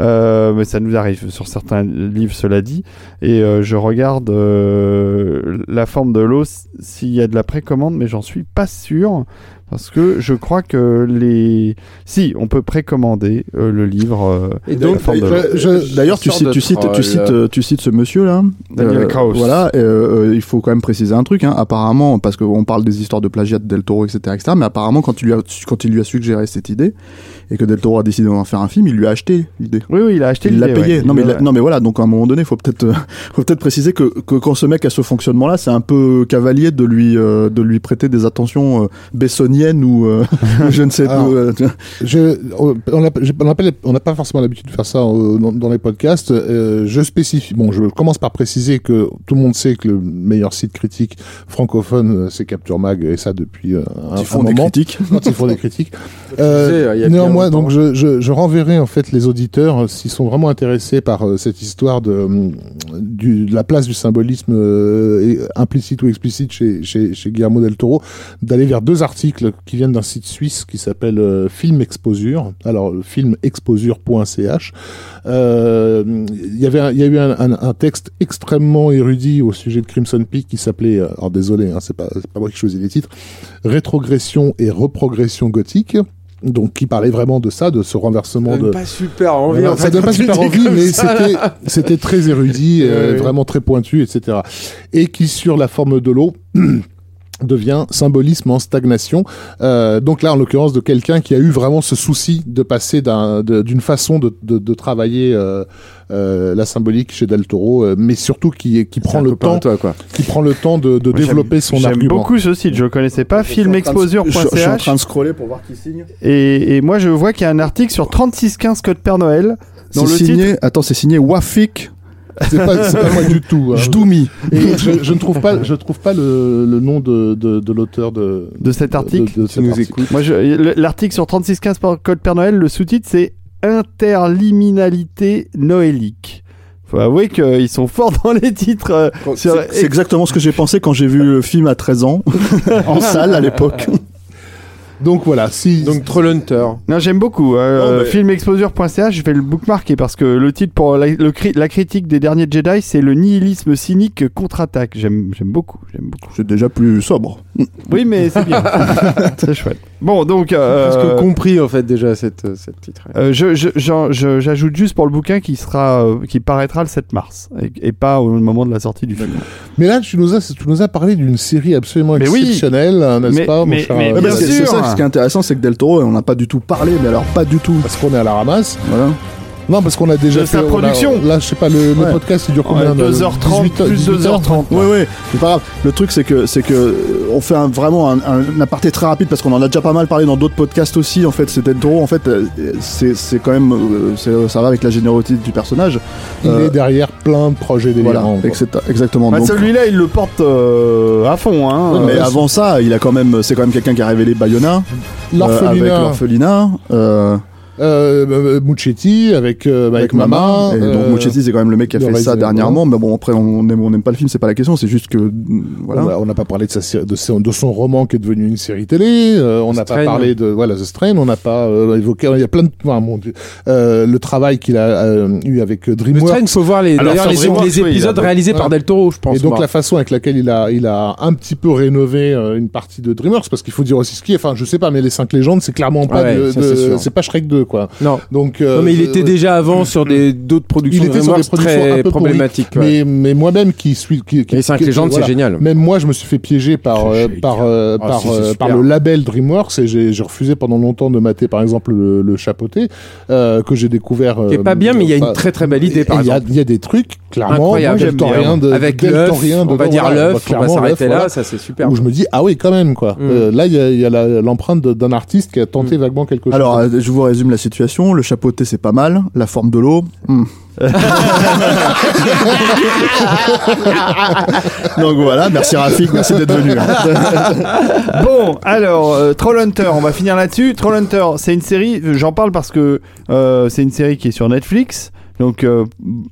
Euh, mais ça nous arrive sur certains livres, cela dit. Et euh, je regarde euh, la forme de l'eau s'il y a de la précommande, mais j'en suis pas sûr parce que je crois que les si on peut précommander euh, le livre. euh,
Et donc,
de
D'ailleurs, tu cites, tu cites, tu cites, euh, tu cites ce monsieur là,
Daniel Kraus.
Voilà, euh, euh, il faut quand même préciser un truc. Hein. Apparemment, parce qu'on parle des histoires de plagiat de Del Toro, etc., etc. Mais apparemment, quand il lui a, quand il lui a suggéré cette idée et que Del Toro a décidé d'en faire un film, il lui a acheté l'idée.
Oui, oui, il a acheté
Il l'a
l'idée,
payé.
ouais.
Non mais,
Il-
la- non mais voilà. Donc à un moment donné, faut peut-être, euh, faut peut-être préciser que, que quand ce mec a ce fonctionnement-là, c'est un peu cavalier de lui, euh, de lui prêter des attentions euh, ou euh, je ne sais
Alors,
euh, vois.
Je, on n'a pas, forcément l'habitude de faire ça euh, dans, dans les podcasts. Euh, je spécifie. Bon, je commence par préciser que tout le monde sait que le meilleur site critique francophone, c'est Capture Mag, et ça depuis euh, un,
Ils
un
font des
moment.
critiques.
Quand ils font des critiques. Euh, néanmoins, donc je, je, je renverrai en fait les auditeurs euh, s'ils sont vraiment intéressés par euh, cette histoire de, du, de la place du symbolisme euh, implicite ou explicite chez, chez, chez Guillermo del Toro, d'aller vers deux articles qui viennent d'un site suisse qui s'appelle euh, Film Exposure. Alors filmexposure.ch. Euh, Il y avait, il y a eu un, un, un texte extrêmement érudit au sujet de Crimson Peak qui s'appelait, euh, alors désolé, hein, c'est pas, moi qui choisis les titres, rétrogression et reprogression gothique. Donc, qui parlait vraiment de ça, de ce renversement de.
Pas super envie.
Voilà,
en
ça donne pas super envie, mais c'était, très érudit, euh, vraiment très pointu, etc. Et qui, sur la forme de l'eau, devient symbolisme en stagnation. Euh, donc là, en l'occurrence, de quelqu'un qui a eu vraiment ce souci de passer d'une façon de, de, de travailler euh, euh, la symbolique chez Del Toro, euh, mais surtout qui, qui prend le temps,
toi, quoi.
qui prend le temps de, de
Moi, j'aime-
développer son
J'aime
argument.
beaucoup ce site, je le connaissais pas,
Je suis en train de
filmexposure.ch.
scroller pour voir qui signe.
Et, et moi, je vois qu'il y a un article sur 3615 Code Père Noël. Dans
C'est
le
signé. Attends, c'est signé Wafik
C'est pas, moi du tout. hein.
Jdoumi.
Et je, je ne trouve pas, je trouve pas le, le nom de, de, de l'auteur de,
De cet article
de- de
Tu
cet
nous
article.
Moi, l'article sur 3615 par Code Père Noël, le sous-titre, c'est Interliminalité noélique. Faut avouer qu'ils sont forts dans les titres. euh,
c'est exactement ce que j'ai pensé quand j'ai vu le film à 13 ans en salle à l'époque.
Donc voilà, si
Donc Trollhunter.
Non, j'aime beaucoup. Euh,
mais-
Filmexposure.ch, je vais le bookmarker parce que le titre pour la, le cri- la critique des derniers Jedi, c'est le nihilisme cynique contre-attaque. J'aime, j'aime beaucoup, j'aime beaucoup.
C'est déjà plus sobre.
Oui, mais c'est bien. c'est chouette. Bon, donc. euh,
Presque compris en fait déjà cette, euh, cette titre.
euh, je, je- j'en- je- j'ajoute juste pour le bouquin qui sera, euh, qui paraîtra le 7 mars et, et pas au moment de la sortie du film.
Mais là, tu nous as, tu nous as parlé d'une série absolument
Mais
exceptionnelle, n'est-ce
Mais-
pas, mon
mais-
cher
mais
Ouais,
bien
parce que
sûr.
c'est ça, ce qui est intéressant, c'est que Del Toro, on n'a pas du tout parlé, mais alors pas du tout.
Parce qu'on est à la ramasse.
Voilà.
Non, parce qu'on a déjà
De
fait
sa
a-
production.
là, je sais pas, le, le
Ouais.
podcast, il dure combien de-
2h30,
18
plus
18 heures
2h30.
Oui, oui, c'est pas grave. Le truc, c'est que, c'est que, euh, on fait un- vraiment un, un aparté très rapide parce qu'on en a déjà pas mal parlé dans d'autres podcasts aussi. En fait, c'est Del Toro. En fait, euh, c'est, c'est quand même, euh, ça va avec la générosité du personnage.
Il
Euh,
est derrière plein de projets
Voilà,
délirants.
etc. exactement.
Bah, celui-là, il le porte euh, à fond. Hein.
mais
Euh,
avant ça, il a quand même, c'est quand même quelqu'un qui a révélé Bayona euh, avec
L'orphelinat,
l'orphelinat. Euh,
euh, Muccetti avec, euh, avec, Mama.
Et donc
euh,
Muccetti, c'est quand même le mec qui a fait ça dernièrement. Mais bon, après, on aime, on n'aime pas le film, c'est pas la question. C'est juste que, voilà.
On n'a pas parlé de, sa, série- de, son, de son roman qui est devenu une série télé. euh, on n'a pas
Strain.
parlé de voilà The Strain. On n'a pas euh, évoqué. Il y a plein de. enfin, mon Dieu, euh, le travail qu'il a euh, eu avec DreamWorks.
train, il faut voir les,
Alors,
les, les
oui,
épisodes
a-
réalisés par. Del Toro, je pense.
Et donc
moi.
la façon avec laquelle il a, il a un petit peu rénové euh, une partie de DreamWorks, parce qu'il faut dire aussi ce qui est, enfin je sais pas, mais les cinq légendes, c'est clairement pas
Ouais,
de,
c'est
pas Shrek 2 quoi.
Non.
Donc euh,
non, mais il était déjà avant sur des d'autres productions
Il était
de
sur des productions un peu pourries,
problématiques. ouais.
mais, mais moi-même qui suis qui, qui
Les 5
qui-
légendes, c'est génial.
Même moi, je me suis fait piéger par euh, par euh,
Ah,
par,
si,
euh, le label DreamWorks et j'ai refusé pendant longtemps de mater par exemple le, le chapeauté euh, que j'ai découvert.
Qui est pas bien, mais il y a une très très belle idée par
il y a-
exemple.
Il y, a des trucs clairement de
Avec l'œuf, on va dire l'œuf, on va
clairement,
s'arrêter là, ça c'est super.
où je me dis ah oui quand même quoi.
Mm.
Là il y a, l'empreinte d'un artiste qui a tenté
Mm.
vaguement quelque chose.
Alors, je vous résume la situation. Le chapeauté, c'est pas mal. La forme de l'eau. hmm. Donc voilà, merci Rafik, merci d'être venu. hein.
Bon, alors, euh, Trollhunter, on va finir là-dessus. Trollhunter, c'est une série, euh, j'en parle parce que euh, c'est une série qui est sur Netflix. Donc euh,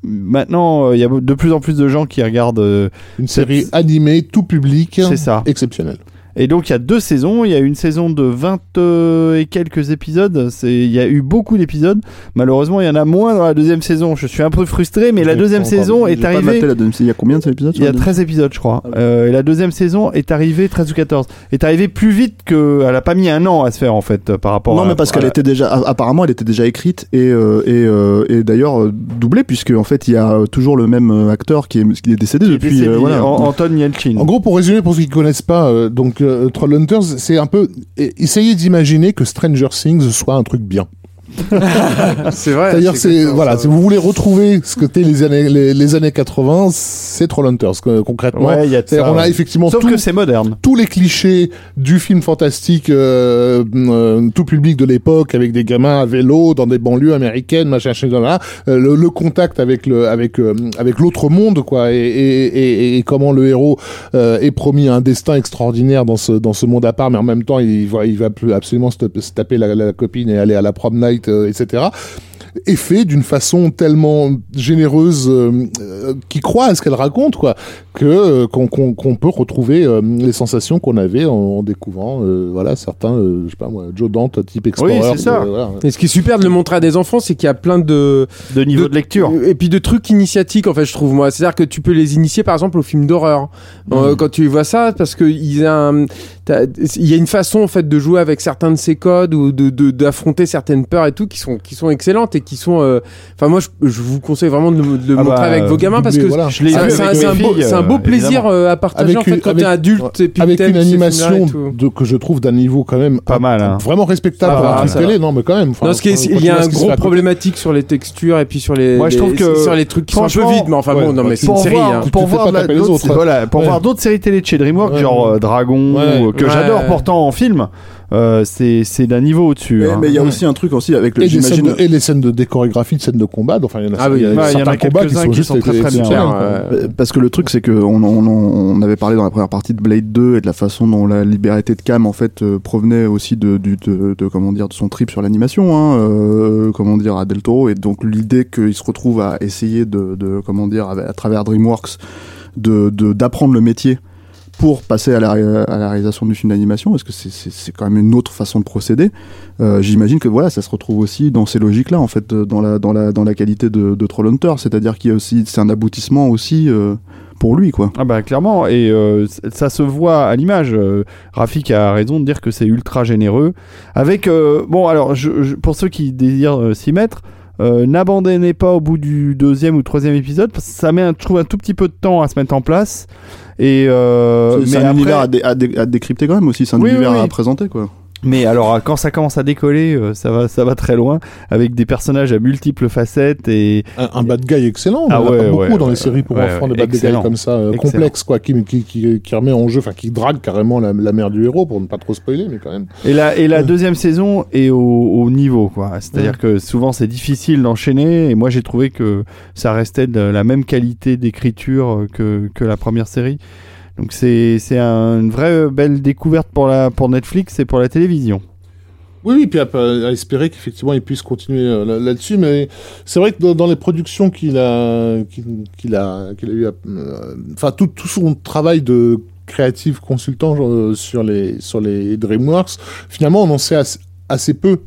maintenant, euh, il y a de plus en plus de gens qui regardent. euh,
une série animée tout public
c'est ça.
exceptionnelle.
Et donc il y a deux saisons. Il y a une saison de 20 euh, et quelques épisodes. C'est, il y a eu beaucoup d'épisodes. Malheureusement, il y en a moins dans la deuxième saison. Je suis un peu frustré, mais la deuxième saison est arrivée.
la deuxième- Il y a combien de épisodes
Il y a 13 épisodes, je crois. Euh, et la deuxième saison est arrivée, 13 ou 14, est arrivée plus vite que. Elle a pas mis un an à se faire, en fait, par rapport
Non,
à.
mais parce qu'elle était déjà, apparemment, elle était déjà écrite et, euh, et, euh, et d'ailleurs doublée, puisque en fait, il y a toujours le même acteur qui est, qui est décédé
qui est
depuis.
décédé,
euh, voilà.
Anton Yelchin.
En gros, pour résumer, pour ceux qui connaissent pas, euh, donc euh, Trollhunters, c'est un peu essayer d'imaginer que Stranger Things soit un truc bien.
c'est vrai.
C'est-à-dire, c'est voilà,
ça.
si vous voulez retrouver ce que t'es les années les, les années 80, c'est Trollhunters concrètement.
Ouais, il y a ça,
on a
ouais.
effectivement
Sauf
tout-
que c'est moderne.
tous les clichés du film fantastique euh, euh, tout public de l'époque avec des gamins à vélo dans des banlieues américaines machin machin, là, euh, le, le contact avec le avec euh, avec l'autre monde quoi et, et, et, et comment le héros euh, est promis un destin extraordinaire dans ce dans ce monde à part mais en même temps il va il va plus absolument se taper, la, la copine et aller à la prom euh, etc est fait d'une façon tellement généreuse euh, euh, qui croit à ce qu'elle raconte quoi que euh, qu'on peut retrouver euh, les sensations qu'on avait en, en découvrant euh, voilà certains euh, je sais pas moi Joe Dante type Explorer
c'est ça.
euh, voilà.
Et ce qui est super de le montrer à des enfants, c'est qu'il y a plein de
De niveau de, lecture.
Et puis de trucs initiatiques, en fait, je trouve, moi. C'est-à-dire que tu peux les initier, par exemple, au film d'horreur. Euh, quand tu vois ça, parce que il y a un- il y a une façon, en fait, de jouer avec certains de ces codes ou de, d'affronter certaines peurs et tout qui sont, qui sont excellentes et qui sont, euh, enfin, moi, je, je vous conseille vraiment de le, de le
Ah
montrer
bah,
avec vos gamins parce que
voilà.
C'est un, un beau, un beau
euh,
plaisir
évidemment.
euh, à partager,
Avec
en fait, quand t'es adulte et puis
avec une animation de, que je trouve d'un niveau quand même
Pas mal, hein.
vraiment respectable pour un télé non mais quand même enfin,
Non, ce qui est-
faut
il y a un gros problématique sur les textures et puis sur les,
Moi, je
les-
trouve que,
sur les trucs qui sont un peu
franchement,
vides, mais enfin bon, non,
bah,
mais c'est une
pour
série.
voir,
hein.
Pour voir, d'autres- séries télé de chez DreamWorks, genre Dragon, que
Ouais.
j'adore pourtant en film, euh, c'est c'est d'un niveau au-dessus.
Mais
hein.
mais il y a aussi un truc aussi avec le.
et, de- et les scènes de des chorégraphies de scènes de combat enfin il y en a,
Ah oui,
y a
y
combats qui sont
qui
juste
sont très, très bien.
Euh, Parce que le truc, c'est que on, on, on- avait parlé dans la première partie de Blade 2 et de la façon dont la liberté de Cam en fait euh, provenait aussi de, du, de, de comment dire de son trip sur l'animation, hein, euh, comment dire à Del Toro et donc l'idée qu'il se retrouve à essayer de, de comment dire à, à travers DreamWorks de de- d'apprendre le métier pour passer à la, réalisation du film d'animation, est-ce que c'est quand même une autre façon de procéder Euh, J'imagine que voilà, ça se retrouve aussi dans ces logiques-là, en fait, dans la qualité de, de Trollhunter, c'est-à-dire qu'il y a aussi c'est un aboutissement aussi euh, pour lui, quoi.
Ah bah clairement, et euh, ça se voit à l'image. Rafik a raison de dire que c'est ultra généreux. Avec, bon alors, pour ceux qui désirent s'y mettre, euh, n'abandonnez pas au bout du deuxième ou troisième épisode, parce que ça met, un, je trouve, un tout petit peu de temps à se mettre en place. Et euh,
c'est un
après-
univers à, dé- à dé- à décrypter quand même aussi, c'est un
Oui,
univers
oui, oui.
à présenter, quoi.
Mais alors, quand ça commence à décoller, euh, ça va, ça va très loin, avec des personnages à multiples facettes et
un, un bad guy excellent.
Ah
on en a
ouais,
pas beaucoup
ouais,
dans
ouais,
les séries pour enfants, des bad guys
excellent.
comme ça, euh, complexes, quoi, qui, qui, qui, qui remet en jeu, enfin, qui drague carrément la, la mère du héros, pour ne pas trop spoiler, mais quand même.
Et la, et la deuxième saison est au, au niveau, quoi. C'est-à-dire que souvent c'est difficile d'enchaîner, et moi j'ai trouvé que ça restait de la même qualité d'écriture que, que la première série. Donc c'est c'est un- une vraie belle découverte pour, la, pour Netflix et pour la télévision.
Oui, oui, puis à, espérer qu'effectivement il puisse continuer euh, là- là-dessus, mais c'est vrai que dans, les productions qu'il a, qu'il a, qu'il a eu, euh, enfin tout, tout son travail de créatif consultant euh, sur les sur les DreamWorks, finalement on en sait assez peu.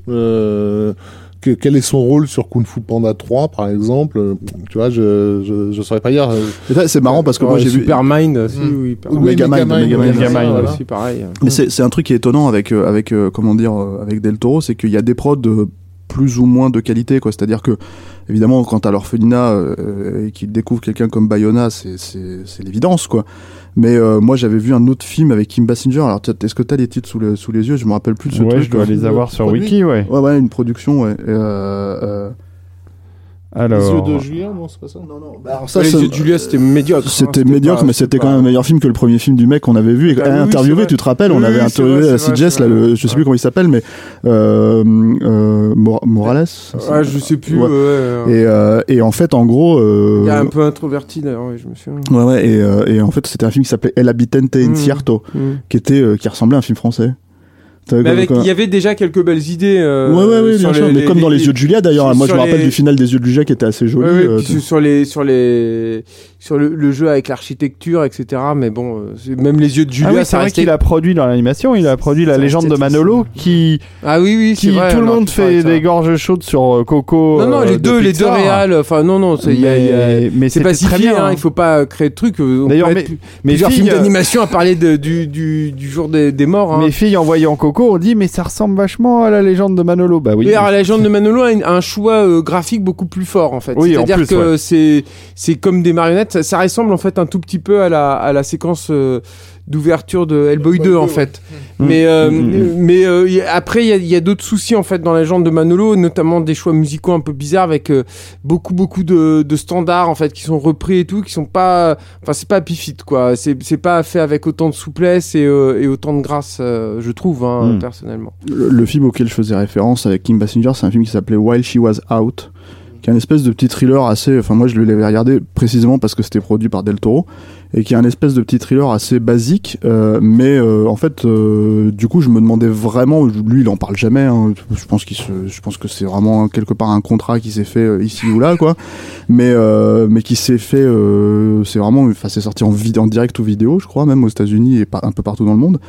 Que, quel est son rôle sur Kung Fu Panda 3 par exemple euh, Tu vois, je je, je saurais pas dire. euh,
C'est marrant parce que moi j'ai vu.
Supermind aussi,
Mm.
oui.
Megamind,
aussi, pareil.
Mais c'est c'est un truc qui est étonnant avec euh, avec comment dire avec Del Toro, c'est qu'il y a des prods de plus ou moins de qualité quoi. C'est-à-dire que évidemment quand à l'orphelinat euh, et qu'il découvre quelqu'un comme Bayona, c'est l'évidence quoi. Mais euh, moi j'avais vu un autre film avec Kim Basinger. Alors est-ce que t'as les titres sous, le- sous les yeux? Je me rappelle plus de ce
ouais,
truc.
je dois les avoir sur. Wiki, ouais.
Ouais ouais une production ouais. Et, euh,
Les
Alors,
yeux de Julien, non, c'est pas ça.
Non non. Bah, alors
Ça, les yeux de Julia, c'était médiocre. hein,
C'était médiocre,
pas-
mais c'était quand même un meilleur film que le premier film du mec qu'on avait vu et
Ah oui, oui,
interviewé. tu te rappelles, on avait
oui,
interviewé
vrai,
à CJS, là, le, je sais
Ouais.
plus comment il s'appelle, mais euh, euh, Mor- Morales.
Ouais, je sais plus.
Ouais.
ouais, ouais.
Et, euh, et en fait, en gros, euh,
Il est un peu introverti d'ailleurs, oui, je me souviens.
ouais, ouais, et, euh, et en fait, c'était un film qui s'appelait El Habitante
Mm.
Incierto,
Mm.
qui était, euh, qui ressemblait à un film français.
Mais il y avait déjà quelques belles idées. euh,
ouais, ouais, ouais,
sur
bien sûr.
les-
mais comme dans les, yeux de Julia, d'ailleurs.
sur-
Moi, je me rappelle
les-
du final des yeux de Julia qui était assez joli.
Ouais, ouais,
euh,
puis sur les sur les sur le, le jeu avec l'architecture etc mais bon euh, même les yeux de Julia
ah oui, c'est vrai
restait
qu'il a produit dans l'animation, il a produit la légende de Manolo, qui,
ah oui oui
qui
c'est vrai
tout le monde fait des gorges chaudes sur Coco.
non non les
de
deux les deux réals enfin non non c'est
Mais,
c'est pas si bien hein,
hein.
il faut pas créer de trucs
D'ailleurs, mais-
plusieurs films
filles,
d'animation à parler du, du, du jour des, des morts hein.
Mes filles, en voyant Coco, ont dit Mais ça ressemble vachement à la légende de Manolo. Bah oui.
Alors, la légende de Manolo a une- a un choix euh, graphique beaucoup plus fort en fait.
Oui, en
C'est-à-dire
plus,
que c'est c'est comme des marionnettes. Ça, ça ressemble en fait un tout petit peu à la à la séquence euh, d'ouverture de Hellboy 2 en fait. Mais euh, mais euh, y a- après il y a, d'autres soucis en fait dans la légende de Manolo, notamment des choix musicaux un peu bizarres avec euh, beaucoup beaucoup de, de standards en fait qui sont repris et tout, qui sont pas, enfin c'est pas pifit quoi. C'est c'est pas fait avec autant de souplesse et, euh, et autant de grâce, euh, je trouve hein,
Mm.
personnellement.
Le, le film auquel je faisais référence avec Kim Basinger, c'est un film qui s'appelait While She Was Out, qui est un espèce de petit thriller assez. Enfin, moi, je l'avais regardé précisément parce que c'était produit par Del Toro, et qui est un espèce de petit thriller assez basique, euh, mais euh, en fait, euh, du coup, je me demandais vraiment. Lui, il en parle jamais. hein. je pense qu'il se, je pense que c'est vraiment quelque part un contrat qui s'est fait euh, ici ou là, quoi. Mais euh, mais qui s'est fait. euh, c'est vraiment. Enfin, c'est sorti en, en direct ou vidéo, je crois, même aux États-Unis et un peu partout dans le monde.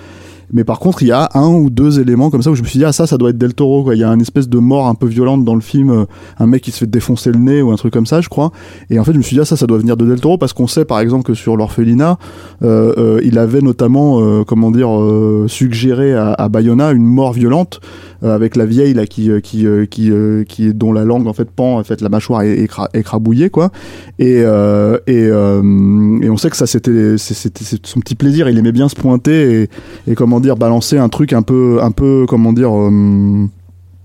Mais par contre, il y a un ou deux éléments comme ça où je me suis dit, ah, ça, ça doit être Del Toro, quoi. Il y a une espèce de mort un peu violente dans le film, euh, un mec qui se fait défoncer le nez ou un truc comme ça, je crois. Et en fait, je me suis dit, ah, ça, ça doit venir de Del Toro parce qu'on sait, par exemple, que sur l'orphelinat, euh, euh, il avait notamment, euh, comment dire, suggéré à, Bayona une mort violente avec la vieille là qui euh, qui euh, qui euh, qui dont la langue en fait pend, en fait la mâchoire est écra- écrabouillée quoi. Et euh, et euh, et on sait que ça c'était c'était son petit plaisir. Il aimait bien se pointer et et comment dire balancer un truc un peu un peu comment dire euh,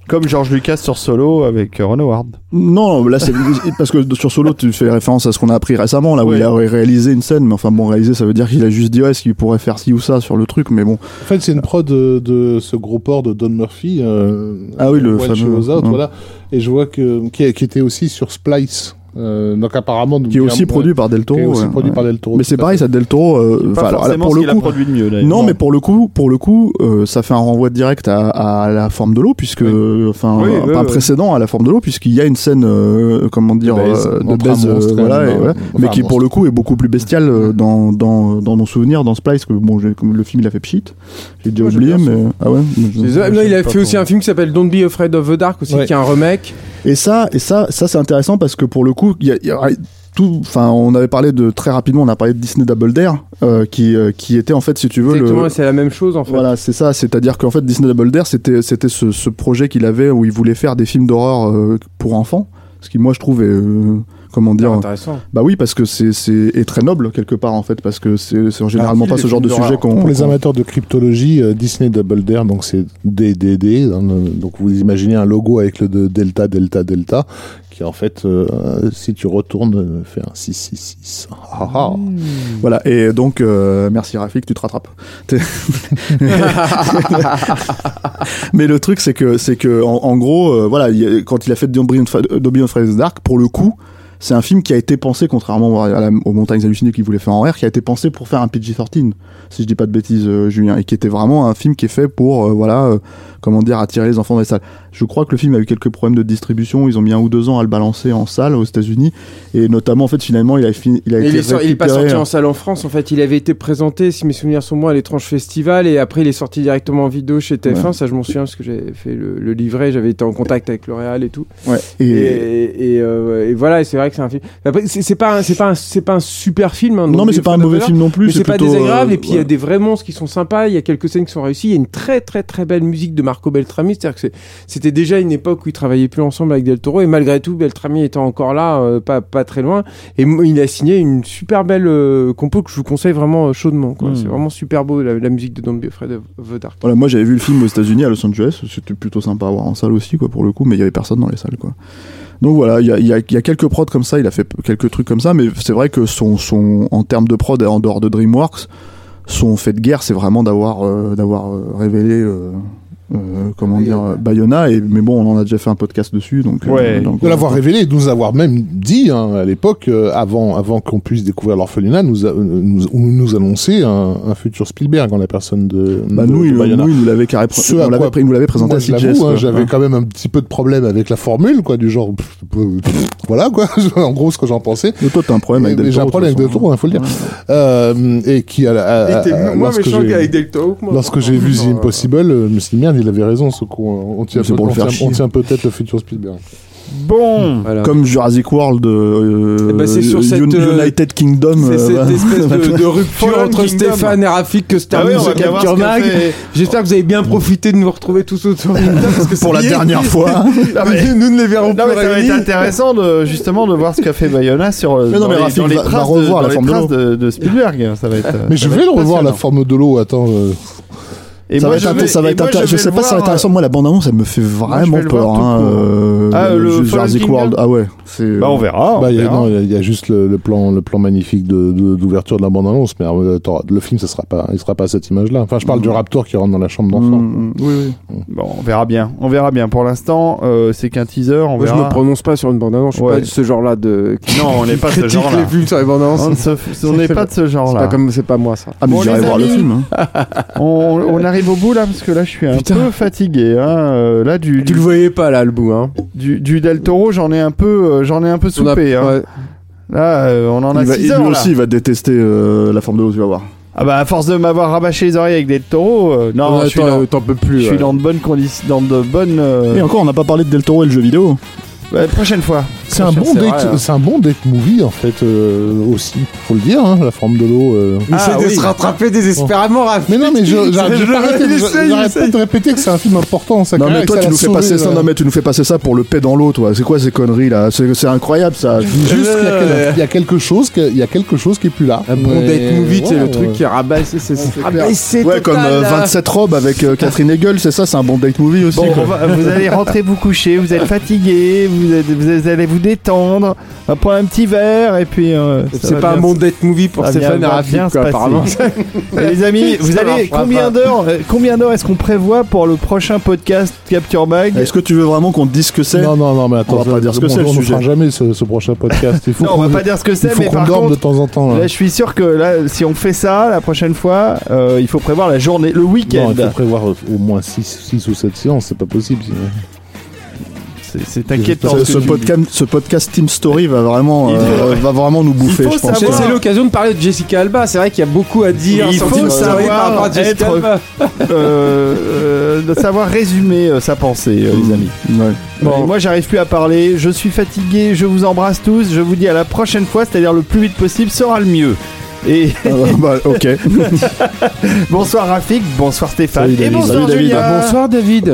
Comme George Lucas sur Solo avec euh, Ron Howard.
non, là c'est parce que sur Solo tu fais référence à ce qu'on a appris récemment là où
Ouais.
il a réalisé une scène mais enfin bon réalisé ça veut dire qu'il a juste dit ouais est-ce qu'il pourrait faire ci ou ça sur le truc mais bon
En fait, c'est une prod de, de ce gros port de Don Murphy. euh,
Ah oui, le fameux,
Out,
ouais.
voilà. Et je vois que qui, qui était aussi sur Splice. Euh, donc apparemment,
qui est aussi produit par Del Toro
qui est aussi
ouais,
produit
ouais.
par Del Toro.
mais c'est pareil ça Del Toro euh,
Pas forcément
pour
ce
le
a
coup
produit de mieux. d'ailleurs.
Non, mais pour le coup, pour le coup, euh, ça fait un renvoi direct à, à la forme de l'eau, puisque, enfin,
Oui,
un,
oui,
pas un
oui.
précédent à la forme de l'eau, puisqu'il y a une scène, euh, comment dire,
De baise,
voilà, et mais qui pour le coup est beaucoup plus bestial euh, dans, dans, dans mon souvenir, dans Splice, que bon, le film il a fait pchit, j'ai déjà oublié, mais ah ouais.
il a fait aussi un film qui s'appelle Don't Be Afraid of the Dark aussi, qui est un remake.
Et ça, et ça, ça c'est intéressant parce que pour le coup, il y a, il y a tout. Enfin, on avait parlé de très rapidement, on a parlé de Disney Double Dare, euh, qui, euh, qui était en fait, si tu veux,
Exactement,
le,
c'est la même chose en fait.
Voilà, c'est ça. C'est-à-dire qu'en fait, Disney Double Dare, c'était c'était ce, ce projet qu'il avait où il voulait faire des films d'horreur euh, pour enfants. Ce qui, moi, je trouve, est, comment dire,
Intéressant.
bah oui, parce que c'est c'est est très noble quelque part en fait, parce que c'est c'est généralement
Ah,
pas ce genre de sujet qu'on.
Pour les amateurs de cryptologie, euh, Disney Double Dare, donc c'est DDD. hein, donc vous imaginez un logo avec le de Delta, Delta, Delta, qui en fait, euh, si tu retournes, euh, fait un 666. Ah, ah.
Voilà. Et donc, euh, merci Rafik, tu te rattrapes. Mais le truc, c'est que c'est que en, en gros, euh, voilà, a- quand il a fait Dobby Fridays Dark, pour le coup. C'est un film qui a été pensé, contrairement à la- aux montagnes hallucinées qu'il voulait faire en R, qui a été pensé pour faire un PG-13, si je dis pas de bêtises, euh, Julien, et qui était vraiment un film qui est fait pour, euh, voilà, euh, comment dire, attirer les enfants dans les salles. Je crois que le film a eu quelques problèmes de distribution, ils ont mis un ou deux ans à le balancer en salle aux États-Unis, et notamment, en fait, finalement, il a, fini, il a
Et
été
il, est pas sorti en salle en France, en fait, il avait été présenté, si mes souvenirs sont bons, à l'étrange festival, et après il est sorti directement en vidéo chez TF1, ça je m'en souviens parce que j'avais fait le, le livret, j'avais été en contact avec L'Oréal et tout.
Ouais.
Et,
Et,
et, et voilà, et c'est vrai que c'est un film. C'est pas, un- c'est pas, c'est pas un super film. hein,
non, mais c'est pas un mauvais film non plus.
Mais c'est pas désagréable,
euh,
et puis il y a
ouais.
des vrais monstres qui sont sympas, il y a quelques scènes qui sont réussies, il y a une très très très belle musique de Marco Beltrami, c'est-à-dire que c'était déjà une époque où ils travaillaient plus ensemble avec Del Toro, et malgré tout, Beltrami étant encore là, euh, pas, pas très loin, et il a signé une super belle euh, compo que je vous conseille vraiment euh, chaudement, quoi.
Mm.
c'est vraiment super beau la, la musique de Don't Be Afraid of the Dark.
Voilà, moi j'avais vu le film aux États-Unis, à Los Angeles, c'était plutôt sympa à voir en salle aussi, quoi, pour le coup, mais il y avait personne dans les salles, quoi. Donc voilà, il y a, quelques prods comme ça, il a fait quelques trucs comme ça, mais c'est vrai que son, son, en termes de prod, en dehors de DreamWorks, son fait de guerre, c'est vraiment d'avoir euh, d'avoir euh, révélé, euh, comment dire, euh, Bayona, et, mais bon, on en a déjà fait un podcast dessus, donc. euh, donc,
De l'avoir révélé et de nous avoir même dit hein, à l'époque, euh, avant, avant qu'on puisse découvrir l'orphelinat, nous, a- nous, nous, nous annoncer un, un futur Spielberg en la personne de,
Bah,
de-
nous,
de
il,
Bayona.
nous, il nous l'avait carré,
Ce
on
à
l'avait
quoi-
pris- il nous l'avait présenté
Moi,
à CGS.
hein, j'avais
Ouais.
quand même un petit peu de problème avec la formule, quoi, du genre, pff, pff, voilà, quoi, en gros, ce que j'en pensais.
Mais toi, t'as un problème avec Del
J'ai un problème avec
de
Del Toro, il faut le dire.
Ouais.
Euh, et qui, à, à-
Il était
à-
moins
lorsque
méchant
j'ai-
qu'avec Del Toro que moi.
Lorsque j'ai vu The Impossible, je me suis dit, merde, il avait raison, ce qu'on on tient,
C'est pour
on
le faire
tient-
chier.
on tient peut-être le futur Spielberg.
Bon.
Voilà.
Comme Jurassic World, euh,
c'est sur cette, euh,
United Kingdom.
C'est
euh,
cette espèce de, de rupture entre
Kingdom.
Stéphane et Rafik que se
Ah oui, qu'a
Mag.
fait-
J'espère que vous avez bien profité de nous retrouver tous autour parce que
pour la dernière fois.
Ah, mais-
nous ne les verrons
Non,
plus
mais ça va être intéressant de, justement de voir ce qu'a fait Bayona sur
Mais non,
dans
mais
les,
Rafik
dans les
va- va
traces,
revoir
de, dans
la
les
forme de
de, de Spielberg. Ça va être.
Mais je vais
être
le revoir, la forme de l'eau. Attends. euh,
Et
ça
moi,
va être,
je
inté-
vais-
ça va
et
être
moi,
je
vais
sais pas si ça va être intéressant. Moi, la bande-annonce, elle me fait vraiment peur. hein, euh,
Ah, le
Jurassic World. Ah ouais. C'est.
Bah, on verra. on
bah, il y a- il y il juste le, le plan, le plan magnifique de- de- d'ouverture de, la bande-annonce, mais euh, le film, ça sera pas, il sera pas à cette image-là. Enfin, je parle du Raptor qui rentre dans la chambre d'enfant.
Mm, mm, oui, oui.
Bon, on verra bien. On verra bien. Pour l'instant, euh, c'est qu'un teaser. On
Moi, je
verra.
me prononce pas sur une bande-annonce, je suis
Ouais.
pas de ce genre-là de. qui
Non, on n'est pas de ce
critique
genre-là.
sur les bandes-annonces.
On n'est pas de ce
C'est
genre-là.
pas comme, c'est pas moi ça.
Ah, mais j'irai voir le film. hein.
On, on arrive au bout là parce que là je suis un
Putain.
peu fatigué. Hein. Euh, là du,
Tu le voyais pas là, le bout, hein.
du, du Del Toro, j'en ai un peu, euh, j'en ai un peu
On a-
soupé. hein.
ouais.
Là, euh, on en a
Il va-
6
lui
heures là.
aussi, il va détester euh, la forme de l'eau, tu vas voir.
Ah bah à force de m'avoir rabâché les oreilles avec Del Toro, euh, non,
Ouais,
je suis,
t'en-
dans,
T'en peux plus.
je suis
ouais.
dans de bonnes conditions, dans de bonnes. euh,
Et encore, on n'a pas parlé de Del Toro et le jeu vidéo.
ouais, prochaine fois.
C'est un bon
c'est
date,
vrai, hein.
c'est un bon date movie en fait euh, aussi. Faut le dire, hein, la forme de l'eau. euh.
Ah,
de
oui.
se rattraper désespérément, Raph.
Mais non, mais je- j'arrête de- de répéter que c'est un film important. Ça
Non mais toi tu nous fais passer ça, non mais tu nous fais passer ça pour le paix dans l'eau, toi. C'est quoi ces conneries là? C'est c'est incroyable ça.
Juste qu'il y a quel- il y, a quelque chose, il y a quelque chose qui est plus là.
Un bon
Mais-
date movie, c'est le truc qui est rabaissé, c'est c'est rabaissé
Ouais, comme
total,
euh,
là.
27 robes avec euh, Catherine Hegel, c'est ça, c'est un bon date movie aussi.
Vous allez rentrer vous coucher, vous êtes fatigué, vous, êtes- vous allez vous détendre, on va prendre un petit verre et puis. euh,
C'est pas un bon date movie pour Stéphane
bien-
quoi, apparemment.
Et les amis, vous allez combien d'heures euh, combien d'heures est-ce qu'on prévoit pour le prochain podcast Capture Bag
Est-ce que tu veux vraiment qu'on te dise ce que c'est
Non, non, non, mais attends,
On va pas dire ce que c'est,
On ne fera jamais ce, ce prochain podcast. Il faut
Non, on va
qu'on-
pas dire ce que c'est, mais
qu'on
par
dorme
contre,
de temps en temps. là.
là, je suis sûr que là, si on fait ça la prochaine fois, euh, il faut prévoir la journée, le week-end.
Il faut prévoir au moins 6 ou 7 séances, c'est pas possible.
C'est- inquiétant.
ce, podcast, ce podcast Team Story va vraiment, euh, va vraiment nous bouffer,
faut
je pense.
savoir-
C'est l'occasion de parler de Jessica Alba. C'est vrai qu'il y a beaucoup à dire.
Il faut savoir être-
Alba.
euh, euh, de savoir résumer euh, sa pensée, euh, les amis.
Ouais.
Bon, moi, j'arrive plus à parler. Je suis fatigué. Je vous embrasse tous. Je vous dis à la prochaine fois, c'est-à-dire le plus vite possible sera le mieux. Et
Ah, bah, ok.
bonsoir Rafik, bonsoir Stéphane,
Salut,
et
David.
bonsoir
Salut, David.
Julien.
Bonsoir David.